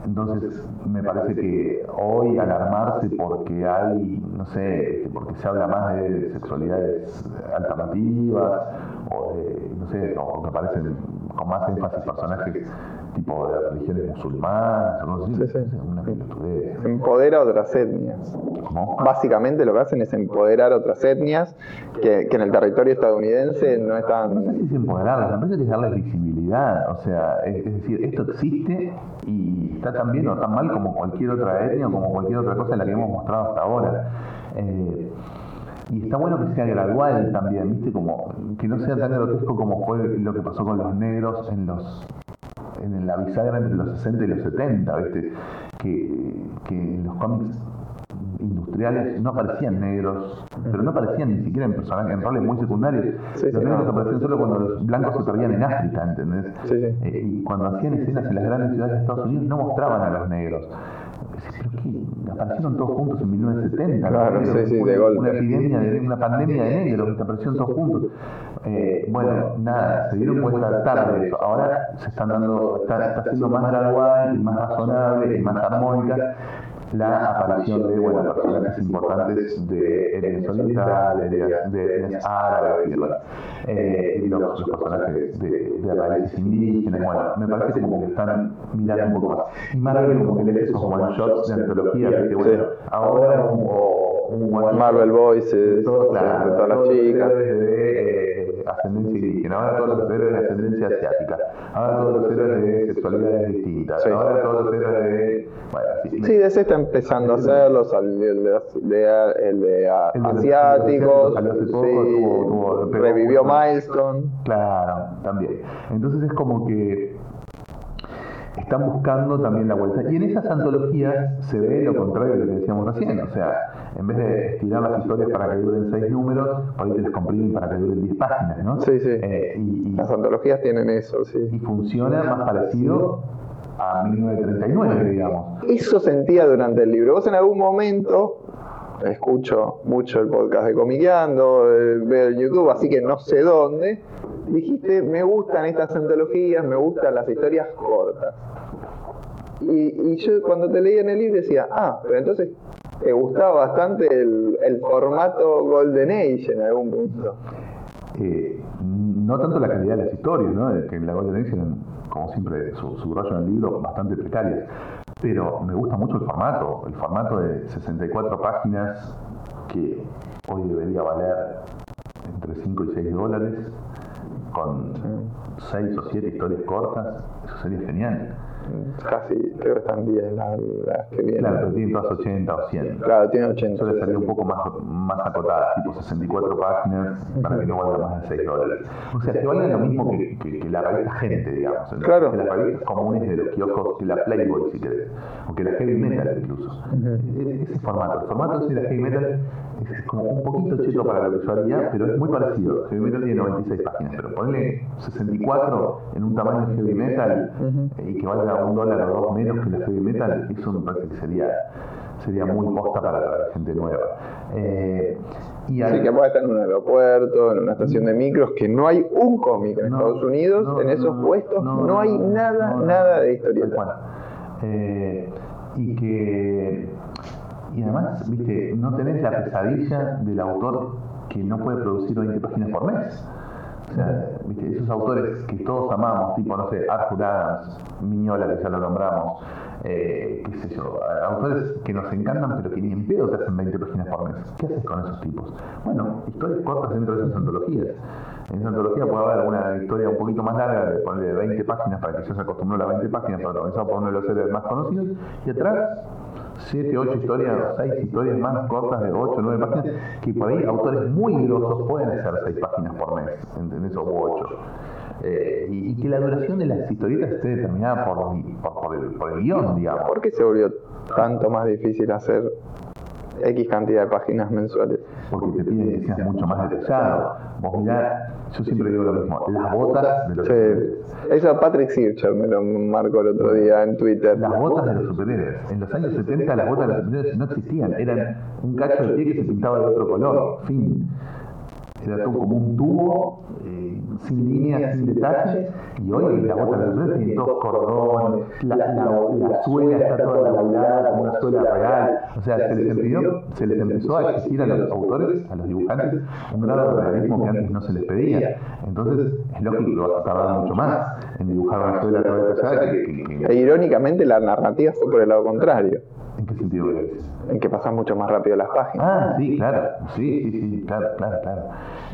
entonces, me parece que hoy alarmarse porque hay, no sé, este, porque se habla más de sexualidades alternativas, o de, no sé, o que aparecen con más énfasis personajes tipo de religiones musulmanas, no sé, Sí, sí. una pelotudez. Empodera otras etnias. ¿Cómo? Básicamente lo que hacen es empoderar otras etnias que, que en el territorio estadounidense no No sé están... si es empoderarlas, me parece que es darles visibilidad. O sea, es, es decir, esto existe y está tan bien o tan mal como cualquier otra etnia o como cualquier otra cosa en la que hemos mostrado hasta ahora. Eh, y está bueno que sea gradual también, ¿viste? Como que no sea tan grotesco como fue lo que pasó con los negros en los en la bisagra entre los 60 y los 70, ¿viste? Que, que en los cómics industriales no aparecían negros, pero no aparecían ni siquiera en personajes, en roles muy secundarios. Sí, los sí, negros no. aparecían solo cuando los blancos se perdían en África, ¿entendés? Sí, sí. Eh, y cuando hacían escenas en las grandes ciudades de Estados Unidos no mostraban a los negros. Aparecieron todos juntos en 1970. Claro, ¿no? sí, sí, Una- de golpe. Una epidemia, de, una pandemia de negros, que aparecieron todos juntos. Eh, bueno, nada, se dieron cuenta tarde de eso. Ahora se están dando, está, está siendo más gradual más razonable y más armónica la aparición de bueno, personajes importantes de etnias orientales, de, etnias árabes, y. Eh, y los, los personajes de, de raíces indígenas. Bueno, me parece como que están mirando un poco más. Y Marvel como que le esos one shots de antología, que bueno, ahora un shot Marvel Voices, todas las chicas. de ascendencia indígena, ahora todos los héroes de ascendencia asiática, ahora todos los héroes de sexualidades distintas, Sí. ahora todos los héroes de. Bueno, sí, Sí, DC está empezando a hacerlos, al- el de, el de los- asiáticos, revivió. Milestone. Claro, también. Entonces es como que están buscando también la vuelta. Y en esas antologías se ve lo contrario de lo que decíamos recién. O sea, en vez de estirar las historias para que duren seis números, ahí te las comprimen para que duren 10 páginas, ¿no? Sí, sí. Eh, y, y- Las antologías tienen eso, sí. y funciona más parecido a 1939, digamos. Eso sentía durante el libro. Vos en algún momento, escucho mucho el podcast de Comiqueando, eh, veo en YouTube, así que no sé dónde, dijiste, me gustan estas antologías, me gustan las historias cortas. Y, yo cuando te leía en el libro decía, ah, pero entonces te gustaba bastante el, formato Golden Age en algún punto. Eh, no tanto la calidad de las historias, ¿no? que la Golden Age como siempre su- subrayo en el libro, bastante precarias. Pero me gusta mucho el formato, el formato de 64 páginas que hoy debería valer entre 5 y 6 dólares, con 6 o 7 historias cortas, eso sería genial. Casi, creo que están 10 las, las que vienen. Claro, pero tienen todas 80 o 100. Claro, tiene 80. Suele salir un poco más, más acotada, tipo 64 páginas, para que no valga más de 6 dólares. O sea, que valga lo mismo que, que- que la revista Gente, digamos. ¿entendés? Claro. Que las revistas comunes de los kioscos, que la Playboy, si querés. O que la Heavy Metal, incluso. E- Ese formato. El formato de la Heavy Metal es como un poquito cheto para lo que yo haría, pero es muy parecido. Heavy Metal tiene 96 páginas, pero ponle 64 en un tamaño de Heavy Metal eh, y que valga un dólar o dos menos que la Heavy Metal, eso me parece que sería, sería muy posta para atraer gente nueva. Eh, y Así al- que puede estar en un aeropuerto, en una estación de micros, que no hay un cómic en No, Estados Unidos, no, en esos no, puestos no, hay nada, nada de historieta. Eh, y que y además, viste, no tenés la pesadilla del autor que no puede producir 20 páginas por mes. O sea, viste, esos autores que todos amamos, tipo, no sé, Arthur Adams, Miñola, que ya lo nombramos, eh, qué sé yo, autores que nos encantan, pero que ni en pedo te hacen 20 páginas por mes. ¿Qué haces con esos tipos? Bueno, historias cortas dentro de esas antologías. En esa antología puede haber alguna historia un poquito más larga, de ponerle 20 páginas para que ya se acostumbró a las 20 páginas, protagonizado por uno de los héroes más conocidos, y atrás 7, 8 historias, 6 historias más cortas de 8, 9 páginas, que por ahí autores muy grosos pueden hacer 6 páginas por mes, ¿entendés? O 8. Eh, y, que la duración de las historietas esté determinada por, por, por el, por el guion, digamos. ¿Por qué se volvió tanto más difícil hacer X cantidad de páginas mensuales? Porque te piden que seas mucho más detallado. Vos mirá, yo siempre digo lo mismo, las botas de los Sí. Eso Patrick Sircher me lo marcó el otro día en Twitter. Las botas de los superhéroes. En los años 70 las botas de los superhéroes no existían. Eran un cacho de pie que se pintaba de otro color. Fin. Era todo como un tubo, eh, sin líneas, sin detalles, y hoy la bota de los tiene dos cordones, la, la, la, suela está toda laburada como una suela real, o sea, se les, empezó, se les empezó a exigir a los autores, a los dibujantes, un grado de realismo que antes no se les pedía. Entonces, es lógico que tardar mucho más en dibujar una suela toda que, que, que, E irónicamente la narrativa fue por el lado contrario, ¿En qué sentido lo dices? en que pasan mucho más rápido las páginas. Ah, sí, claro, sí, sí, sí, claro, claro, claro.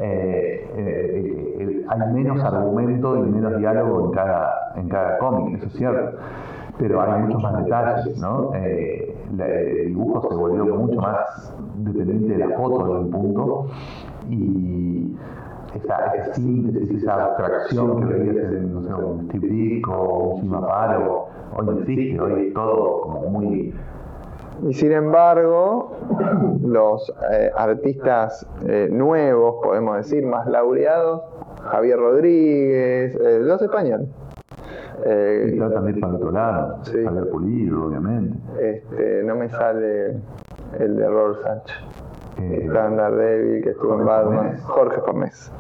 Eh, eh, eh, hay menos argumento y menos diálogo en cada, en cada cómic, eso es cierto. Pero hay muchos más detalles, ¿no? Eh, la- el dibujo se volvió mucho más dependiente de la foto de un punto y esa, esa síntesis, esa abstracción que veías en no sé, un Steve Dick o un Shimaparo, hoy no existe, hoy es todo como muy Y sin embargo, los eh, artistas eh, nuevos, podemos decir, más laureados, Javier Rodríguez, eh, los españoles. Eh, Está también para el otro lado, Sí. Javier Pulido, obviamente. este, no me sale el de Robert Sánchez. Eh, Está en Daredevil, que estuvo en Batman. Jorge Fornés.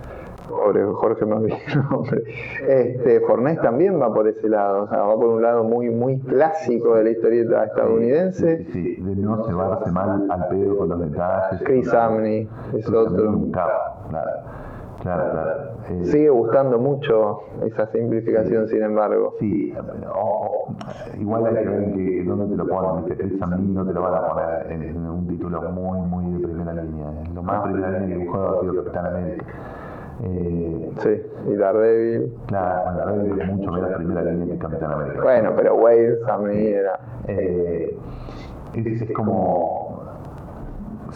Pobre Jorge, el [laughs] nombre. Este, Fornés también va por ese lado, o sea, va por un lado muy, muy clásico de la historieta estadounidense. Sí, sí, de no llevarse mal al pedo con los detalles. Chris Samney es otro. claro. Claro, claro. Eh, Sigue gustando mucho esa simplificación, sin embargo. Sí, eh, o- o- igual hay que ver que, dónde te lo ponen. ¿viste? Chris Samney no te lo van a poner en, en un título muy, muy de primera línea. eh. Lo más primera línea que dibujó ha sido Capitán América. Eh, Sí, y Daredevil. claro, verdad es mucho menos primera línea que Capitán América. Bueno, pero Wade Samney era. Eh, es, es como.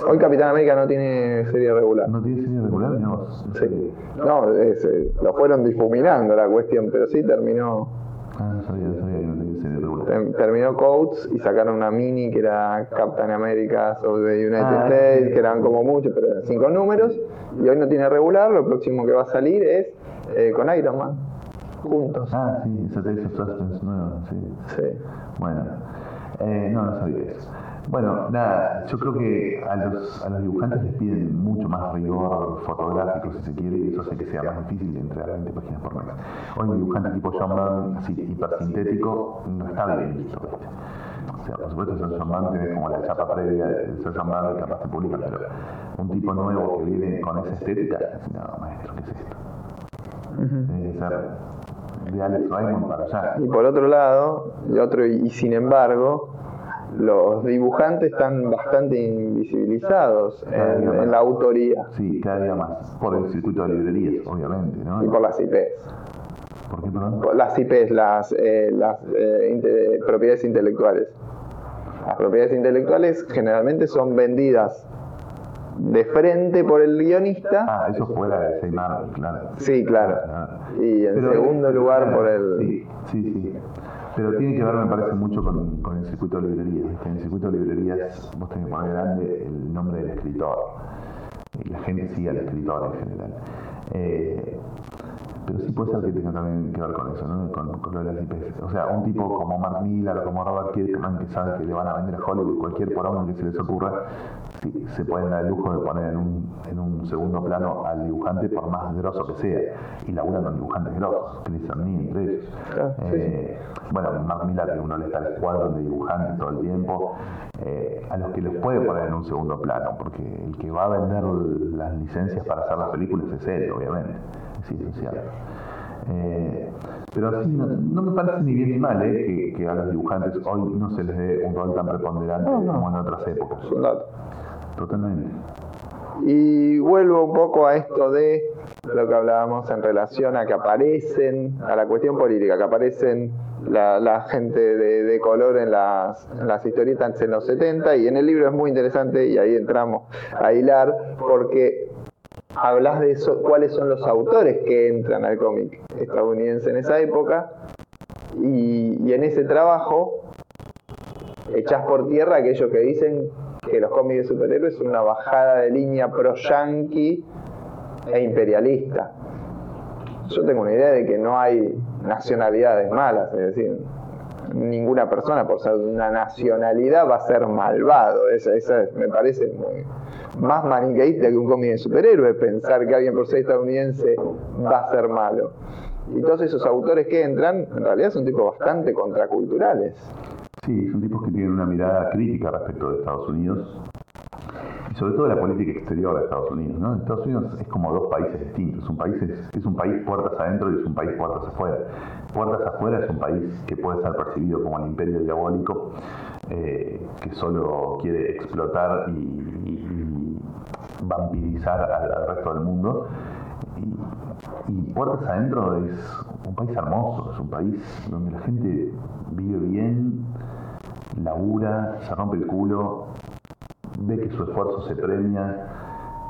Hoy Capitán América no tiene serie regular. ¿No tiene serie regular? No. Sí. No, es, eh, lo fueron difuminando la cuestión, pero sí terminó. Ah, no sabía, no sabía Terminó Codes y sacaron una mini que era Captain America of the United Ah, States, sí. que eran como muchos, pero eran cinco números. Y hoy no tiene regular, lo próximo que va a salir es eh, con Iron Man, juntos. Ah, sí, Tales of Suspense nueva, sí. Sí. Bueno, eh, no, no sabía eso. Bueno, nada, yo creo que a los, a los dibujantes les piden mucho más rigor fotográfico, si se quiere, y eso hace que sea más difícil de entregar 20 páginas por mes. Hoy un dibujante tipo John Byrne, así hipersintético, no está bien visto, ¿viste? O sea, por supuesto, John John Byrne tenés como la chapa previa de John John Byrne que capaz te publica, pero un tipo nuevo que viene con esa estética, no, maestro, ¿qué es esto? Tiene que ser de Alex Raymond para allá. Y por otro lado, y otro y sin embargo, los dibujantes están bastante invisibilizados en, en la autoría Sí, cada día más. Por el circuito de librerías, obviamente, ¿no? y por las IPs. ¿Por qué, perdón? Por Las IPs, las, eh, las eh, inte- propiedades intelectuales. Las propiedades intelectuales generalmente son vendidas de frente por el guionista. Ah, eso fuera de Say Marvel, claro. Sí, claro. Y en Pero- segundo lugar por el... Sí, sí, sí. Pero tiene que ver, me parece, mucho con, el circuito de librerías. En el circuito de librerías vos tenés que poner grande el nombre del escritor. Y la gente sigue al escritor en general. Eh, pero sí puede ser que tenga también que ver con eso, ¿no? Con, con lo de las IPs. O sea, un tipo como Mark Millar o como Robert Kirkman que sabe que le van a vender a Hollywood cualquier porongo que se les ocurra, sí, se pueden dar el lujo de poner en un, en un segundo plano al dibujante por más grosso que sea. Y laburan con dibujantes grosos, Chris Samney entre ellos. Sí, Eh, Bueno, Mark Millar, que uno le está al cuadro de dibujantes todo el tiempo, eh, a los que los puede poner en un segundo plano, porque el que va a vender las licencias para hacer las películas es él, obviamente. Es esencial. Eh, pero sí, no, no me parece ni bien ni mal eh, que, que a los dibujantes hoy no se les dé un rol tan preponderante como en otras épocas. es un dato. Totalmente. Y vuelvo un poco a esto de lo que hablábamos en relación a que aparecen, a la cuestión política, que aparecen la, la gente de, de color en las, en las historietas en los 70 y en el libro es muy interesante y ahí entramos a hilar porque hablas de eso, cuáles son los autores que entran al cómic estadounidense en esa época y, en ese trabajo echás por tierra aquellos que dicen que los cómics de superhéroes son una bajada de línea pro-yankee e imperialista. Yo tengo una idea de que no hay nacionalidades malas, es decir, ninguna persona por ser de una nacionalidad va a ser malvado. Esa, me parece más maniqueísta que un cómic de superhéroe pensar que alguien por ser estadounidense va a ser malo. Y todos esos autores que entran, en realidad son tipos bastante contraculturales. Sí, son tipos que tienen una mirada crítica respecto de Estados Unidos y sobre todo la política exterior de Estados Unidos. ¿no? Estados Unidos es como dos países distintos. Un país es, un país puertas adentro y es un país puertas afuera. Puertas afuera es un país que puede ser percibido como el imperio diabólico, eh, que solo quiere explotar y, vampirizar al, resto del mundo. Y, puertas adentro es un país hermoso, es un país donde la gente vive bien, labura, se rompe el culo, ve que su esfuerzo se premia,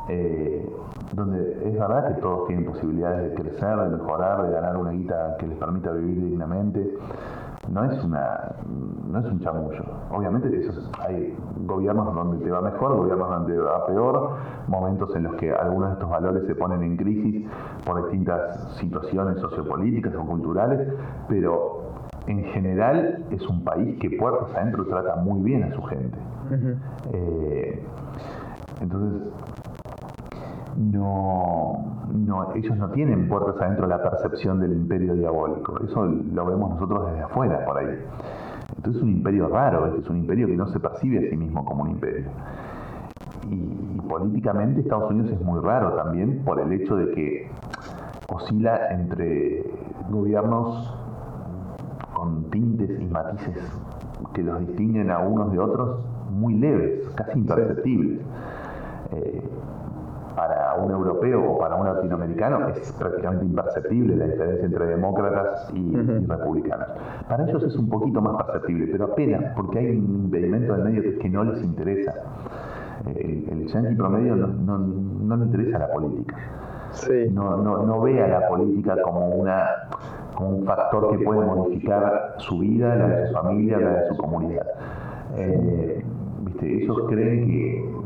eh, donde es verdad que todos tienen posibilidades de crecer, de mejorar, de ganar una guita que les permita vivir dignamente. No es una no es un chamullo. Obviamente hay gobiernos donde te va mejor, gobiernos donde te va peor, momentos en los que algunos de estos valores se ponen en crisis por distintas situaciones sociopolíticas o culturales, pero en general es un país que puertas adentro trata muy bien a su gente. Eh, entonces, no, no, ellos no tienen puertas adentro la percepción del imperio diabólico. Eso lo vemos nosotros desde afuera, por ahí. Entonces es un imperio raro, es un imperio que no se percibe a sí mismo como un imperio. y políticamente Estados Unidos es muy raro también por el hecho de que oscila entre gobiernos con tintes y matices que los distinguen a unos de otros muy leves, casi imperceptibles. Eh, para un europeo o para un latinoamericano es prácticamente imperceptible la diferencia entre demócratas y, republicanos. Para ellos es un poquito más perceptible, pero apenas, porque hay un impedimento en medio que no les interesa. Eh, el, el promedio no, no, le interesa la política. No, no, no ve a la política como una como un factor que puede modificar su vida, la de su familia, la de su comunidad. Eh, ¿viste? Ellos creen que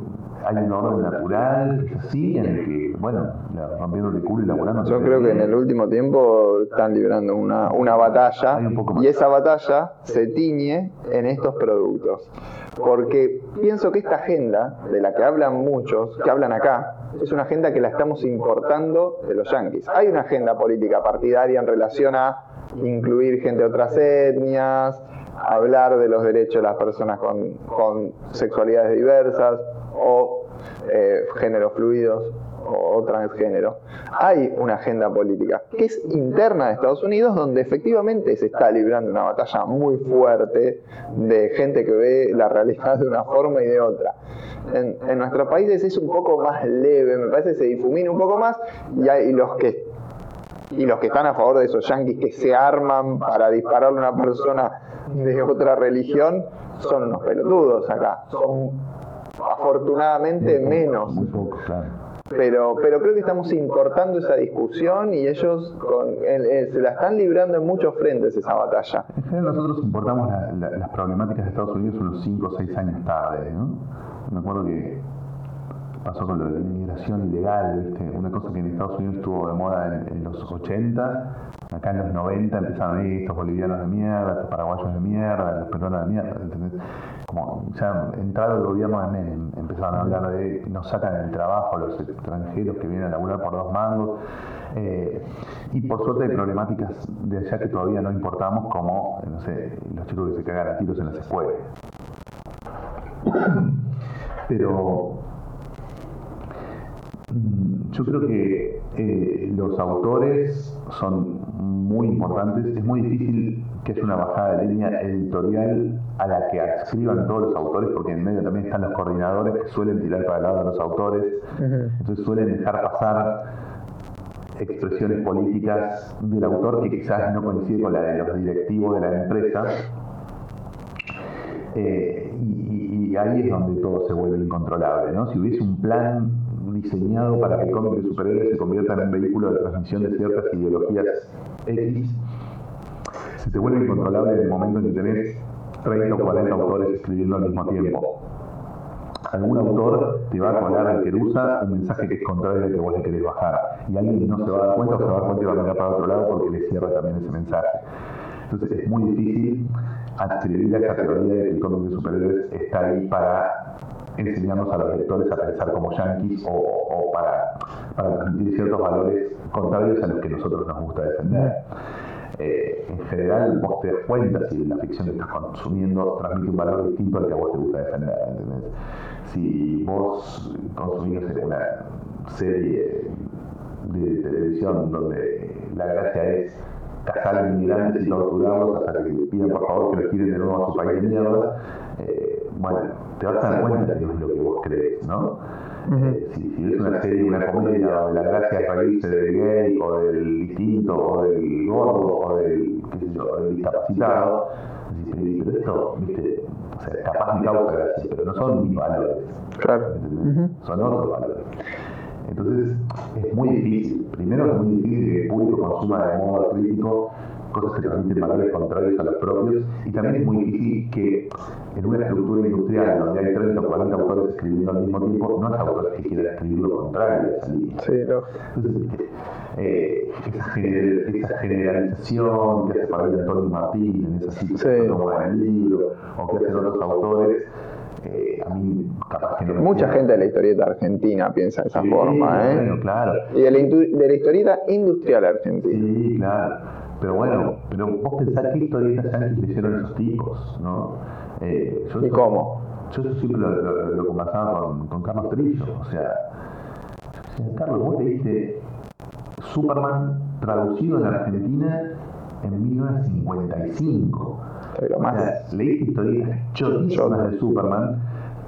hay un orden natural, así, en el que, bueno, rompiendo el culo y laburando. Yo creo que en el último tiempo están librando una, una batalla y esa batalla se tiñe en estos productos. Porque pienso que esta agenda, de la que hablan muchos, que hablan acá, es una agenda que la estamos importando de los yanquis. Hay una agenda política partidaria en relación a incluir gente de otras etnias, hablar de los derechos de las personas con, sexualidades diversas o eh, géneros fluidos o transgénero. Hay una agenda política que es interna de Estados Unidos donde efectivamente se está librando una batalla muy fuerte de gente que ve la realidad de una forma y de otra. En, nuestros países es un poco más leve, me parece se difumina un poco más y, hay, los que y los que están a favor de esos yanquis que se arman para dispararle a una persona de otra religión son unos pelotudos acá. Son afortunadamente menos. Pero, pero creo que estamos importando esa discusión y ellos se la están librando en muchos frentes esa batalla. En general nosotros importamos las problemáticas de Estados Unidos unos 5 o 6 años tarde. ¿no? Me acuerdo que pasó con lo de la inmigración ilegal, una cosa que en Estados Unidos estuvo de moda en, los 80, acá en los 90 empezaron a ir estos bolivianos de mierda, estos paraguayos de mierda, los peruanos de mierda, ¿entendés? Como ya entrado el gobierno de Menem, empezaron a hablar de nos sacan el trabajo a los extranjeros que vienen a laburar por dos mangos, eh, y por suerte hay problemáticas de allá que todavía no importamos, como, no sé, los chicos que se cagan a tiros en las escuelas. Pero yo creo que eh, los autores son muy importantes. Es muy difícil que haya una bajada de línea editorial a la que adscriban todos los autores, porque en medio también están los coordinadores que suelen tirar para el lado de los autores. Entonces suelen dejar pasar expresiones políticas del autor que quizás no coincide con la de los directivos de la empresa. Eh, y, y, ahí es donde todo se vuelve incontrolable. ¿no? Si hubiese un plan diseñado para que el cómic de superhéroes se convierta en vehículo de transmisión de ciertas ideologías X, se te vuelve incontrolable en el momento en que tenés 30 o 40 autores escribiendo al mismo tiempo. Algún autor te va a colar al que usa un mensaje que es contrario al que vos le querés bajar. Y alguien no se va a dar cuenta o se va a dar cuenta y va a mirar para otro lado porque le cierra también ese mensaje. Entonces es muy difícil atribuir a esa teoría de que el cómic de superhéroes está ahí para enseñarnos a los lectores a pensar como yanquis o, para, transmitir ciertos valores contrarios a los que nosotros nos gusta defender. Eh, en general, vos te das cuenta si la ficción que estás consumiendo transmite un valor distinto al que a vos te gusta defender. Si vos consumís una serie de televisión donde la gracia es cazar inmigrantes y torturarlos hasta que pidan por favor que los tiren de nuevo a su país de mierda, eh, bueno, te vas a dar cuenta de qué es lo que vos crees, ¿no? Eh, si, si, ves una serie, una comedia donde la gracia es reírse del gay o del distinto o del gordo o del, qué sé yo, del discapacitado, decís, pero esto, viste, o sea, capaz me causa gracia, pero no son mis valores. Claro. Son otros valores. Entonces es muy difícil. Primero es muy difícil que el público consuma de modo crítico cosas que transmiten valores contrarios a los propios y también es muy difícil que en una estructura industrial donde hay 30 o 40 autores escribiendo al mismo tiempo, no hay autores que quieran escribir lo contrario a esa línea. Sí, no. Entonces, eh, esa, gener esa, generalización que hace Pablo Antonio Martín en esa situación sí. como en el libro o que hacen otros autores, eh, a mí capaz que no Mucha gente de la historieta argentina piensa de esa sí, forma, ¿eh? Bueno, claro. Y de la, de la historieta industrial argentina. Sí, claro. Pero bueno, pero vos pensás qué historietas yanquis leyeron esos tipos, ¿no? Eh, yo ¿Y eso, cómo? Yo eso siempre lo, lo, lo conversaba con, con, Carlos Trillo, o sea, Carlos, vos leíste Superman traducido en Argentina en 1955. Pero más. O sea, leíste historietas chotísimas de Superman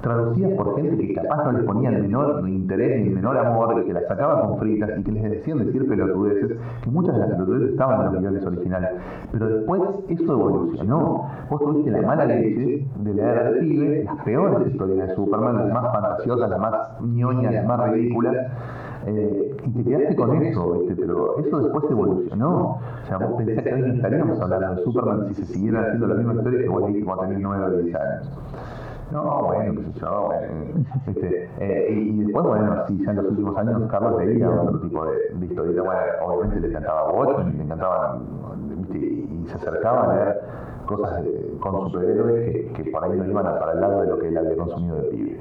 traducidas por gente que capaz no les ponía el menor interés ni el menor amor, que las sacaba con fritas y que les decían decir pelotudeces, que muchas de las pelotudeces estaban en los guiones originales. Pero después eso evolucionó. Vos tuviste la mala leche de leer de pibe, las peores historias de Superman, las más fantasiosas, las más ñoñas, las más ridículas. Eh, y te quedaste con eso, pero eso después evolucionó. O sea, vos pensás que hoy no estaríamos hablando de Superman si se siguieran haciendo la misma historia que vos leíste cuando tenías 9 o 10 años. No, bueno, qué yo, este, eh, y, después, bueno, sí, ya en los últimos años Carlos leía otro tipo de, de bueno, obviamente le encantaba Watchmen, le encantaba, ¿viste? y se acercaba a leer cosas con superhéroes que, que por ahí no iban para el lado de lo que él había consumido de pibe.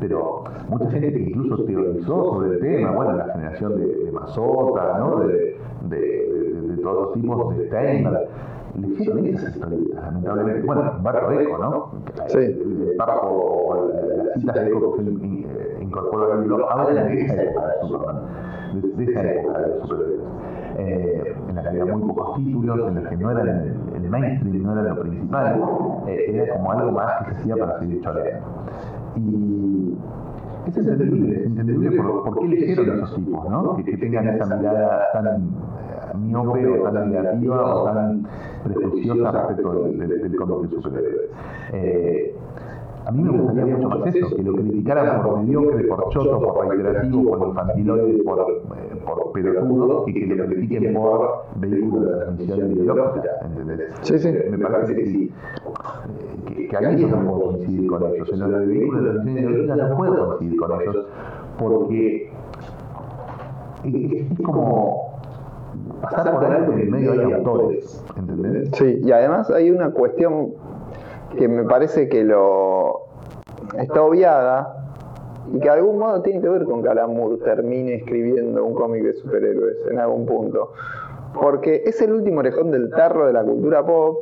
Pero mucha gente incluso teorizó sobre el tema, bueno, la generación de, de ¿no? de, de, de, todos los tipos de Steinberg, le hicieron esas historietas, lamentablemente. Bueno, Barco Eco, ¿no? Sí. El Barco o las citas de Eco que se incorporó al libro hablan de esa época de Superman, de, de esa época de los superhéroes. Eh, en la que había muy pocos títulos, en los que no era el, el mainstream, no era lo principal, eh, era como algo más que se hacía para seguir choreando. Y es entendible, es entendible por, por qué leyeron esos tipos, ¿no? Que, que tengan esa mirada tan miope o tan negativa o tan prejuiciosa respecto del, del, del cómic de superhéroes. Eh, a mí me gustaría mucho más eso, que lo criticaran por mediocre, por choto, por reiterativo, por infantiloide, por, eh, por pelotudo, y que lo critiquen por vehículo de transmisión ideológica, ¿entendés? Sí, sí. Me parece que sí. Que, que ahí yo no puedo coincidir con ellos. En lo de vehículo de transmisión ideológica no puedo coincidir con ellos, porque es como pasar por alto que en medio hay autores, ¿entendés? Sí, y además hay una cuestión que me parece que lo está obviada y que de algún modo tiene que ver con que Alan Moore termine escribiendo un cómic de superhéroes en algún punto. Porque es el último orejón del tarro de la cultura pop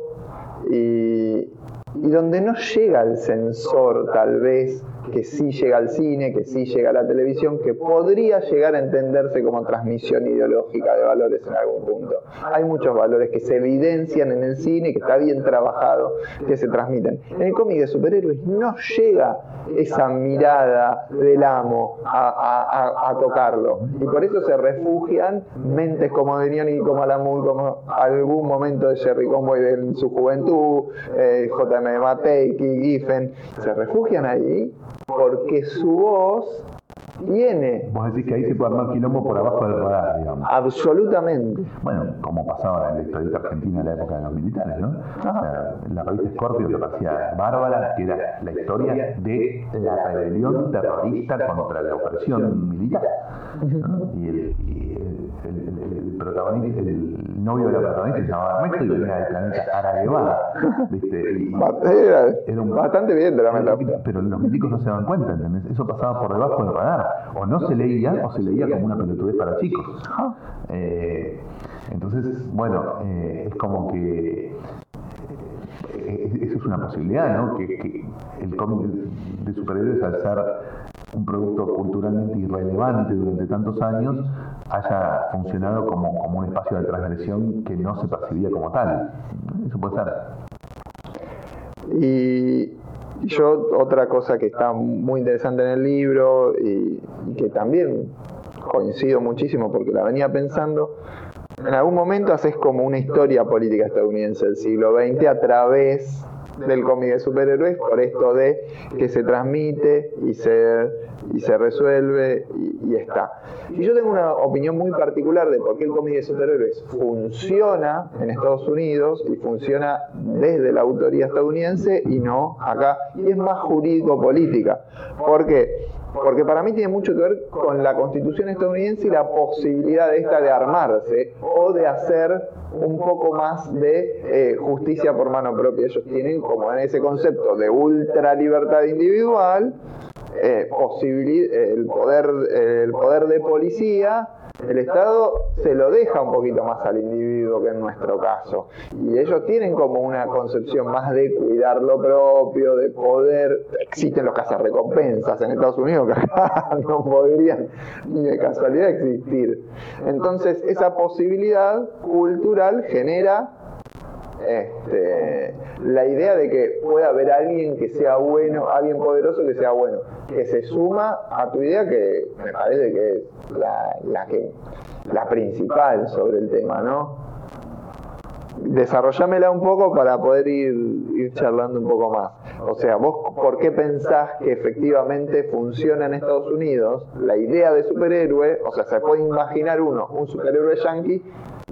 y, y donde no llega el sensor tal vez que sí llega al cine, que sí llega a la televisión, que podría llegar a entenderse como transmisión ideológica de valores en algún punto. Hay muchos valores que se evidencian en el cine, que está bien trabajado, que se transmiten. En el cómic de superhéroes no llega esa mirada del amo a, tocarlo. Y por eso se refugian mentes como Denioni, como Alamur, como algún momento de Jerry Conway en su juventud, eh, J.M. Matei, Giffen, se refugian ahí porque su voz tiene. Vos decís que ahí se puede armar quilombo por abajo del radar, digamos. Absolutamente. Bueno, como pasaba en la historieta argentina en la época de los militares, ¿no? O sea, la revista Scorpio que parecía bárbara, que era la historia de la rebelión terrorista contra la opresión militar. ¿no? Y, el, y el, el, el, protagonista, el novio de la protagonista se llamaba Ernesto y venía del planeta Araguevada, ¿viste? Y- [laughs] Era, Era un- bastante bien de la metáfora. pero los milicos no se daban cuenta, ¿entendés? Eso pasaba por debajo del radar. O no se leía o se leía como una pelotudez para chicos. Eh, entonces, bueno, eh, es como que eso es una posibilidad, ¿no? Que, el cómic de superhéroes, al ser un producto culturalmente irrelevante durante tantos años, haya funcionado como, como un espacio de transgresión que no se percibía como tal. Eso puede ser. Y yo, otra cosa que está muy interesante en el libro y que también coincido muchísimo porque la venía pensando, en algún momento haces como una historia política estadounidense del siglo XX a través del cómic de superhéroes por esto de que se transmite y se, y se resuelve y, está. Y yo tengo una opinión muy particular de por qué el cómic de superhéroes funciona en Estados Unidos y funciona desde la autoría estadounidense y no acá. Y es más jurídico-política. ¿Por qué? Porque para mí tiene mucho que ver con la constitución estadounidense y la posibilidad de esta de armarse o de hacer un poco más de eh, justicia por mano propia. Ellos tienen como en ese concepto de ultra libertad individual, eh, eh, el, poder, el poder de policía, el Estado se lo deja un poquito más al individuo que en nuestro caso. Y ellos tienen como una concepción más de cuidar lo propio, de poder. Existen los cazarrecompensas en Estados Unidos que [laughs] no podrían ni de casualidad existir. Entonces, esa posibilidad cultural genera este, la idea de que pueda haber alguien que sea bueno, alguien poderoso que sea bueno, que se suma a tu idea que me parece que es la, que la principal sobre el tema, ¿no? Desarrollámela un poco para poder ir charlando un poco más. O sea, vos, ¿por qué pensás que efectivamente funciona en Estados Unidos la idea de superhéroe? O sea, se puede imaginar uno, un superhéroe yankee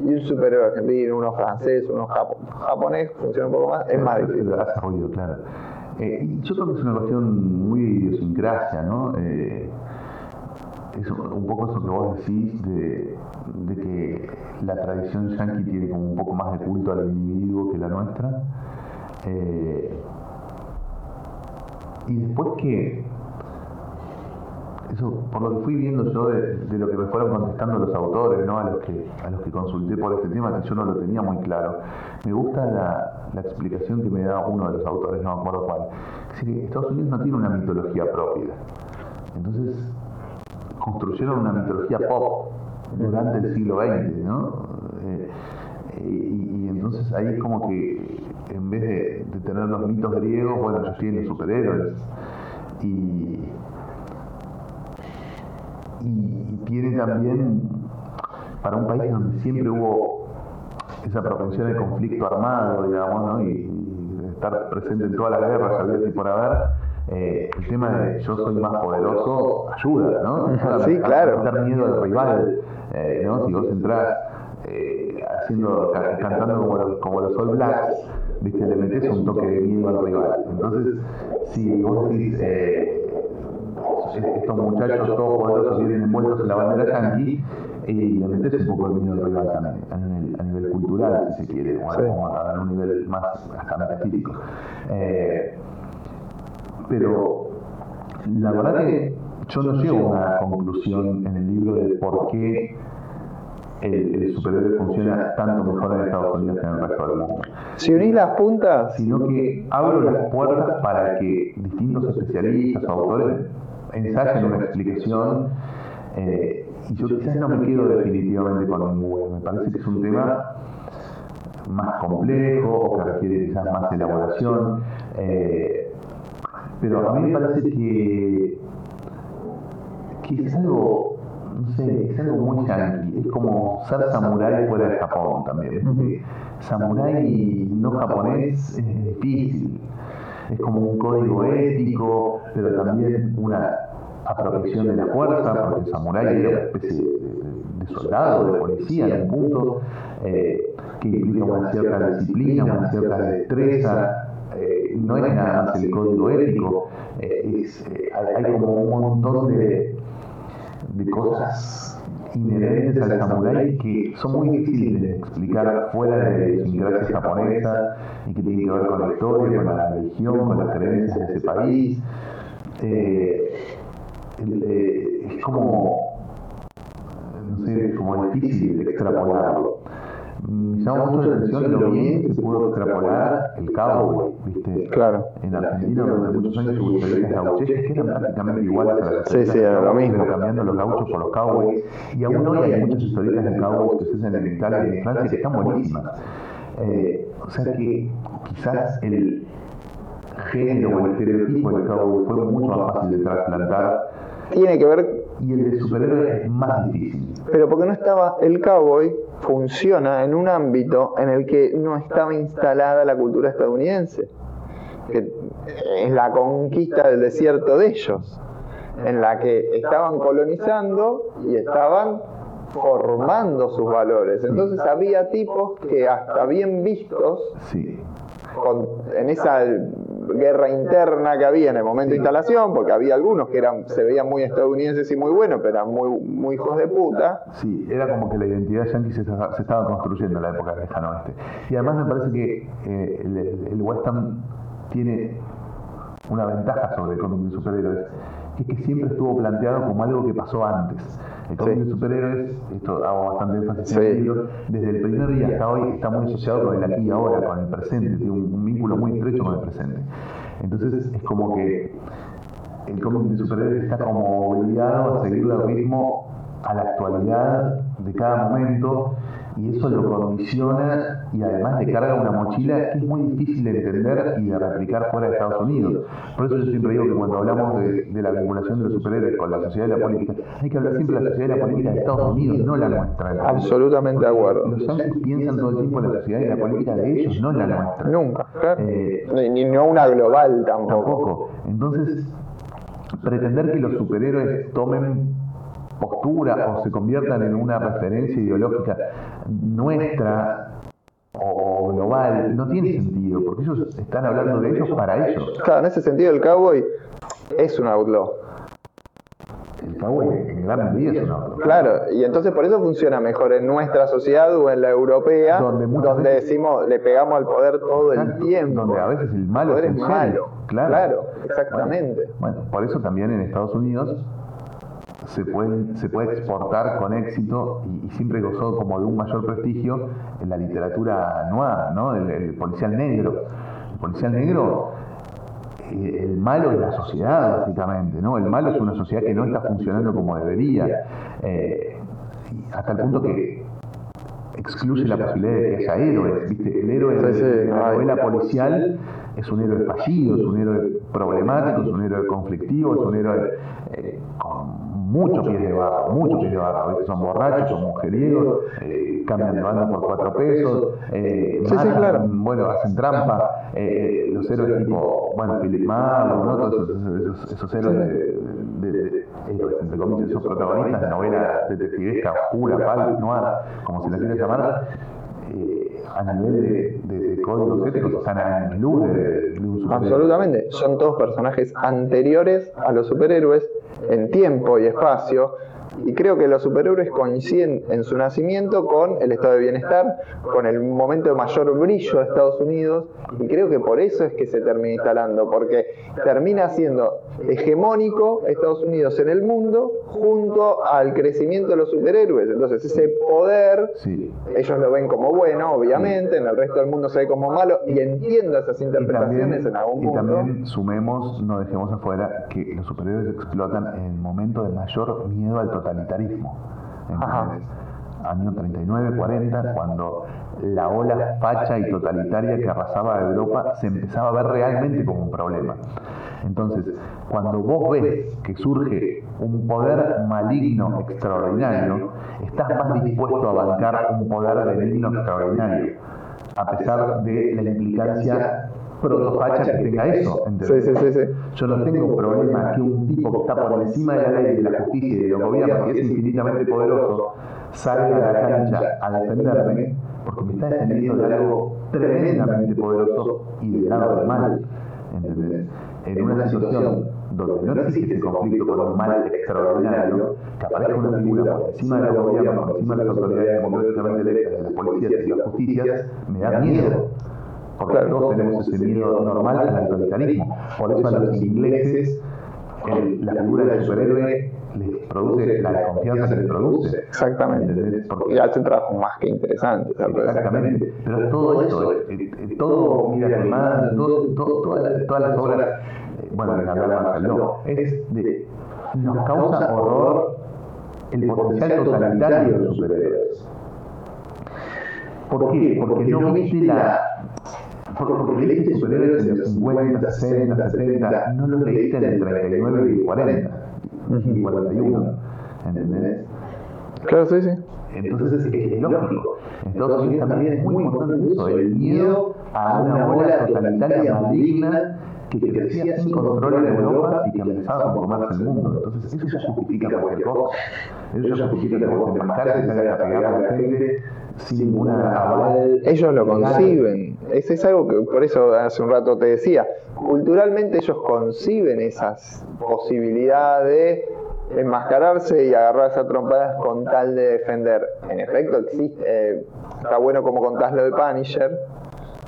y un superhéroe argentino, uno francés, uno japo- japonés, funciona un poco más, es más difícil. Ruido, claro. Eh, yo creo que es una cuestión muy idiosincrasia, ¿no? Eh, es un poco eso que vos decís de, que la tradición yanqui tiene como un poco más de culto al individuo que la nuestra. Eh, y después que, eso por lo que fui viendo yo de, lo que me fueron contestando los autores, ¿no? a, los que, a los que consulté por este tema, que yo no lo tenía muy claro, me gusta la, la explicación que me da uno de los autores, no me acuerdo cuál. Es decir, que Estados Unidos no tiene una mitología propia. Entonces, construyeron una mitología pop durante el siglo XX, ¿no? Eh, y, y entonces ahí es como que en vez de, de tener los mitos griegos, bueno, ellos tienen superhéroes. Y, y, y tiene también, para un país donde siempre hubo esa propensión de conflicto armado, digamos, ¿no? y, y de estar presente en todas las guerras, había y por haber, eh, el tema de yo soy más poderoso ayuda, ¿no? [laughs] Sí, claro. meter miedo al rival, eh, ¿no? Si vos entrás eh, haciendo, ca- cantando como los, como los All Blacks, ¿viste? le metes un toque de miedo al rival. Entonces, si vos decís, eh, estos muchachos todos poderosos vienen envueltos en la bandera yankee, y le metes un poco de miedo al rival también, a nivel, a nivel cultural, si se quiere, o a, Sí. o a un nivel más hasta metafísico. Eh, pero la verdad que yo no llego a una conclusión en el libro de por qué el, el superhéroe funciona tanto mejor en Estados Unidos que en el resto del mundo, Si unís las puntas, sino que abro las puertas para que distintos especialistas o autores ensayen una explicación eh, y yo quizás no me quedo definitivamente con ninguno, me parece que es un tema más complejo o que requiere quizás más elaboración. eh, pero a mí me parece que, que es algo, no sé, es algo muy yankee. Es como ser samurái fuera de Japón también. porque Samurái no japonés es difícil. Es como un código ético, pero también una apropiación de la fuerza, porque el samurái era una especie de, soldado, de policía en un punto, eh, que implica una cierta disciplina, una cierta destreza, eh, no es nada más el código ético, eh, es, hay, hay como un montón de, de cosas inherentes al samurái que son muy difíciles de explicar fuera de la idiosincrasia japonesa y que tienen que ver con la historia, con la religión, con las creencias de ese país. Eh, eh, es como, no sé, como difícil extrapolarlo. Me llama mucho la atención lo bien que se pudo extrapolar el cowboy, ¿viste? Claro. En Argentina durante muchos años hubo historietas gauchescas que eran prácticamente iguales a las Sí, sí, era lo mismo. cambiando los gauchos por los cowboys. Y aún hoy hay muchas historietas de cowboys que se hacen en Italia y en Francia que están buenísimas. Eh, o sea que quizás el género o el estereotipo del cowboy fue mucho más fácil de trasplantar Tiene que ver, y el de superhéroe es más difícil. pero porque no estaba, el cowboy funciona en un ámbito en el que no estaba instalada la cultura estadounidense, que es la conquista del desierto de ellos, en la que estaban colonizando y estaban formando sus valores. Entonces había tipos que hasta bien vistos Sí, con- en esa guerra interna que había en el momento de instalación, porque había algunos que eran, se veían muy estadounidenses y muy buenos, pero eran muy, muy hijos de puta. Sí, era como que la identidad yankee se, se estaba construyendo en la época del lejano oeste. Y además me parece que eh, el, el western tiene una ventaja sobre el cómic de superhéroes, que es que siempre estuvo planteado como algo que pasó antes. El cómic Sí. de superhéroes, esto hago bastante énfasis en el libro, desde el primer día hasta hoy está muy asociado con el aquí y ahora, con el presente, tiene un, un vínculo muy estrecho con el presente. Entonces es como que el cómic de superhéroes está como obligado a seguir el ritmo a la actualidad de cada momento y eso lo condiciona y además le carga una mochila que es muy difícil de entender y de replicar fuera de Estados Unidos. Por eso yo siempre digo que cuando hablamos de, de la vinculación de los superhéroes con la sociedad y la política, hay que hablar siempre de la sociedad y la política de Estados Unidos, no la nuestra. Absolutamente de acuerdo. Los yankees piensan todo el tiempo en la sociedad y la política de ellos, no la nuestra. Nunca. Eh, Ni, ni no una global tampoco. Tampoco. Entonces, pretender que los superhéroes tomen postura o se conviertan en una referencia ideológica nuestra o global no tiene sentido, porque ellos están hablando de ellos para ellos. Claro, en ese sentido el cowboy es un outlaw. El cowboy en gran medida es una otra. Claro, y entonces por eso funciona mejor en nuestra sociedad o en la europea, Donde donde, decimos, le pegamos al poder todo el tiempo. Donde a veces el malo poder es sheriff. malo. Claro, Claro, exactamente. Bueno, por eso también en Estados Unidos se puede, se puede exportar con éxito y, y siempre gozó como de un mayor prestigio en la literatura noir, ¿no? El, el policial negro. El policial negro, eh, el malo es la sociedad, básicamente, ¿no? El malo es una sociedad que no está funcionando como debería. eh, hasta el punto que excluye la posibilidad de que haya héroes, ¿viste? El héroe de la novela policial es un héroe fallido, es un héroe problemático, es un héroe conflictivo, es un héroe eh, con muchos pies de barro, muchos pies de barro, ¿viste? son borrachos, son mujeriegos, eh, cambian de banda por cuatro pesos, eh, Sí, claro. bueno, hacen trampa, eh, los héroes tipo, bueno, Philip Marlowe, ¿no? todos esos, esos- esos héroes de, de- de- entre comillas, esos protagonistas de novelas detectivesca, oscura, pal, noir, como se les quiera llamar, eh, a nivel de, de- de códigos éticos están a luz de, de un. Absolutamente. Son todos personajes anteriores a los superhéroes en tiempo y espacio. Y creo que los superhéroes coinciden en su nacimiento con el estado de bienestar, con el momento de mayor brillo de Estados Unidos. Y creo que por eso es que se termina instalando, porque termina siendo hegemónico Estados Unidos en el mundo junto al crecimiento de los superhéroes. Entonces ese poder Sí. ellos lo ven como bueno, obviamente, en el resto del mundo se ve como malo, y entiendo esas Y interpretaciones también, en algún y punto. también sumemos, no dejemos afuera, que los superhéroes explotan en el momento de mayor miedo al totalitarismo. ¿entendés? Año 39, 40, cuando la ola facha y totalitaria que arrasaba a Europa se empezaba a ver realmente como un problema. Entonces, cuando vos ves que surge un poder maligno extraordinario, estás más dispuesto a bancar un poder benigno extraordinario, a pesar de la implicancia protofacha que tenga eso. ¿entendés? Sí, sí, sí. Yo no tengo problema que un tipo que está por encima de la ley, de la justicia y de los gobiernos, y es infinitamente poderoso, salga a la cancha a defenderme, porque me está defendiendo de algo tremendamente poderoso y del lado del mal. ¿entendés? En una situación donde no existe ese conflicto con un mal extraordinario, que aparezca una figura por encima del gobierno, por encima de las autoridades democráticamente electas, de las policías y las justicias, me da miedo. Porque todos tenemos ese miedo normal al autoritarismo. Por eso a los ingleses el, la figura del superhéroe les produce la desconfianza que les produce. Exactamente. Porque ya hace un trabajo más que interesante. Exactamente. Pero todo eso, eh, eh, todo Mira Animada, todo, todo, todas, las obras, eh, bueno, en hablar Marcelo, es de, nos causa horror el potencial totalitario de los superhéroes. ¿Por qué? Porque no viste la porque, porque leíste superhéroes en los 50, 60, 70, no los leíste en el 39 y el 40, y 41, ¿entendés? Claro, sí, sí. Entonces es lógico. Entonces también es muy importante eso, el miedo a una ola totalitaria maligna que crecía sin control en Europa y que amenazaba a conformarse el mundo. Entonces eso ya justifica cualquier cosa. Eso ya justifica que vos te enmascares y salgas a pegar a la gente sin ninguna aval. Ellos lo conciben. Es, es algo que por eso hace un rato te decía. Culturalmente ellos conciben esas posibilidades de enmascararse y agarrarse a trompadas con tal de defender. En efecto, existe, eh, está bueno como contás lo de Punisher,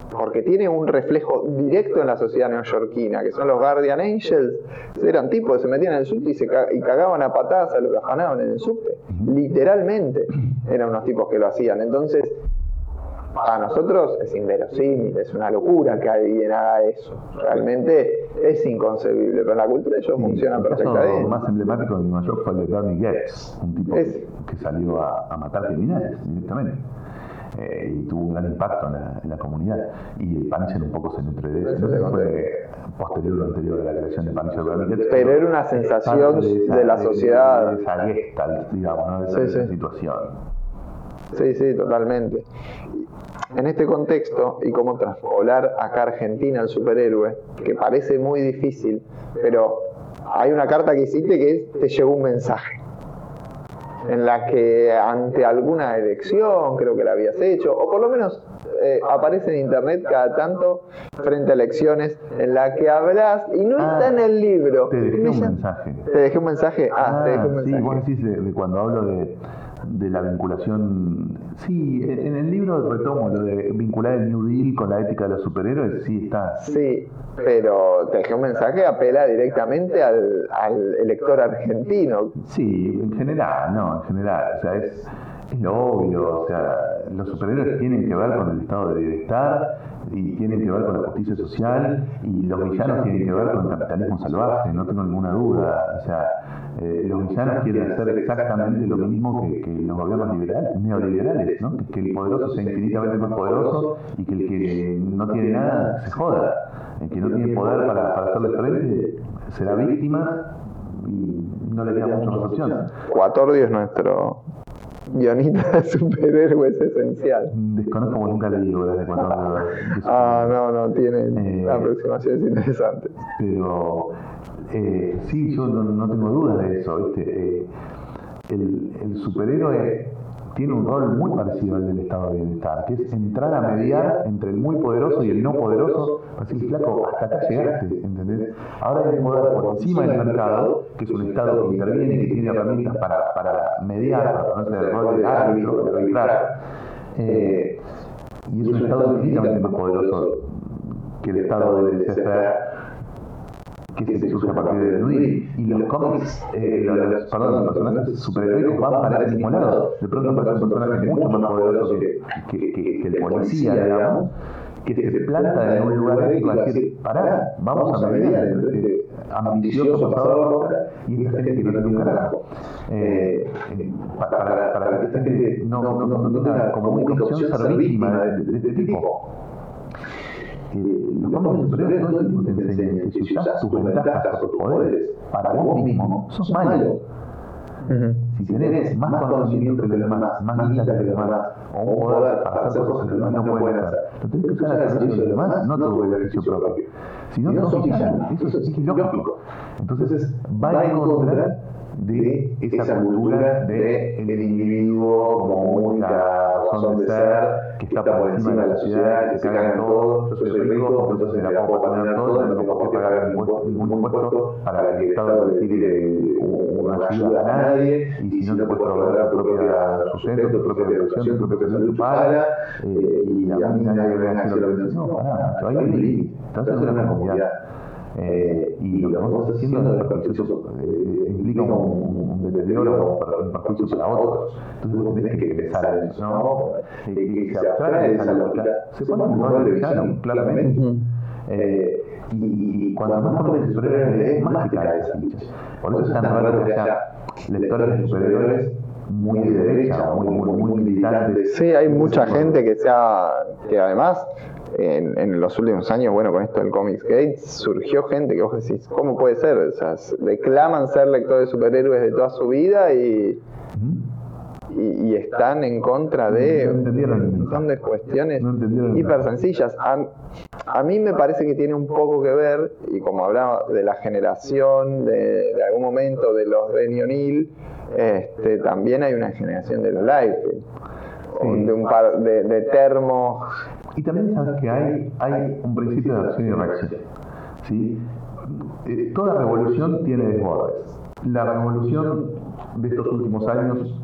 porque tiene un reflejo directo en la sociedad neoyorquina, que son los Guardian Angels. Eran tipos que se metían en el subte y, se y cagaban a patadas a los que afanaban en el subte. Literalmente eran unos tipos que lo hacían. Entonces, para nosotros es inverosímil, es una locura que alguien haga eso. Realmente es inconcebible, pero en la cultura ellos funcionan perfectamente. El más emblemático de Nueva York fue el de Bernie Getz, un tipo que salió a, a matar criminales directamente. Eh, y tuvo un gran impacto en la, en la comunidad. Y Punisher un poco se nutre de eso. Eso fue posterior o anterior a la creación de Punisher Pero era una sensación de, esa, de, la sociedad. De, esa gesta, digamos, ¿no? de esa, sí, sí. situación. Sí, sí, totalmente. En este contexto, y cómo traspolar acá a Argentina al superhéroe, que parece muy difícil, pero hay una carta que hiciste que es, te llegó un mensaje en la que ante alguna elección, creo que la habías hecho, o por lo menos eh, aparece en internet cada tanto frente a elecciones en la que hablas y no ah, está en el libro. Te dejé un mensaje. Te dejé un mensaje. Ah, ah te dejé un mensaje. Sí, vos decís de, de cuando hablo de, de la vinculación. Sí, en el libro retomo lo de vincular el New Deal con la ética de los superhéroes, sí está. Sí, pero te dejé un mensaje apela directamente al, al elector argentino. Sí, en general, no, en general. O sea, es, es lo obvio. O sea, los superhéroes tienen que ver con el estado de bienestar y tienen que ver con la justicia social y los villanos tienen que ver con el capitalismo salvaje, no tengo ninguna duda. O sea, eh, los villanos quieren hacer exactamente lo mismo que, que los gobiernos liberales, neoliberales, ¿no? que, el poderoso sea infinitamente más poderoso y que el que no tiene nada se joda. El que no tiene poder para, para hacerle frente será víctima y no le queda mucha opción. Cuatordio es nuestro guionista de superhéroes esencial. Desconozco como nunca leí obras de Cuatordio. Ah, no, no, tiene eh, aproximaciones interesantes. Pero eh, sí, yo no, no, tengo dudas de eso. ¿viste? Eh, el, el superhéroe tiene un rol muy parecido al del estado de bienestar, que es entrar a mediar entre el muy poderoso y el no poderoso, decir, flaco, hasta acá llegaste, ¿entendés? Ahora hay un poder por encima del mercado, que es un estado que interviene que tiene herramientas para, para mediar, para ponerse el rol de árbitro, de arbitrar. Eh, y es un estado infinitamente más poderoso que el estado de desesperar que se surge a partir de Nudie. Y los cómics, eh, los, perdón, los personajes superheroicos van para el mismo lado. De pronto aparece un personaje mucho más poderoso que, que, que, que el policía, digamos, que se planta en un lugar ético a decir, pará, vamos a mediar este ambicioso pasador y esta gente que no tiene un carajo. Eh, eh, para, para, que esta gente no, no, no, no tenga como única opción ser víctima de este tipo los cómics superiores todo el tiempo te enseñan que si usas tus ventajas o tus poderes para vos mismo, sos malo. Uh -huh. Si tenés más conocimiento que los demás, más guita que los demás, o un poder para hacer cosas que los demás no pueden hacer, lo tenés que usar al servicio de los demás, no tu beneficio propio. Si no, sos villano, eso es, lógico. Entonces, va en contra de esa cultura del el individuo como única razón de ser, que está por encima de la sociedad, que se caga en todo, yo soy rico, entonces me la puedo poner todo, no tengo qué pagar ningún impuesto para que el Estado le tire una ayuda a nadie, y si no te puedes proveer tu propia sustento, tu propia educación, tu propia salud, para, eh, y a mí nadie me va a decir lo que no, hay un límite, entonces es una comunidad. Eh, y lo que vamos haciendo es eh, implica un, un deterioro o un perjuicio para otros. Entonces vos tenés que empezar eso, ¿no? Que se abstrae de esa lógica. Se pone un rol de villano, claramente. Eh, y, y, cuando más pones superhéroes más te cae esas fichas. Por eso es tan raro que haya lectores de superhéroes muy de derecha, muy, muy, muy militantes. Sí, hay mucha gente que sea, que además en, en, los últimos años, bueno, con esto del Comics Gate, surgió gente que vos decís, ¿cómo puede ser? O sea, reclaman ser lectores de superhéroes de toda su vida y, y, y están en contra de un montón de cuestiones hiper sencillas. A, a, mí me parece que tiene un poco que ver, y como hablaba de la generación, de, de algún momento de los O'Neill, este, también hay una generación de los Life. Sí. de un par de, de termos y también sabes que hay, hay un principio de acción y reacción. ¿sí? Eh, toda revolución tiene desbordes. La revolución de estos últimos años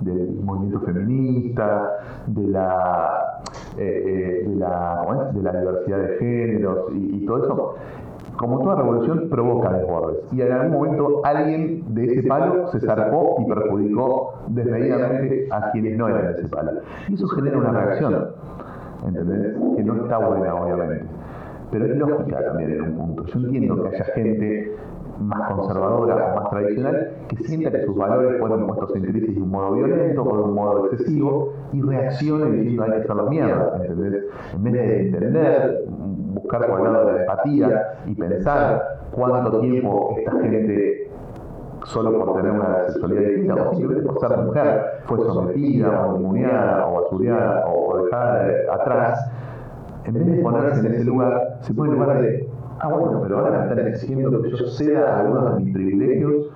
del movimiento feminista, de la, eh, de, la, de la diversidad de géneros y, y, todo eso, como toda revolución provoca desbordes. Y en algún momento alguien de ese palo se zarpó y perjudicó desmedidamente a quienes no eran de ese palo. Y eso genera una reacción. ¿Entendés? Que no está buena, obviamente. Pero es lógica también en un punto. Yo entiendo que haya gente más conservadora o más tradicional que sienta que sus valores fueron puestos en crisis de un modo violento o de un modo excesivo y reaccione diciendo hay que hacer la mierda, ¿entendés? En vez de entender, buscar por el de la empatía y pensar cuánto tiempo esta gente solo por tener una sexualidad distinta o simplemente por ser mujer fue sometida o inmuniada o basureada o dejada atrás, en vez de ponerse en ese lugar, se pone en lugar de, ah bueno, pero ahora me están exigiendo que yo ceda algunos de mis privilegios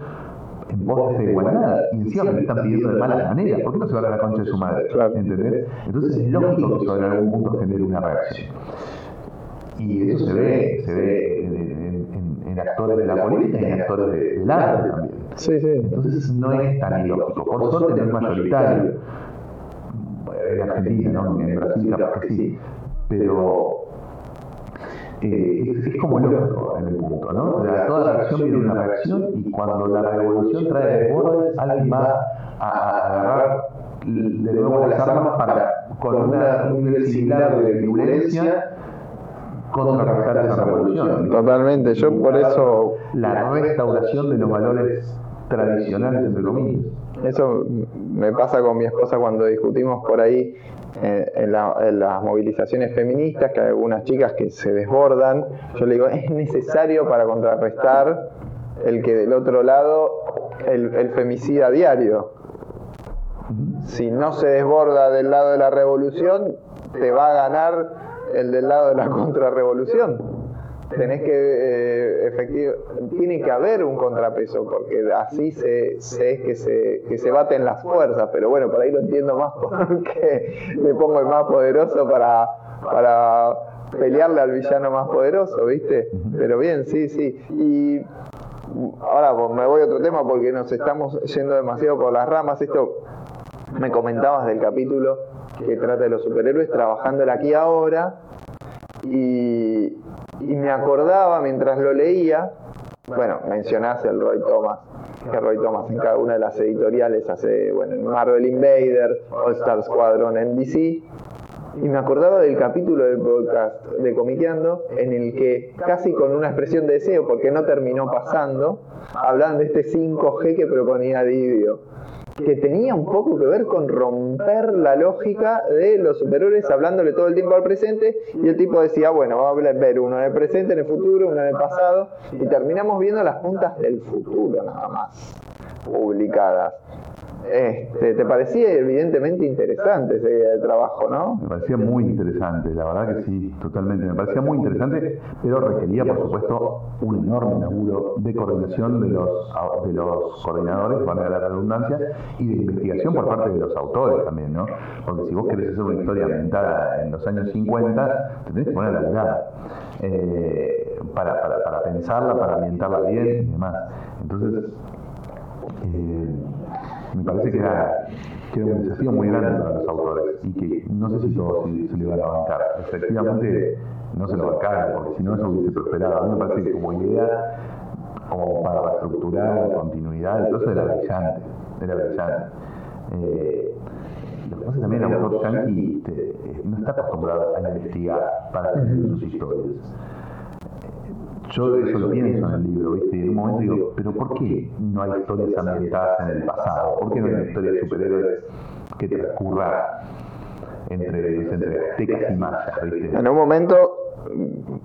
en voz de esta igualdad y encima me están pidiendo de mala manera, ¿por qué no se va a la concha de su madre? ¿Entendés? Entonces es lógico que sobre algún punto genere una reacción. Y eso se ve, se ve en, en, actores de la política y en actores de, del arte también. Sí, sí. Entonces no es tan ilógico. Por suerte no es mayoritario. En Argentina, ¿no? En Brasil capaz que sí. Pero eh, es, es, como lógico en el punto, ¿no? O sea, toda reacción viene una reacción y cuando la revolución trae desbordes, alguien va a, a agarrar de nuevo las armas para, con una, un nivel similar de violencia, contrarrestar esa revolución. Totalmente, yo por eso... La restauración de los valores tradicionales, entre comillas. Eso me pasa con mi esposa cuando discutimos por ahí eh, en, la, en, las movilizaciones feministas, que hay algunas chicas que se desbordan. Yo le digo, es necesario para contrarrestar el que del otro lado, el, el femicida diario. Si no se desborda del lado de la revolución, te va a ganar el del lado de la [laughs] contrarrevolución. Tenés que eh, efectivo, tiene que haber un contrapeso porque así se, se que se que se baten las fuerzas pero bueno por ahí lo entiendo más [laughs] porque le pongo el más poderoso para para pelearle al villano más poderoso viste pero bien sí sí. Y ahora pues, me voy a otro tema porque nos estamos yendo demasiado por las ramas. Esto me comentabas del capítulo que trata de los superhéroes trabajando aquí ahora. Y, me acordaba mientras lo leía, bueno, mencionaste el Roy Thomas, que Roy Thomas en cada una de las editoriales hace, bueno, en Marvel Invaders, All Star Squadron en DC, y me acordaba del capítulo del podcast de Comiqueando, en el que casi con una expresión de deseo, porque no terminó pasando, hablaban de este 5G que proponía Didio que tenía un poco que ver con romper la lógica de los superhéroes hablándole todo el tiempo al presente y el tipo decía, bueno, vamos a ver uno en el presente, en el futuro, uno en el pasado y terminamos viendo las puntas del futuro nada más publicadas. Este, ¿Te parecía evidentemente interesante ese trabajo, no? Me parecía muy interesante, la verdad que sí, totalmente. Me parecía muy interesante, pero requería, por supuesto, un enorme laburo de coordinación de los, de los coordinadores, valga la redundancia, y de investigación por parte de los autores también, ¿no? Porque si vos querés hacer una historia ambientada en los años 50, te tenés que poner la eh, para, para, para pensarla, para ambientarla bien y demás. Entonces, eh, me parece que era, un desafío muy grande para los autores y que no sé si todos se, le iban a bancar. Efectivamente, no se lo bancaron, porque si no eso hubiese prosperado. A mí me parece que como idea, como para reestructurar la continuidad, eso era brillante, era brillante. Eh, lo que pasa que también el autor yankee este, no está acostumbrado a investigar para hacer sus historias yo eso lo pienso en el libro, ¿viste? Y en un momento digo, pero ¿por qué no hay historias ambientadas en el pasado? ¿Por qué no hay una historia de superhéroes que transcurra entre, entre aztecas y mayas? ¿viste? En un momento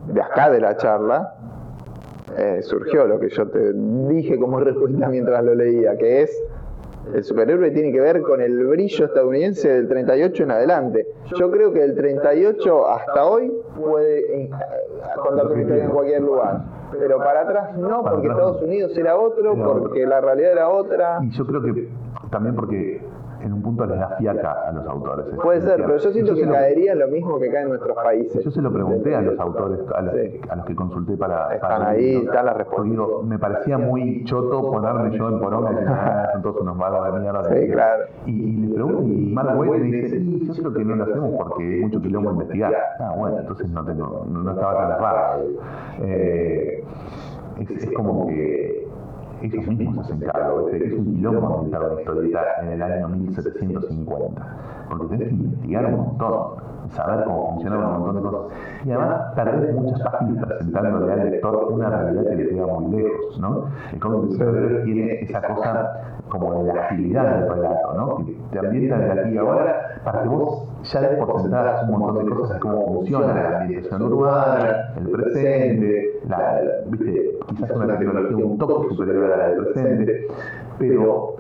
de acá de la charla eh, surgió lo que yo te dije como [laughs] respuesta mientras lo leía, que es el superhéroe tiene que ver con el brillo estadounidense del 38 en adelante. Yo creo que el 38 hasta hoy puede eh, contar su historia en cualquier lugar. Pero para atrás no, porque Estados Unidos era otro, porque la realidad era otra. Y yo creo que también porque en un punto les da fiaca a los autores. Puede ser, pero yo siento que caería lo mismo que cae en nuestros países. Yo se lo pregunté a los autores, a los, que consulté para... Están ahí, están las respuestas. me parecía muy choto ponerme yo en poronga y ah, son todos unos malos de mierda. Sí, claro. Y, le pregunto, y Mark Wade me dice, sí, yo creo que no lo hacemos porque hay mucho quilombo investigar. Ah, bueno, entonces no, tengo, no, estaba tan raro. Eh, es, es como que ellos mismos hacen cargo, es un quilombo aumentar una historieta en el año 1750, porque tenés que investigar un montón, saber cómo funcionan un montón de cosas. Y además perdés muchas páginas presentándole al lector una realidad que le queda muy lejos, ¿no? El cómic de tiene esa cosa como de la agilidad del relato, ¿no? Que te ambienta de aquí y ahora para que vos ya des un montón de cosas, cómo funciona la ambientación urbana, el presente, la, ¿viste? quizás una tecnología un toque superior a la del presente, pero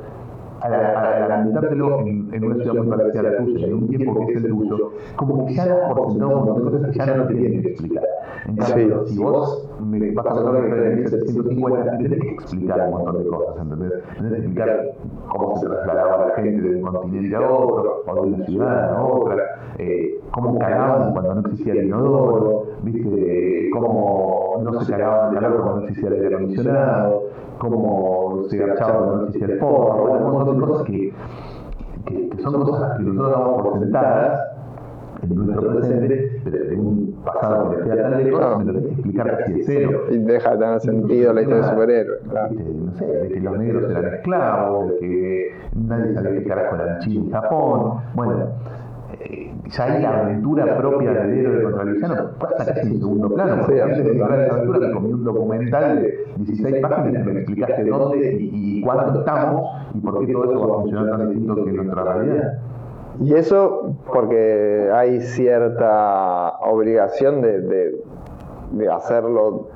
al, ambientártelo en, en, una ciudad muy parecida a la tuya, en un tiempo que es el tuyo, como que ya das por sentado un montón de cosas que ya no te tienen que explicar. En cambio, si vos me vas a la historia de 1750, tienes que explicar un montón de cosas, ¿entendés? Tienes que explicar cómo se trasladaba la gente de un continente a otro, o de una ciudad a otra, eh, cómo cagaban cuando no existía el inodoro, ¿viste? cómo no se cagaban de calor cuando no existía el aire acondicionado, cómo se agachaban cuando no existía el forro, un montón de cosas que, que, que son cosas que nosotros damos por sentadas en nuestro presente, en un pasado que queda tan lejos, me lo tenés que explicar casi de cero. Y deja de tener sentido la historia de superhéroes. Claro. No sé, de que los negros eran esclavos, de que nadie sabía qué carajo era Chile y Japón. Bueno, eh, ya ahí la aventura propia del héroe contra el villano pasa casi en segundo plano. Sí, antes de lograr esa aventura me comí un documental de 16 páginas que me explicaste dónde y, y cuándo estamos y por qué todo eso va a funcionar tan distinto que nuestra realidad. Y eso porque hay cierta obligación de, de, de hacerlo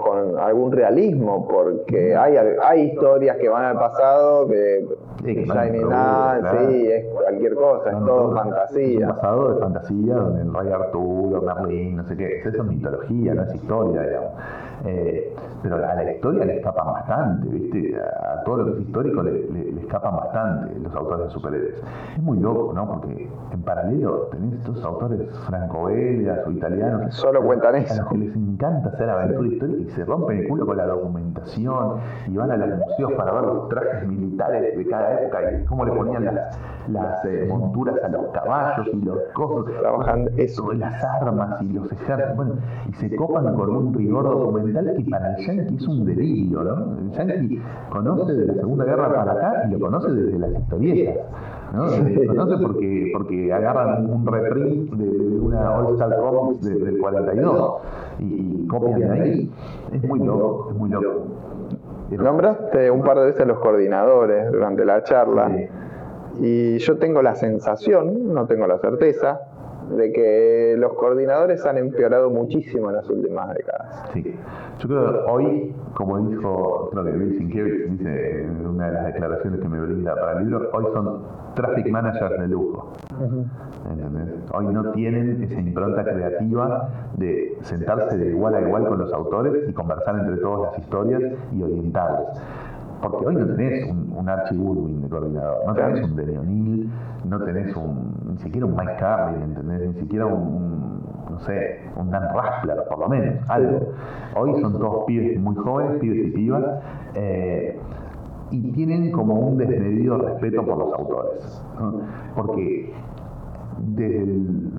con algún realismo, porque hay, hay historias que van al pasado que sí, nada, sí, es cualquier cosa, es todo fantasía. Es un pasado de fantasía donde el rey Arturo, Merlín, no sé qué, eso es mitología, no es historia, digamos. Eh, pero a la historia le escapan bastante, ¿viste? A todo lo que es histórico le, le, escapan bastante los autores de superhéroes. Es muy loco, ¿no? Porque en paralelo tenés estos autores franco-belgas o italianos. Solo cuentan eso. A los que les encanta hacer aventura histórica y se rompen el culo con la documentación y van a los museos para ver los trajes militares de cada época y cómo le ponían las, las eh, monturas a los caballos y los cosas. Trabajan eso. Las armas y los ejércitos. Bueno, y se copan con un rigor documental que para el yankee es un delirio, ¿no? El yankee conoce de la Segunda Guerra para acá y lo conoce desde las historietas. ¿no? Lo conoce porque, porque agarran un reprint de, una All Star Comics del 42 y, y copian ahí. Es muy loco, es muy loco. Nombraste un par de veces a los coordinadores durante la charla y yo tengo la sensación, no tengo la certeza, de que los coordinadores han empeorado muchísimo en las últimas décadas. Sí, yo creo que hoy, como dijo, creo que Bill Sienkiewicz dice en una de las declaraciones que me brinda para el libro, hoy son traffic managers de lujo. Hoy no tienen esa impronta creativa de sentarse de igual a igual con los autores y conversar entre todos las historias y orientarles. Porque hoy no tenés un, un Archie Goodwin de coordinador, no tenés un Denny O'Neill, no tenés un, ni siquiera un Mike Carlin, ¿entendés? Ni siquiera un, un, no sé, un Dan Raspler, por lo menos, algo. Hoy son todos pibes muy jóvenes, pibes y pibas, eh, y tienen como un desmedido respeto por los autores. ¿no? Porque desde, el,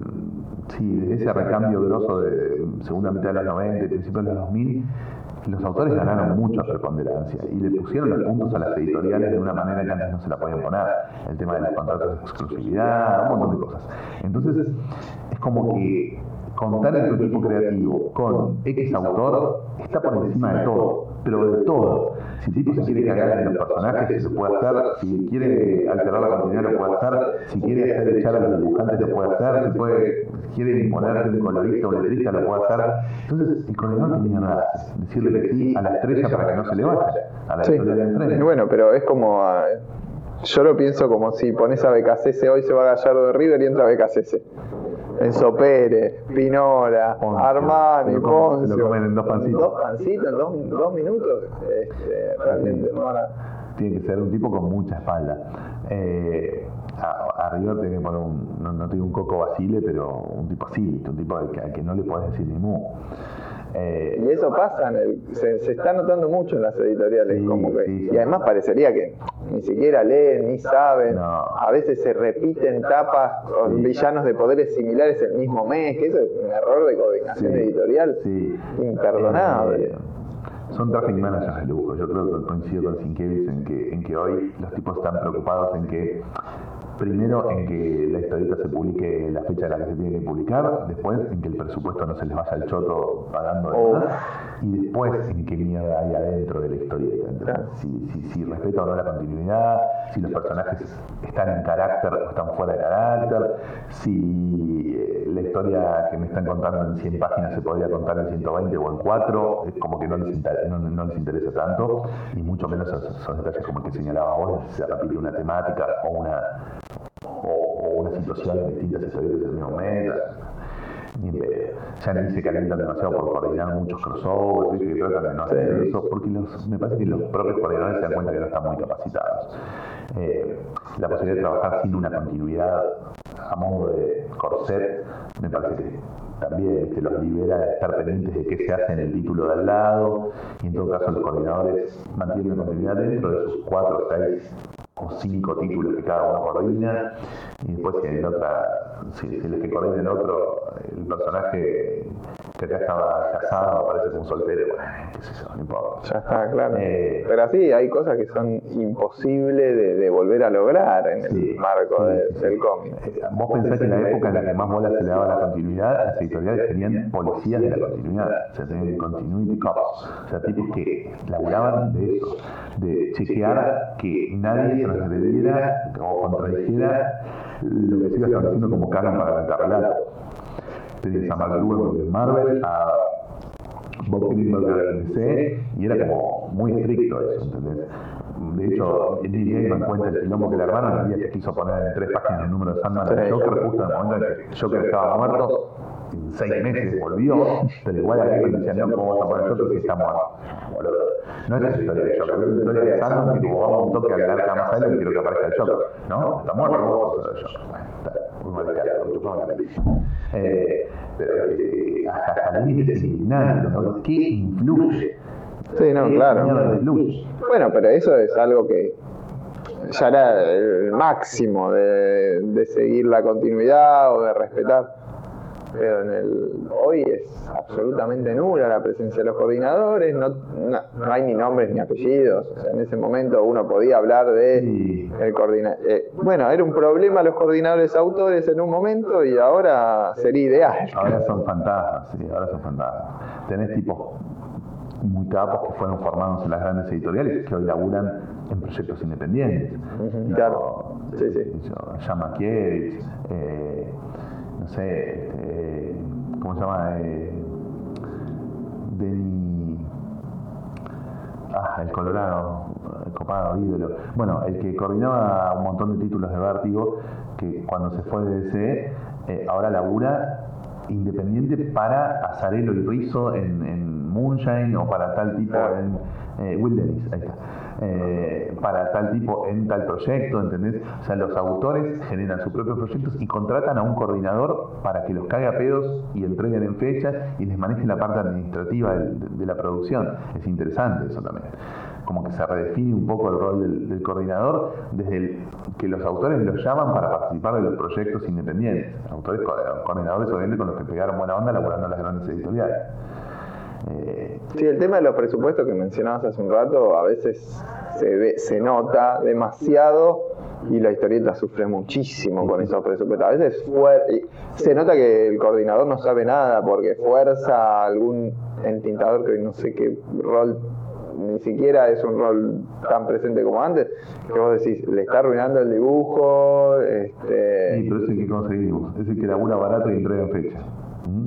sí, desde ese recambio grosso de segunda mitad de los 90 y principios de los 2000, los autores ganaron mucha preponderancia y le pusieron los puntos a las editoriales de una manera que antes no se la podían poner. El tema de los contratos de exclusividad, un montón de cosas. Entonces, es como que contar en tu equipo creativo con X autor está por encima de todo, pero de todo. Si el tipo se quiere cagar en los personajes, se puede hacer. Si quiere alterar la continuidad, lo puede hacer. Si quiere hacer echar a los dibujantes, lo puede hacer. Si, puede, si quiere imponerse un colorista o letrista, lo puede hacer. Entonces, el coordinador tenía nada decirle que sí a la estrella para que no se le vaya, a la Sí. enfrente. Bueno, pero es como. ah, yo lo pienso como si pones a BKCS, hoy se va Gallardo de River y entra BKCS. Enzo Pérez, Pinola, Ponce. Armani, Lo comen- lo comen en dos pancitos. Dos pancitos en dos, dos minutos. Este, realmente no van a- tiene que ser un tipo con mucha espalda. Eh, a, a River tiene que poner un, no, no tiene un coco Basile, pero un tipo así, un tipo al que, al que no le podés decir ni mu. Eh, Y eso pasa, en el- se, se está notando mucho en las editoriales. Sí, como que, sí, sí. Y además parecería que ni siquiera leen, ni saben. No. A veces se repiten tapas con villanos de poderes similares el mismo mes, que eso es un error de coordinación Sí, editorial sí. imperdonable. Eh, son traffic managers de lujo. Yo creo que coincido con Sienkiewicz en que, en que hoy los tipos están preocupados en que, primero, en que la historieta se publique la fecha de la que se tiene que publicar, después, en que el presupuesto no se les vaya al choto pagando de Oh. y después, en qué mierda hay adentro de la historieta. Si, si, si respeta o no la continuidad, si los personajes están en carácter o están fuera de carácter, si eh, la historia que me están contando en 100 páginas se podría contar en 120 o en 4, es como que no les, inter- no, no les interesa tanto, y mucho menos esos, esos detalles como el que señalaba vos, se repite una temática o una, o, o una situación en distintas historietas del mismo pedo. Ya ni se calientan demasiado por coordinar muchos crossovers, que tratan de no hacer eso, porque los- me parece que los propios coordinadores se dan cuenta que no están muy capacitados. Eh, la posibilidad de trabajar sin una continuidad a modo de corset, me parece que también que los libera de estar pendientes de qué se hace en el título de al lado, y en todo caso los coordinadores mantienen la continuidad dentro de sus cuatro, seis o cinco títulos que cada uno coordina, y después si en otra, si, si el que coordina el otro, el personaje que acá estaba casado aparece como soltero, bueno, qué sé yo, no importa. Ya está, claro. Eh, Pero así hay cosas que son imposibles de, de volver a lograr en el Sí, marco sí, de- sí. del cómic. Eh, Vos pensás que en la época en la que más bola se le daba la continuidad, las editoriales tenían policías de la continuidad, o sea, tenían continuity cops, o sea, tipos que laburaban de eso, de chequear que nadie transgrediera o contradijera lo que se iba estableciendo como canon para el relato. Tenías a en Marvel, a Bob Greenberg en DC, y era como muy estricto eso, ¿entendés? De hecho, Neil Gaiman cuenta el quilombo que le armaron el día que quiso poner en tres páginas el número de Sandman de Joker, justo en el momento en que Joker estaba muerto, en seis meses volvió, pero igual a Gaiman decía, no, ¿cómo vamos a poner Joker si está muerto? No es la historia de Joker, es la historia de Sandman que como vamos un toque al Arkham Asylum quiero que aparezca el Joker. No, está muerto, sos el Joker. Muy mal cagado, chupamos la película. Eh, pero eh, hasta, límites indignantes, ¿no? ¿Qué influye? Sí, no, ¿Qué claro. Bueno, pero eso es algo que ya era el máximo de, de seguir la continuidad o de respetar. Pero en el hoy es absolutamente nula la presencia de los coordinadores, no, no, no hay ni nombres ni apellidos. O sea, en ese momento uno podía hablar de Sí. el coordinador. bueno, era un problema los coordinadores autores en un momento y ahora sería ideal. Ahora son fantasmas, sí, ahora son fantasmas. Tenés tipos muy capos que fueron formados en las grandes editoriales que hoy laburan en proyectos independientes. Tipo, claro. Sí, sí. Jan Mankiewicz, eh, sé, eh, ¿cómo se llama? Eh. Ah, el Colorado, el copado, ídolo. Bueno, el que coordinaba un montón de títulos de Vértigo, que cuando se fue de DC, eh, ahora labura independiente para Azarelo y Rizzo en, en Moonshine o para tal tipo en eh, Will Dennis, ahí está. Eh, para tal tipo en tal proyecto, ¿entendés? O sea, los autores generan sus propios proyectos y contratan a un coordinador para que los caiga a pedos y entreguen en fechas y les maneje la parte administrativa de, de la producción. Es interesante eso también. Como que se redefine un poco el rol del, coordinador desde el, que los autores los llaman para participar de los proyectos independientes. Autores, coordinadores, obviamente, con los que pegaron buena onda laburando en las grandes editoriales. Eh, sí, el tema de los presupuestos que mencionabas hace un rato, a veces se, ve, se nota demasiado y la historieta sufre muchísimo con esos presupuestos. A veces se nota que el coordinador no sabe nada porque fuerza algún entintador que no sé qué rol ni siquiera es un rol tan presente como antes, que vos decís, le está arruinando el dibujo. Este... Sí, pero ese que conseguimos, ese que labura barato y entrega en fecha.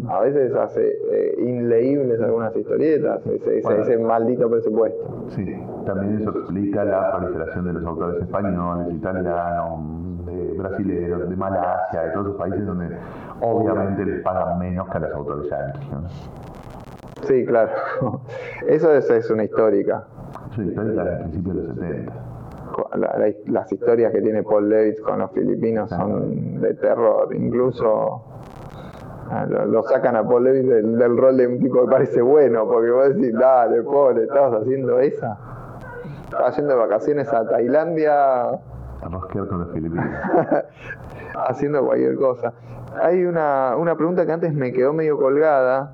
A veces hace eh, inleíbles algunas historietas, ese, ese, ese, maldito presupuesto. Sí, también eso explica la proliferación de los autores españoles, italianos, de brasileños, de Malasia, de todos esos países donde obviamente les pagan menos que a los autores yanquis. ¿no? Sí, claro. [laughs] Eso es, es una histórica. Es una histórica del principio de los 70. La, la, las historias que tiene Paul Davis con los filipinos son de terror, incluso lo, lo, sacan a Paul Davis del, del, rol de un tipo que parece bueno, porque vos decís, dale, pobre, estabas haciendo esa. Estabas yendo de vacaciones a Tailandia. A rosquear con los filipinos. [laughs] haciendo cualquier cosa. Hay una, una pregunta que antes me quedó medio colgada,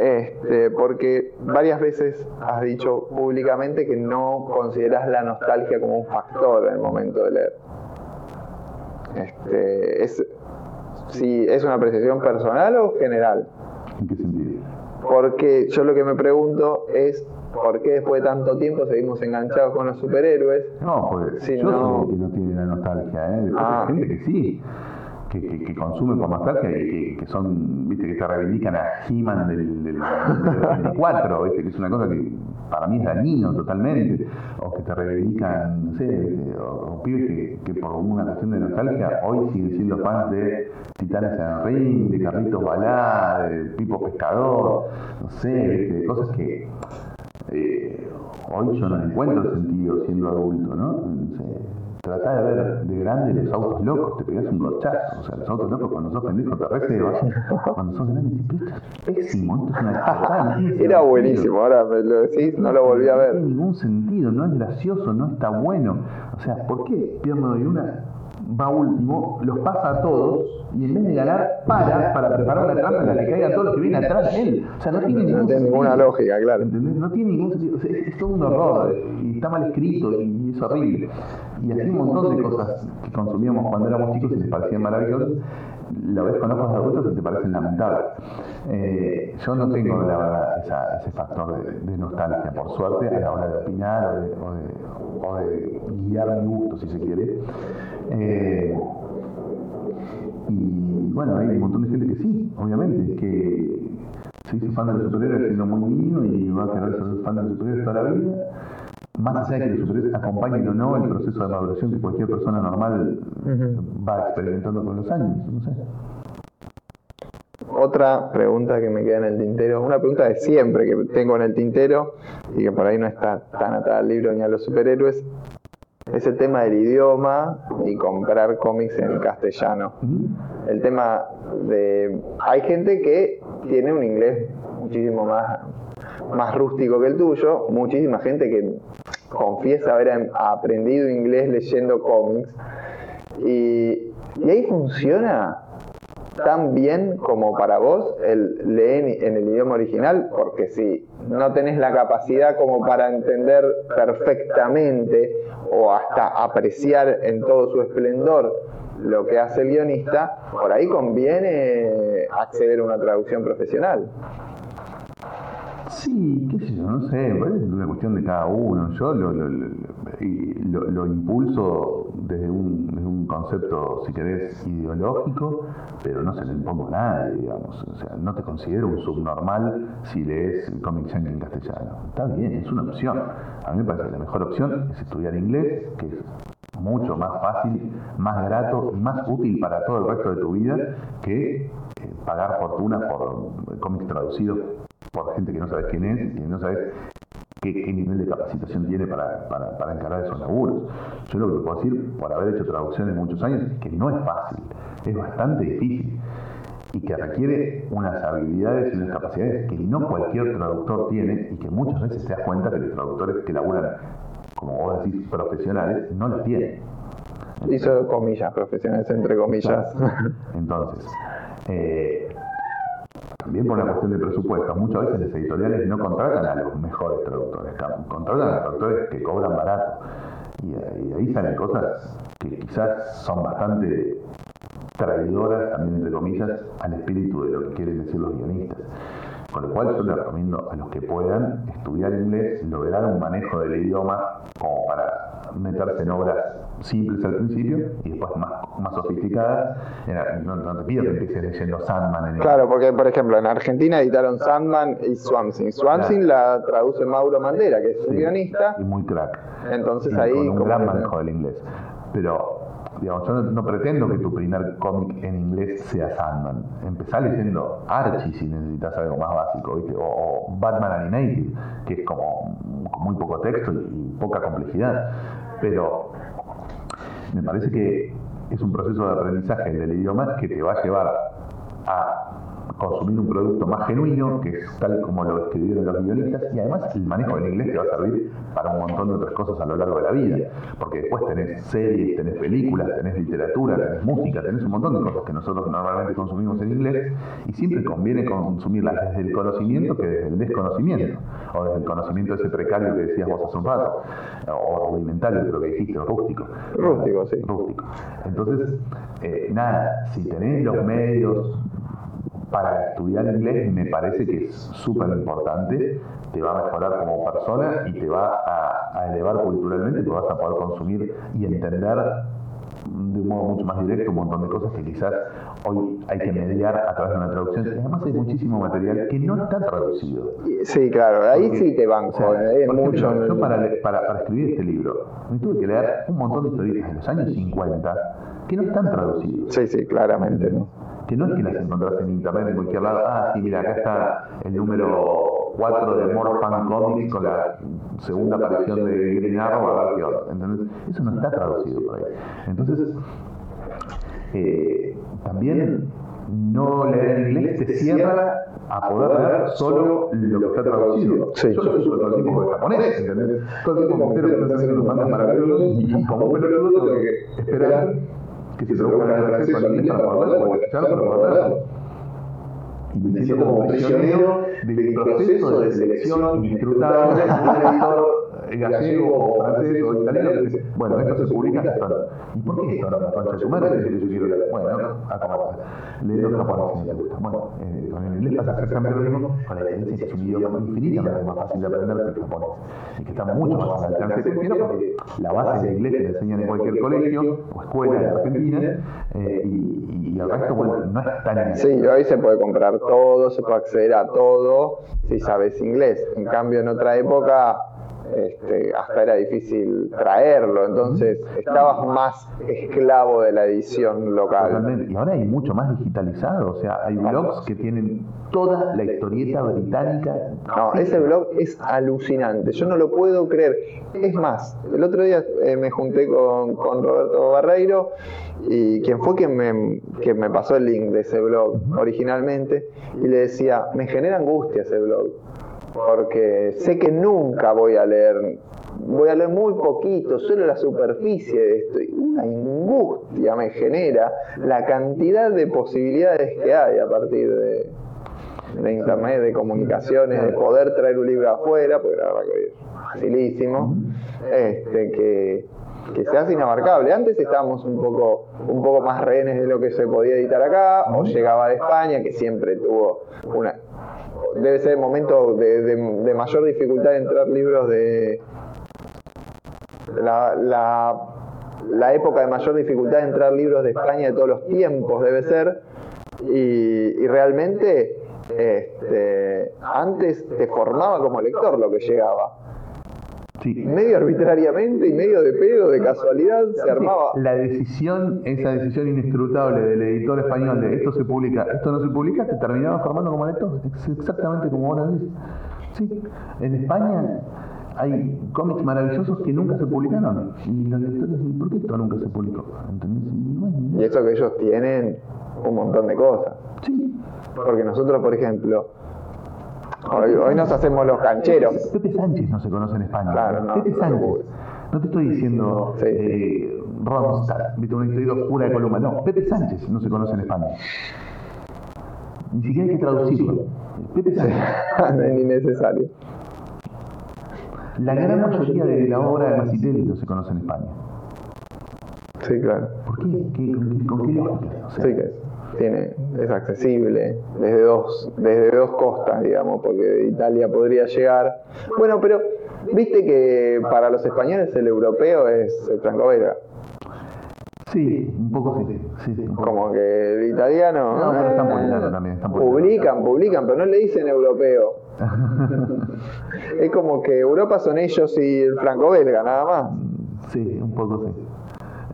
este, porque varias veces has dicho públicamente que no consideras la nostalgia como un factor en el momento de leer. Este, es, si es una apreciación personal o general. ¿En qué sentido? Porque yo lo que me pregunto es por qué después de tanto tiempo seguimos enganchados con los superhéroes. No, pues si yo no... sé que no tiene la nostalgia, ¿eh? Ah. Hay gente que sí. Que, que, que, consume por y que, que, son, viste, que se reivindican a He-Man del, del, del 24, ¿viste? que es una cosa que para mí es dañino totalmente, o que te reivindican, no sé, o, pibes que, por una cuestión de nostalgia hoy siguen siendo fans de Titanes en Ring, de Carlitos Balá, de Pipo Pescador, no sé, ¿viste? cosas que eh, hoy yo no encuentro sentido siendo adulto, ¿no? no sé, tratá de ver de grande los autos locos, te pegás un gorchazo. O sea, los autos locos cuando sos pendejo te reservas. Cuando sos grande esto es pésimo, esto es una [laughs] cagada. Era buenísimo, ahora me lo decís, no lo volví a ver. No tiene ningún sentido, no es gracioso, no está bueno. O sea, ¿por qué Pierno de una va último, los pasa a todos y en vez de ganar, para para preparar la trampa en la que caigan todos los que vienen atrás de él. O sea, no tiene, no tiene ninguna lógica, claro. ¿entendés? No tiene ningún sentido. O sea, es todo un horror y está mal escrito y es horrible. Y así un montón de cosas que consumíamos cuando éramos chicos y les parecían maravillosas, la ves con ojos adultos y te parecen lamentables. Eh, yo no tengo, la verdad, esa, ese factor de, de, nostalgia, por suerte, a la hora de opinar o de, o de, guiar mi gusto, si se quiere. Eh, y bueno, hay un montón de gente que sí, obviamente, que se hizo fan de los superhéroes siendo muy niño y va a querer ser fan de los toda la vida. Más allá de que los superhéroes acompañen o no el proceso de maduración que cualquier persona normal uh -huh. va experimentando con los años, no sé. Otra pregunta que me queda en el tintero, una pregunta de siempre que tengo en el tintero y que por ahí no está tan atada al libro ni a los superhéroes, es el tema del idioma y comprar cómics en castellano. El tema de... Hay gente que tiene un inglés muchísimo más, más rústico que el tuyo, muchísima gente que confiesa haber aprendido inglés leyendo cómics y, ahí funciona tan bien como para vos el leer en el idioma original, porque si no tenés la capacidad como para entender perfectamente o hasta apreciar en todo su esplendor lo que hace el guionista, por ahí conviene acceder a una traducción profesional. Sí, qué sé yo, no sé, es una cuestión de cada uno. Yo lo, lo, lo, impulso desde un, desde un, concepto, si querés, ideológico, pero no se lo impongo a nadie, digamos. O sea, no te considero un subnormal si lees Comic Sans en castellano. Está bien, es una opción. A mí me parece que la mejor opción es estudiar inglés, que es mucho más fácil, más grato y más útil para todo el resto de tu vida que eh, pagar fortuna por cómics traducidos por gente que no sabes quién es y no sabes qué, nivel de capacitación tiene para, para, encarar esos laburos. Yo lo que puedo decir, por haber hecho traducciones muchos años, es que no es fácil, es bastante difícil y que requiere unas habilidades y unas capacidades que no cualquier traductor tiene y que muchas veces te das cuenta que los traductores que laburan, como vos decís, profesionales, no las tienen. Hizo comillas, profesionales entre comillas. Entonces, eh, también por una cuestión de presupuesto. Muchas veces las editoriales no contratan a los mejores traductores, contratan a traductores que cobran barato. Y, ahí salen cosas que quizás son bastante traidoras, también entre comillas, al espíritu de lo que quieren decir los guionistas. Con lo cual yo les recomiendo a los que puedan estudiar inglés, lograr un manejo del idioma como para meterse en obras simples al principio y después más, más sofisticadas. No, te pido que empieces leyendo Sandman. En claro, porque por ejemplo en Argentina editaron Sandman y Swamsing. Swamsing la traduce Mauro Mandela, que es un guionista. Y muy crack. Entonces ahí... Con un gran manejo del inglés. Pero digamos, yo no, pretendo que tu primer cómic en inglés sea Sandman. Empezá leyendo Archie si necesitas algo más básico, ¿viste? O, Batman Animated, que es como muy poco texto y poca complejidad. Pero me parece que es un proceso de aprendizaje del idioma que te va a llevar a consumir un producto más genuino, que es tal como lo escribieron los guionistas, y además el manejo del inglés te va a servir para un montón de otras cosas a lo largo de la vida, porque después tenés series, tenés películas, tenés literatura, tenés música, tenés un montón de cosas que nosotros normalmente consumimos en inglés, y siempre conviene consumirlas desde el conocimiento que desde el desconocimiento, o desde el conocimiento ese precario que decías vos hace un rato, o rudimentario, creo que dijiste, o rústico. Rústico, sí. Rústico. Entonces, eh, nada, si tenés los medios para estudiar inglés me parece que es súper importante, te va a mejorar como persona y te va a, elevar culturalmente, te vas a poder consumir y entender de un modo mucho más directo un montón de cosas que quizás hoy hay que mediar a través de una traducción. Además hay muchísimo material que no está traducido. Sí, claro, ahí sí te van. mucho. yo para, para, escribir este libro me tuve que leer un montón de historietas de los años 50 que no están traducidas. Sí, sí, claramente, ¿no? Que no es que las encontrás en internet en cualquier lado, ah, sí, mira, acá está el número 4 de Morphan Comics con la segunda aparición de Green Arrow, a ver qué onda. ¿entendés? Eso no está traducido por ahí. Entonces, eh, también no leer en inglés te cierra a poder leer solo lo que está traducido. Sí. Yo soy súper todo el tiempo de japonés, ¿entendés? Todo el tiempo entero que están haciendo unos mangas maravillosos y como un pelotudo tengo que esperar que se provocan al inglés para poder verlo, o escucharlo para poder verlo. Y me siento como prisionero del proceso de selección inescrutable [laughs] de un editor gallego o francés o italiano que dice, bueno, esto se publica esto ¿Y por qué esto no? Concha de su madre, que yo quiero leer. Bueno, acá Leo japonés si me gusta. Bueno, eh, con el inglés pasa exactamente lo mismo, con la que es un idioma infinitamente más fácil de aprender que el japonés. Y que está mucho más al alcance de porque la base de inglés te enseñan en cualquier colegio o escuela en Argentina eh, y, y, el resto, bueno, no es tan... Sí, hoy se puede comprar todo, se puede acceder a todo si sabes inglés. En cambio, en otra época este, hasta era difícil traerlo, entonces estabas más esclavo de la edición local. Y ahora hay mucho más digitalizado, o sea, hay blogs que tienen toda la historieta británica. No, ese blog es alucinante, yo no lo puedo creer. Es más, el otro día eh, me junté con, con, Roberto Barreiro y quien fue quien me, que me pasó el link de ese blog originalmente y le decía, me genera angustia ese blog porque sé que nunca voy a leer, voy a leer muy poquito, solo la superficie de esto. Una angustia me genera la cantidad de posibilidades que hay a partir de, internet, de comunicaciones, de poder traer un libro afuera, porque la verdad que es facilísimo, este, que, que se hace inabarcable. Antes estábamos un poco, un poco más rehenes de lo que se podía editar acá, o llegaba de España, que siempre tuvo una debe ser el momento de, mayor dificultad de entrar libros de... La, la, la época de mayor dificultad de entrar libros de España de todos los tiempos debe ser. Y, y realmente este, antes te formaba como lector lo que llegaba. Sí. Medio arbitrariamente y medio de pedo, de casualidad, se armaba. La decisión, esa decisión inescrutable del editor español de esto se publica, esto no se publica, te terminaba formando como lector. Es exactamente como lo dices. Sí, en España hay cómics maravillosos que nunca se publicaron. Y los lectores dicen, ¿por qué esto nunca se publicó? ¿Entendés? Y eso que ellos tienen un montón de cosas. sí. Porque nosotros, por ejemplo, hoy, hoy nos hacemos los cancheros. Pepe Sánchez no se conoce en España. Claro, no, Pepe Sánchez. no. Te estoy diciendo Sí, eh, Ronstadt, viste, una historia oscura de Columba. No, Pepe Sánchez no se conoce en España. Ni siquiera hay que traducirlo. Pepe Sánchez. [laughs] no es ni necesario. La gran mayoría de la obra de Macitelli no se conoce en España. Sí, claro. ¿Por qué? ¿Qué- con, qué- con qué lógica? O sea, Sí que es. Tiene, es accesible desde dos, desde dos costas, digamos, porque de Italia podría llegar. Bueno, pero viste que para los españoles el europeo es el franco-belga. sí, un poco sí. sí un poco. Como que el italiano. No, pero están eh, publicando también, están. Publican, publican, pero no le dicen europeo. [laughs] es como que Europa son ellos y el franco-belga, nada más. Sí, un poco sí.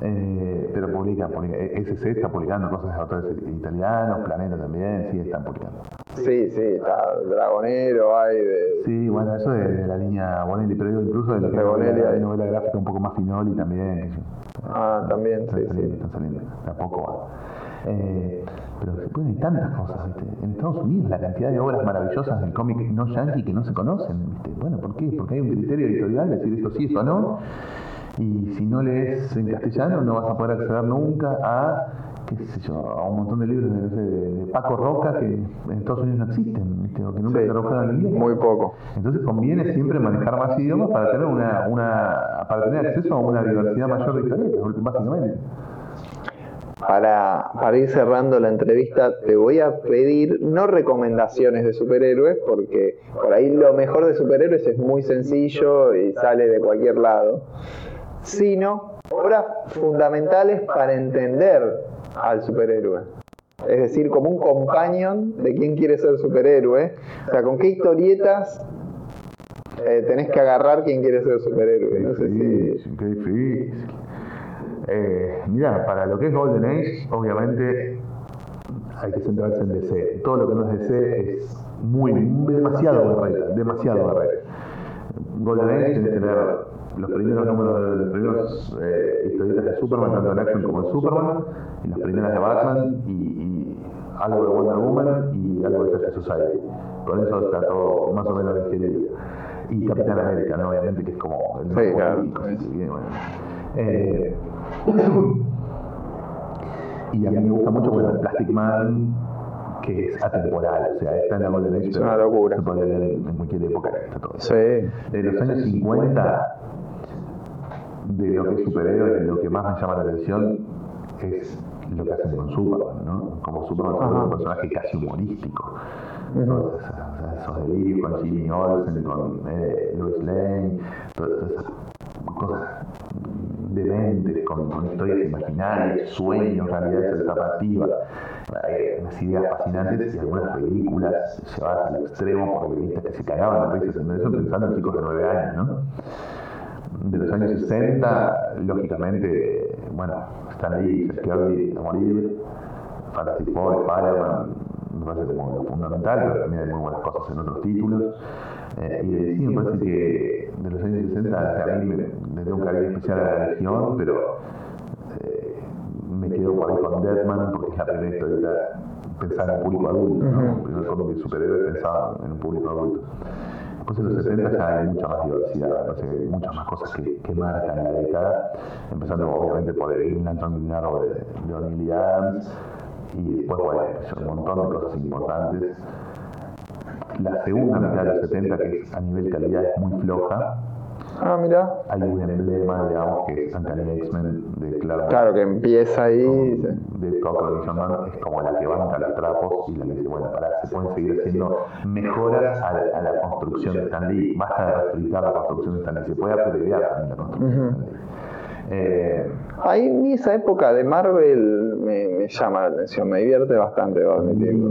Eh, pero publican, publican. E- SC está publicando cosas de autores italianos, Planeta también, sí, están publicando. Sí, sí, está Dragonero, hay de. Sí, bueno, eso de, de la línea Bonelli, pero digo incluso de De es Bonelli, novela, ahí. novela gráfica un poco más finoli también. Ah, también, Están sí, saliendo, sí. están saliendo, de a poco va. Eh, pero bueno, hay tantas cosas, ¿viste? En Estados Unidos la cantidad de obras maravillosas del cómic no yankee que no se conocen, ¿viste? Bueno, ¿por qué? Porque hay un criterio editorial, decir esto sí, esto no. Y si no lees en castellano no vas a poder acceder nunca a, qué sé yo, a un montón de libros de, sé, de Paco Roca que en Estados Unidos no existen, ¿viste? O que nunca Sí, se tradujeron en inglés. Muy poco. Entonces conviene siempre manejar más idiomas para tener una, una para tener acceso a una diversidad mayor de historietas, básicamente. Para, para ir cerrando la entrevista, te voy a pedir no recomendaciones de superhéroes, porque por ahí lo mejor de superhéroes es muy sencillo y sale de cualquier lado, sino obras fundamentales para entender al superhéroe. Es decir, como un companion de quién quiere ser superhéroe. O sea, con qué historietas eh, tenés que agarrar quién quiere ser superhéroe. No sé si... difícil, qué difícil. Eh, mira, para lo que es Golden Age, obviamente hay que centrarse en DC. Todo lo que no es DC es muy, demasiado barrera, demasiado barrera. Golden Age tiene que tener los primeros números, de- los primeros eh, historietas de Superman, tanto en Action como en Superman, y las primeras de Batman, y, y algo de Wonder Woman y algo de Justice Society. Con eso está todo más o menos digerido. Y Capitán América, ¿no? obviamente, que es como el Sí, claro. que, bueno. Eh, [coughs] y a mí me gusta mucho bueno, Plastic Man, que es atemporal, o sea, está en la Golden Age, Es una locura. se puede leer en cualquier época, está todo. Sí. De los años 50, de lo que es superhéroes, lo que más me llama la atención es lo que hacen con Superman, ¿no? Como Superman es un personaje casi humorístico. Esos, o sea, esos delirios con Jimmy Olsen, con eh, Lois Lane, todas esas cosas dementes, con, con historias imaginarias, sueños, realidades alternativas, eh, unas ideas fascinantes y algunas películas llevadas al extremo por guionistas que se cagaban de risas en eso pensando en chicos de 9 años, ¿no? De los años 60, lógicamente, bueno, Lee, Jack Kirby, a morir, Fantastic Four, Spider-Man, me parece como lo fundamental, pero también hay muy buenas cosas en otros títulos. Eh, y de sí, me parece que de los años 60 a mí me, le tengo un cariño especial a la región, pero eh, me quedo por ahí con Deadman porque es la primera historieta pensada en un público adulto, ¿no? el primer cómic de superhéroes pensado en un público adulto. Después en los 70 ya hay mucha más diversidad, muchas más cosas que, que marcan la década, empezando obviamente por el Lantern Guinaro de, de O'Neill Adams, y después, bueno, un montón de cosas importantes. La segunda mitad de los 70, que es a nivel calidad es muy floja, Ah, mira. Hay un emblema, digamos, que es Uncanny X-Men de Clark. Claro, que empieza ahí. De Cockle y John es como la que banca los trapos y la que dice, bueno, para, se pueden seguir haciendo mejoras a la, a la construcción de Stan Lee. Basta de refritar la construcción de Stan Lee, se puede apreciar también la construcción de Stan Lee. Eh, a mí esa época de Marvel me, me, llama la atención, me divierte bastante, debo admitirlo.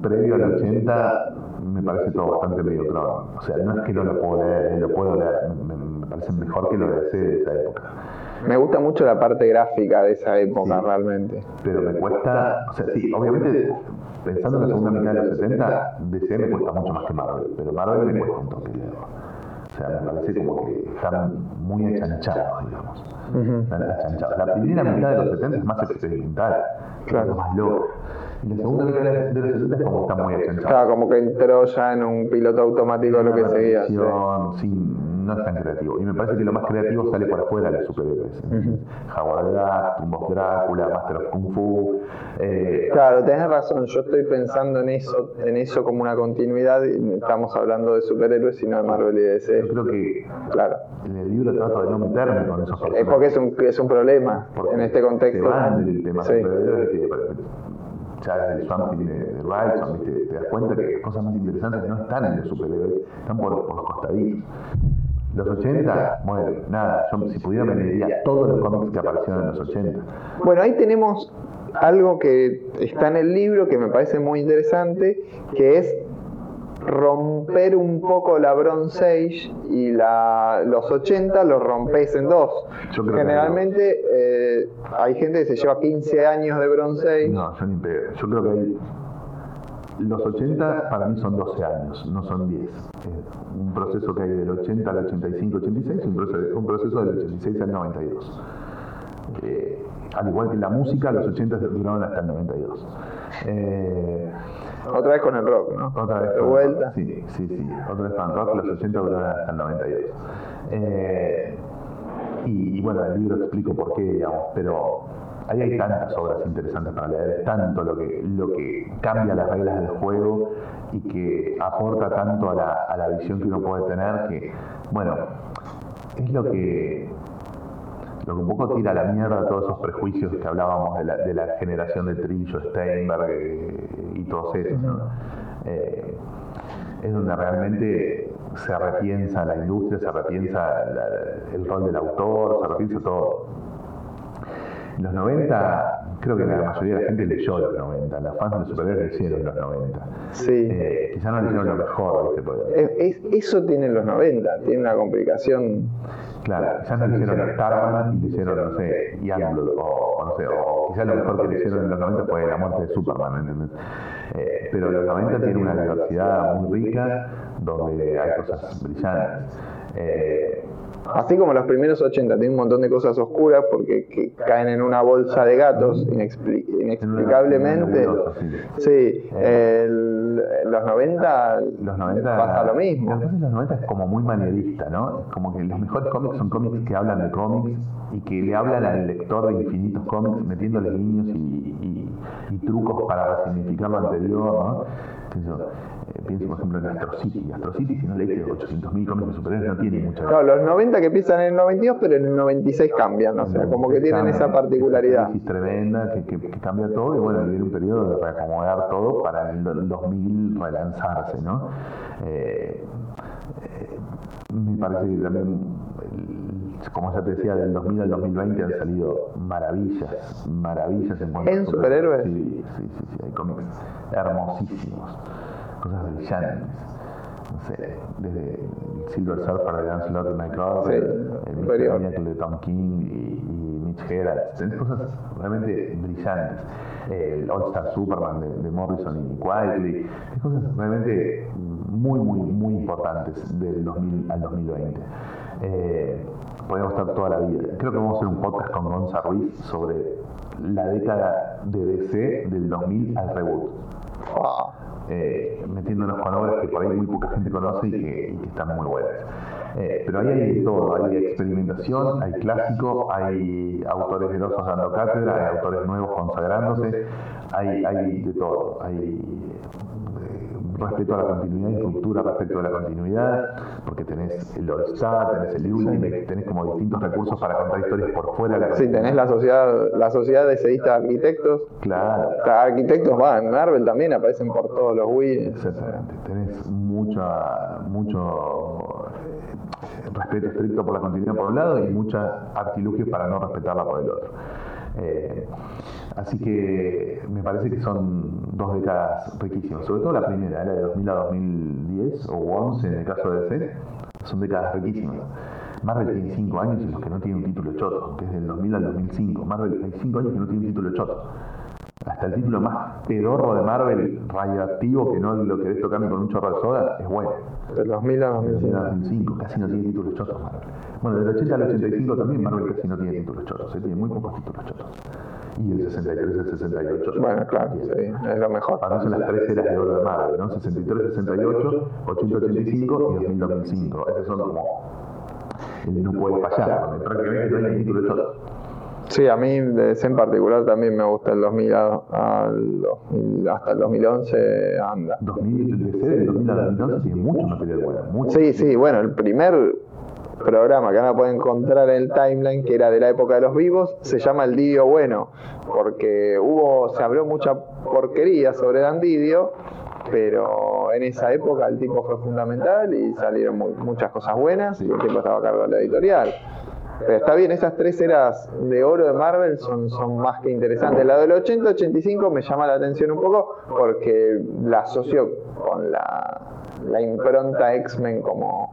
Previo al 80 me parece todo bastante mediocre. O sea, no es que no lo puedo leer, lo puedo leer, me, me parece mejor que lo de de esa época. Me gusta mucho la parte gráfica de esa época, sí, realmente. Pero me cuesta, o sea, sí, obviamente, pensando en la segunda mitad de los 70, DC me cuesta mucho más que Marvel, pero Marvel me cuesta un toque leerlo. O sea, me parece como que están muy achanchados, digamos. Uh -huh. Están achanchados. La primera mitad de los 70 es más experimental, claro. es más loco. Y la segunda mitad de los 70 es como está muy achanchado. Claro, como que entró ya en un piloto automático lo que seguía. Sí. sí, no es tan creativo. Y me parece que lo más creativo sale por afuera de los superhéroes. Uh -huh. Howard Gas, Tumbos Drácula, Master of Kung Fu. Eh, claro, tenés razón. Yo estoy pensando en eso, en eso como una continuidad. Estamos hablando de superhéroes y no de Marvel y DC. Yo creo que claro. en el libro trato de no meterme con esos personajes. Es porque es un, es un problema en este contexto. Se van del tema sí. superhéroes que ya el Swamp de, de Wright, te, das cuenta que cosas más interesantes no están en los superhéroes, están por, por los costaditos. Los 80, bueno, nada, yo si pudiera me leería todos los cómics que aparecieron en los 80. Bueno, ahí tenemos algo que está en el libro que me parece muy interesante, que es romper un poco la Bronze Age y la, los 80 los rompes en dos. Generalmente eh, hay gente que se lleva 15 años de Bronze Age. No, yo ni pedo. Yo creo que hay los 80 para mí son 12 años, no son 10. Es un proceso que hay del 80 al 85, 86, un proceso, un proceso del 86 al 92. Eh, al igual que la música, los 80 duraron hasta el 92. Eh, otra vez con el rock, ¿no? Otra vez de vuelta. Sí, sí, sí. Otra vez con el rock, los 80 duraron hasta el 92. Eh, y, y, bueno, el libro explico por qué, digamos, pero ahí hay tantas obras interesantes para leer, tanto lo que, lo que cambia las reglas del juego y que aporta tanto a la, a la visión que uno puede tener que, bueno, es lo que lo que un poco tira a la mierda todos esos prejuicios que hablábamos de la, de la generación de Trillo, Steinberg eh, y todos esos. ¿no? Eh, es donde realmente se repiensa la industria, se repiensa la, el rol del autor, se repiensa todo. Los 90, creo que la mayoría de la gente leyó los 90, las fans de superhéroes leyeron los 90. Sí. Eh, quizás no leyeron lo mejor. Es, es, eso tiene los 90, tiene una complicación. Claro, quizás no leyeron Starman y leyeron, no sé, Youngblood, o, o no sé, o quizás lo mejor que leyeron en los 90 fue la muerte de Superman, ¿entendés? Eh, pero los 90 tiene una diversidad muy rica, donde hay cosas brillantes. Eh, Así como los primeros 80 tienen un montón de cosas oscuras porque que caen en una bolsa de gatos inexpli inexplicablemente. Sí, el, los 90, los 90 pasa lo mismo. Pasa en los 90 es como muy manierista, ¿no? Como que los mejores cómics son cómics que hablan de cómics y que le hablan al lector de infinitos cómics metiéndole guiños y, y, y trucos para resignificar lo anterior, ¿no? Eh, pienso por ejemplo en Astro City. Astro City, si no leíste 800.000 cómics de superhéroes, no tiene mucha. No, los 90 que empiezan en el 92, pero en el 96 cambian, o sea, como que tienen esa particularidad. Es tremenda que, que, que, cambia todo y bueno, viene un periodo de reacomodar todo para el 2000 relanzarse, ¿no? Eh, eh, me parece que también como ya te decía, del 2000 al 2020 han salido maravillas, maravillas en cuanto ¿En superhéroes? Sí, sí, sí, sí, hay cómics hermosísimos, cosas brillantes. No sé, desde Silver Surfer de Lancelot y Mike sí, el de Tom King y, y Mitch tenés cosas realmente brillantes. El All Star Superman de, de Morrison y Quietly, hay cosas realmente muy, muy, muy importantes del 2000 al 2020. Eh, podemos estar toda la vida. Creo que vamos a hacer un podcast con Gonza Ruiz sobre la década de DC del 2000 al reboot. Eh, metiéndonos con obras que por ahí muy poca gente conoce y que, y que están muy buenas. Eh, pero ahí hay de todo, hay experimentación, hay clásico, hay autores grosos dando cátedra, hay autores nuevos consagrándose, hay, hay de todo, hay respeto a la continuidad y ruptura respecto a la continuidad, porque tenés el All-Star, tenés el Ultimate, tenés como distintos recursos para contar historias por fuera de la Sí, tenés la sociedad, la sociedad de de arquitectos. Claro. arquitectos, va, en Marvel también aparecen por todos los Wii. Exactamente. Tenés mucha, mucho eh, respeto estricto por la continuidad por un lado y muchos artilugios para no respetarla por el otro. Eh, así que me parece que son dos décadas riquísimas, sobre todo la primera, la de 2000 a 2010 o 11 en el caso de DC, son décadas riquísimas. Marvel tiene 5 años en los que no tiene un título choto, que es del 2000 al 2005. Marvel hay 5 años que no tiene un título choto. Hasta el título más pedorro de Marvel, radioactivo, que no lo querés tocarme con un chorro de soda, es bueno. Del 2000 al 2005. casi no tiene títulos chotos Marvel. Bueno, del 80 al 85 también Marvel casi no tiene títulos chotos, ¿eh? tiene muy pocos títulos chotos. Y del 63 al 68. Bueno, claro, sí, es lo mejor. Para son las tres eras de oro de Marvel, ¿no? 63, 68, 80, 85 y 2000, 2005. Esos son como no puede fallar, prácticamente no hay título de chotos. Sí, a mí de ese en particular también me gusta el 2000, al 2000 hasta el 2011 anda. 2000, el 2000 al 2011 tiene mucho material bueno. Mucho. Sí, sí, bueno, el primer programa que van a poder encontrar en el timeline, que era de la época de los vivos, se llama El Didio Bueno, porque hubo, se habló mucha porquería sobre Dan Didio, pero en esa época el tipo fue fundamental y salieron muchas cosas buenas y el tipo estaba a cargo de la editorial. Pero está bien, esas tres eras de oro de Marvel son, son más que interesantes. La del 80-85 me llama la atención un poco porque la asocio con la, la impronta X-Men como,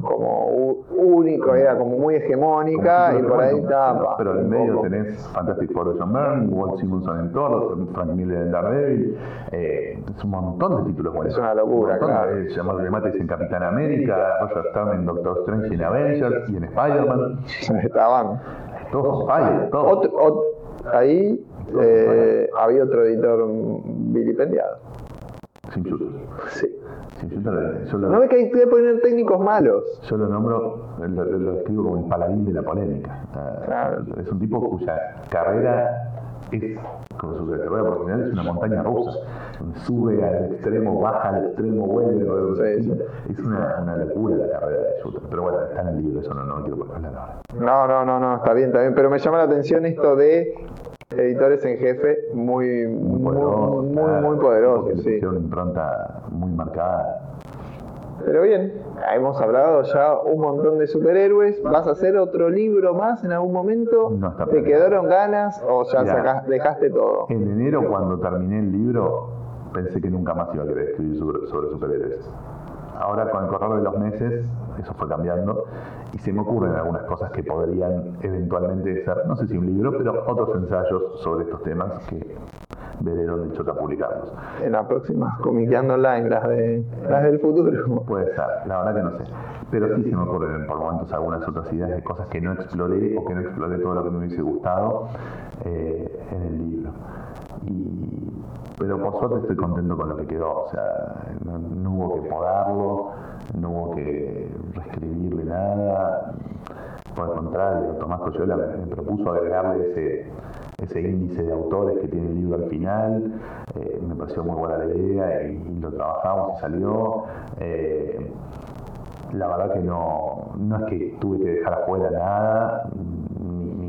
como único, era como muy hegemónica y por ahí tapa. Pero en medio tenés Fantastic Four de John Byrne, Walt Simonson en Thor, Frank Miller en Daredevil, eh, es un montón de títulos buenos. Es una locura, claro. Eh, de Mates en Capitán América, Roger Stern en Doctor Strange en Avengers y en Spider-Man. Estaban. Todos Spider, todos. ahí eh, había otro editor vilipendiado. Sin Sí. Yo lo, no ve que hay que poner técnicos malos. Yo lo nombro, lo, lo, describo como el paladín de la polémica. Es un tipo cuya carrera es, como su carrera profesional, es una montaña rusa. Sube al extremo, baja al extremo, vuelve. Es una, una, locura la carrera de Shooter. Pero bueno, está en el libro, eso no, no quiero hablar ahora. No, no, no, no, está bien, está bien. Pero me llama la atención esto de editores en jefe muy, muy poderosos. Muy, muy, poderosos, sí. Una impronta muy marcada. Pero bien, hemos hablado ya un montón de superhéroes. ¿Vas a hacer otro libro más en algún momento? No está ¿Te quedaron ganas o ya dejaste todo? En enero, cuando terminé el libro, pensé que nunca más iba a querer escribir sobre, sobre superhéroes. Ahora, con el correr de los meses, eso fue cambiando y se me ocurren algunas cosas que podrían eventualmente ser, no sé si un libro, pero otros ensayos sobre estos temas que veré dónde choca publicarlos. En la próxima, Comiqueando Online, las, de, las del futuro. Puede ser, la verdad que no sé. Pero sí se me ocurren por momentos algunas otras ideas de cosas que no exploré o que no exploré todo lo que me hubiese gustado eh, en el libro. Y, pero por suerte estoy contento con lo que quedó, o sea, no, hubo que podarlo, no hubo que reescribirle nada, por el contrario, Tomás Coyola me, propuso agregarle ese, ese índice de autores que tiene el libro al final, eh, me pareció muy buena la idea y, lo trabajamos y salió. Eh, la verdad que no, no es que tuve que dejar afuera nada,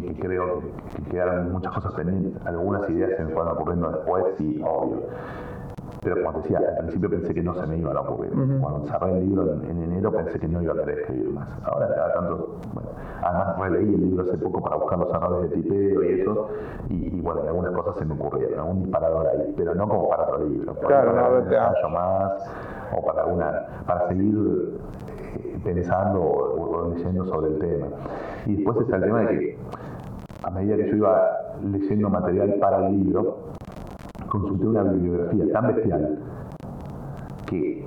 que creo que, quedaron muchas cosas pendientes. Algunas ideas se me fueron ocurriendo después, sí, obvio. Pero como te decía, al principio pensé que no se me iban a ocurrir. Cuando cerré el libro en, enero pensé que no iba a querer escribir más. Ahora cada tanto, bueno, además releí el libro hace poco para buscar los errores de tipeo y eso, y, bueno, algunas cosas se me ocurrieron, algún disparador ahí, pero no como para otro libro. Claro, para no, más, o para alguna, para seguir pensando o, leyendo sobre el tema. Y después está el tema de que a medida que yo iba leyendo material para el libro, consulté una bibliografía tan bestial que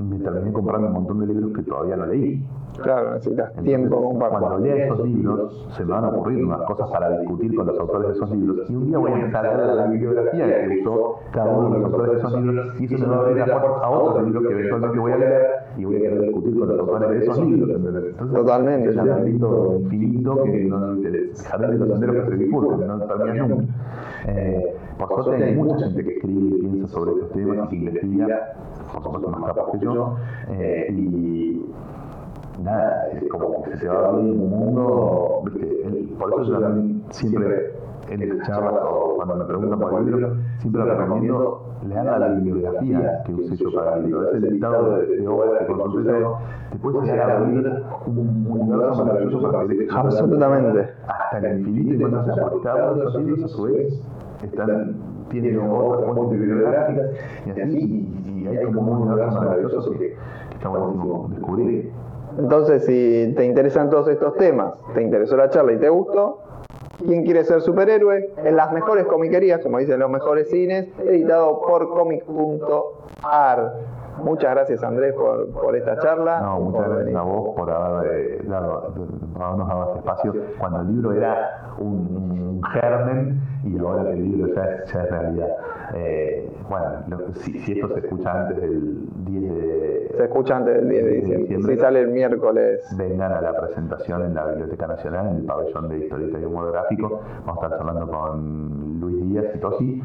me terminé comprando un montón de libros que todavía no leí. Claro, necesitas tiempo como para... Cuando lea esos libros, se me van a ocurrir unas cosas para discutir con los autores de esos libros. Y un día voy a empezar a la bibliografía que usó cada uno de los autores de esos libros, y eso me va a abrir las puertas a otros libros que eventualmente voy a leer y voy a querer discutir con los autores de esos libros. Entonces, Totalmente. Es un ámbito infinito que no, el jardín de los senderos que se bifurcan, no termina nunca. Eh, por suerte hay mucha gente que escribe y piensa sobre estos temas y que investiga, por supuesto más capaz que yo, eh, y nada, es como que se va abriendo un mundo, ¿viste? El- por eso yo también siempre en las charlas o cuando me preguntan por el libro, siempre recomiendo leer la bibliografía que usé yo para el libro. Ese listado de, de obras que consulté yo, te puede llegar a abrir un universo maravilloso para que Absolutamente. hasta el infinito y cuando se porque cada uno de esos libros a su vez están, tienen otras fuentes bibliográficas y así, y, y hay como un universo maravilloso que, que está buenísimo descubrir. Entonces, si te interesan todos estos temas, te interesó la charla y te gustó, ¿quién quiere ser superhéroe? En las mejores comiquerías, como dicen los mejores cines, editado por comic.ar. Muchas gracias Andrés por, por esta charla. No, muchas por gracias venir. a vos por haber eh, dado, habernos dado este espacio cuando el libro era un, un germen y ahora que el libro ya es, ya es realidad. Eh, bueno, lo- si, si esto se escucha antes del 10 de, Se escucha antes del 10 de diciembre. Si sale el miércoles. vengan a la presentación en la Biblioteca Nacional, en el pabellón de Historieta y Humor Gráfico. Vamos a estar charlando con Luis Díaz y Tosi.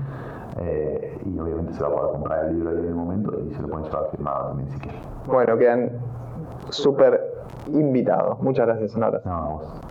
Eh, y obviamente se va a poder comprar el libro ahí en el momento y se lo pueden llevar firmado también si quieren. Bueno, quedan súper invitados. Muchas gracias, un abrazo. No.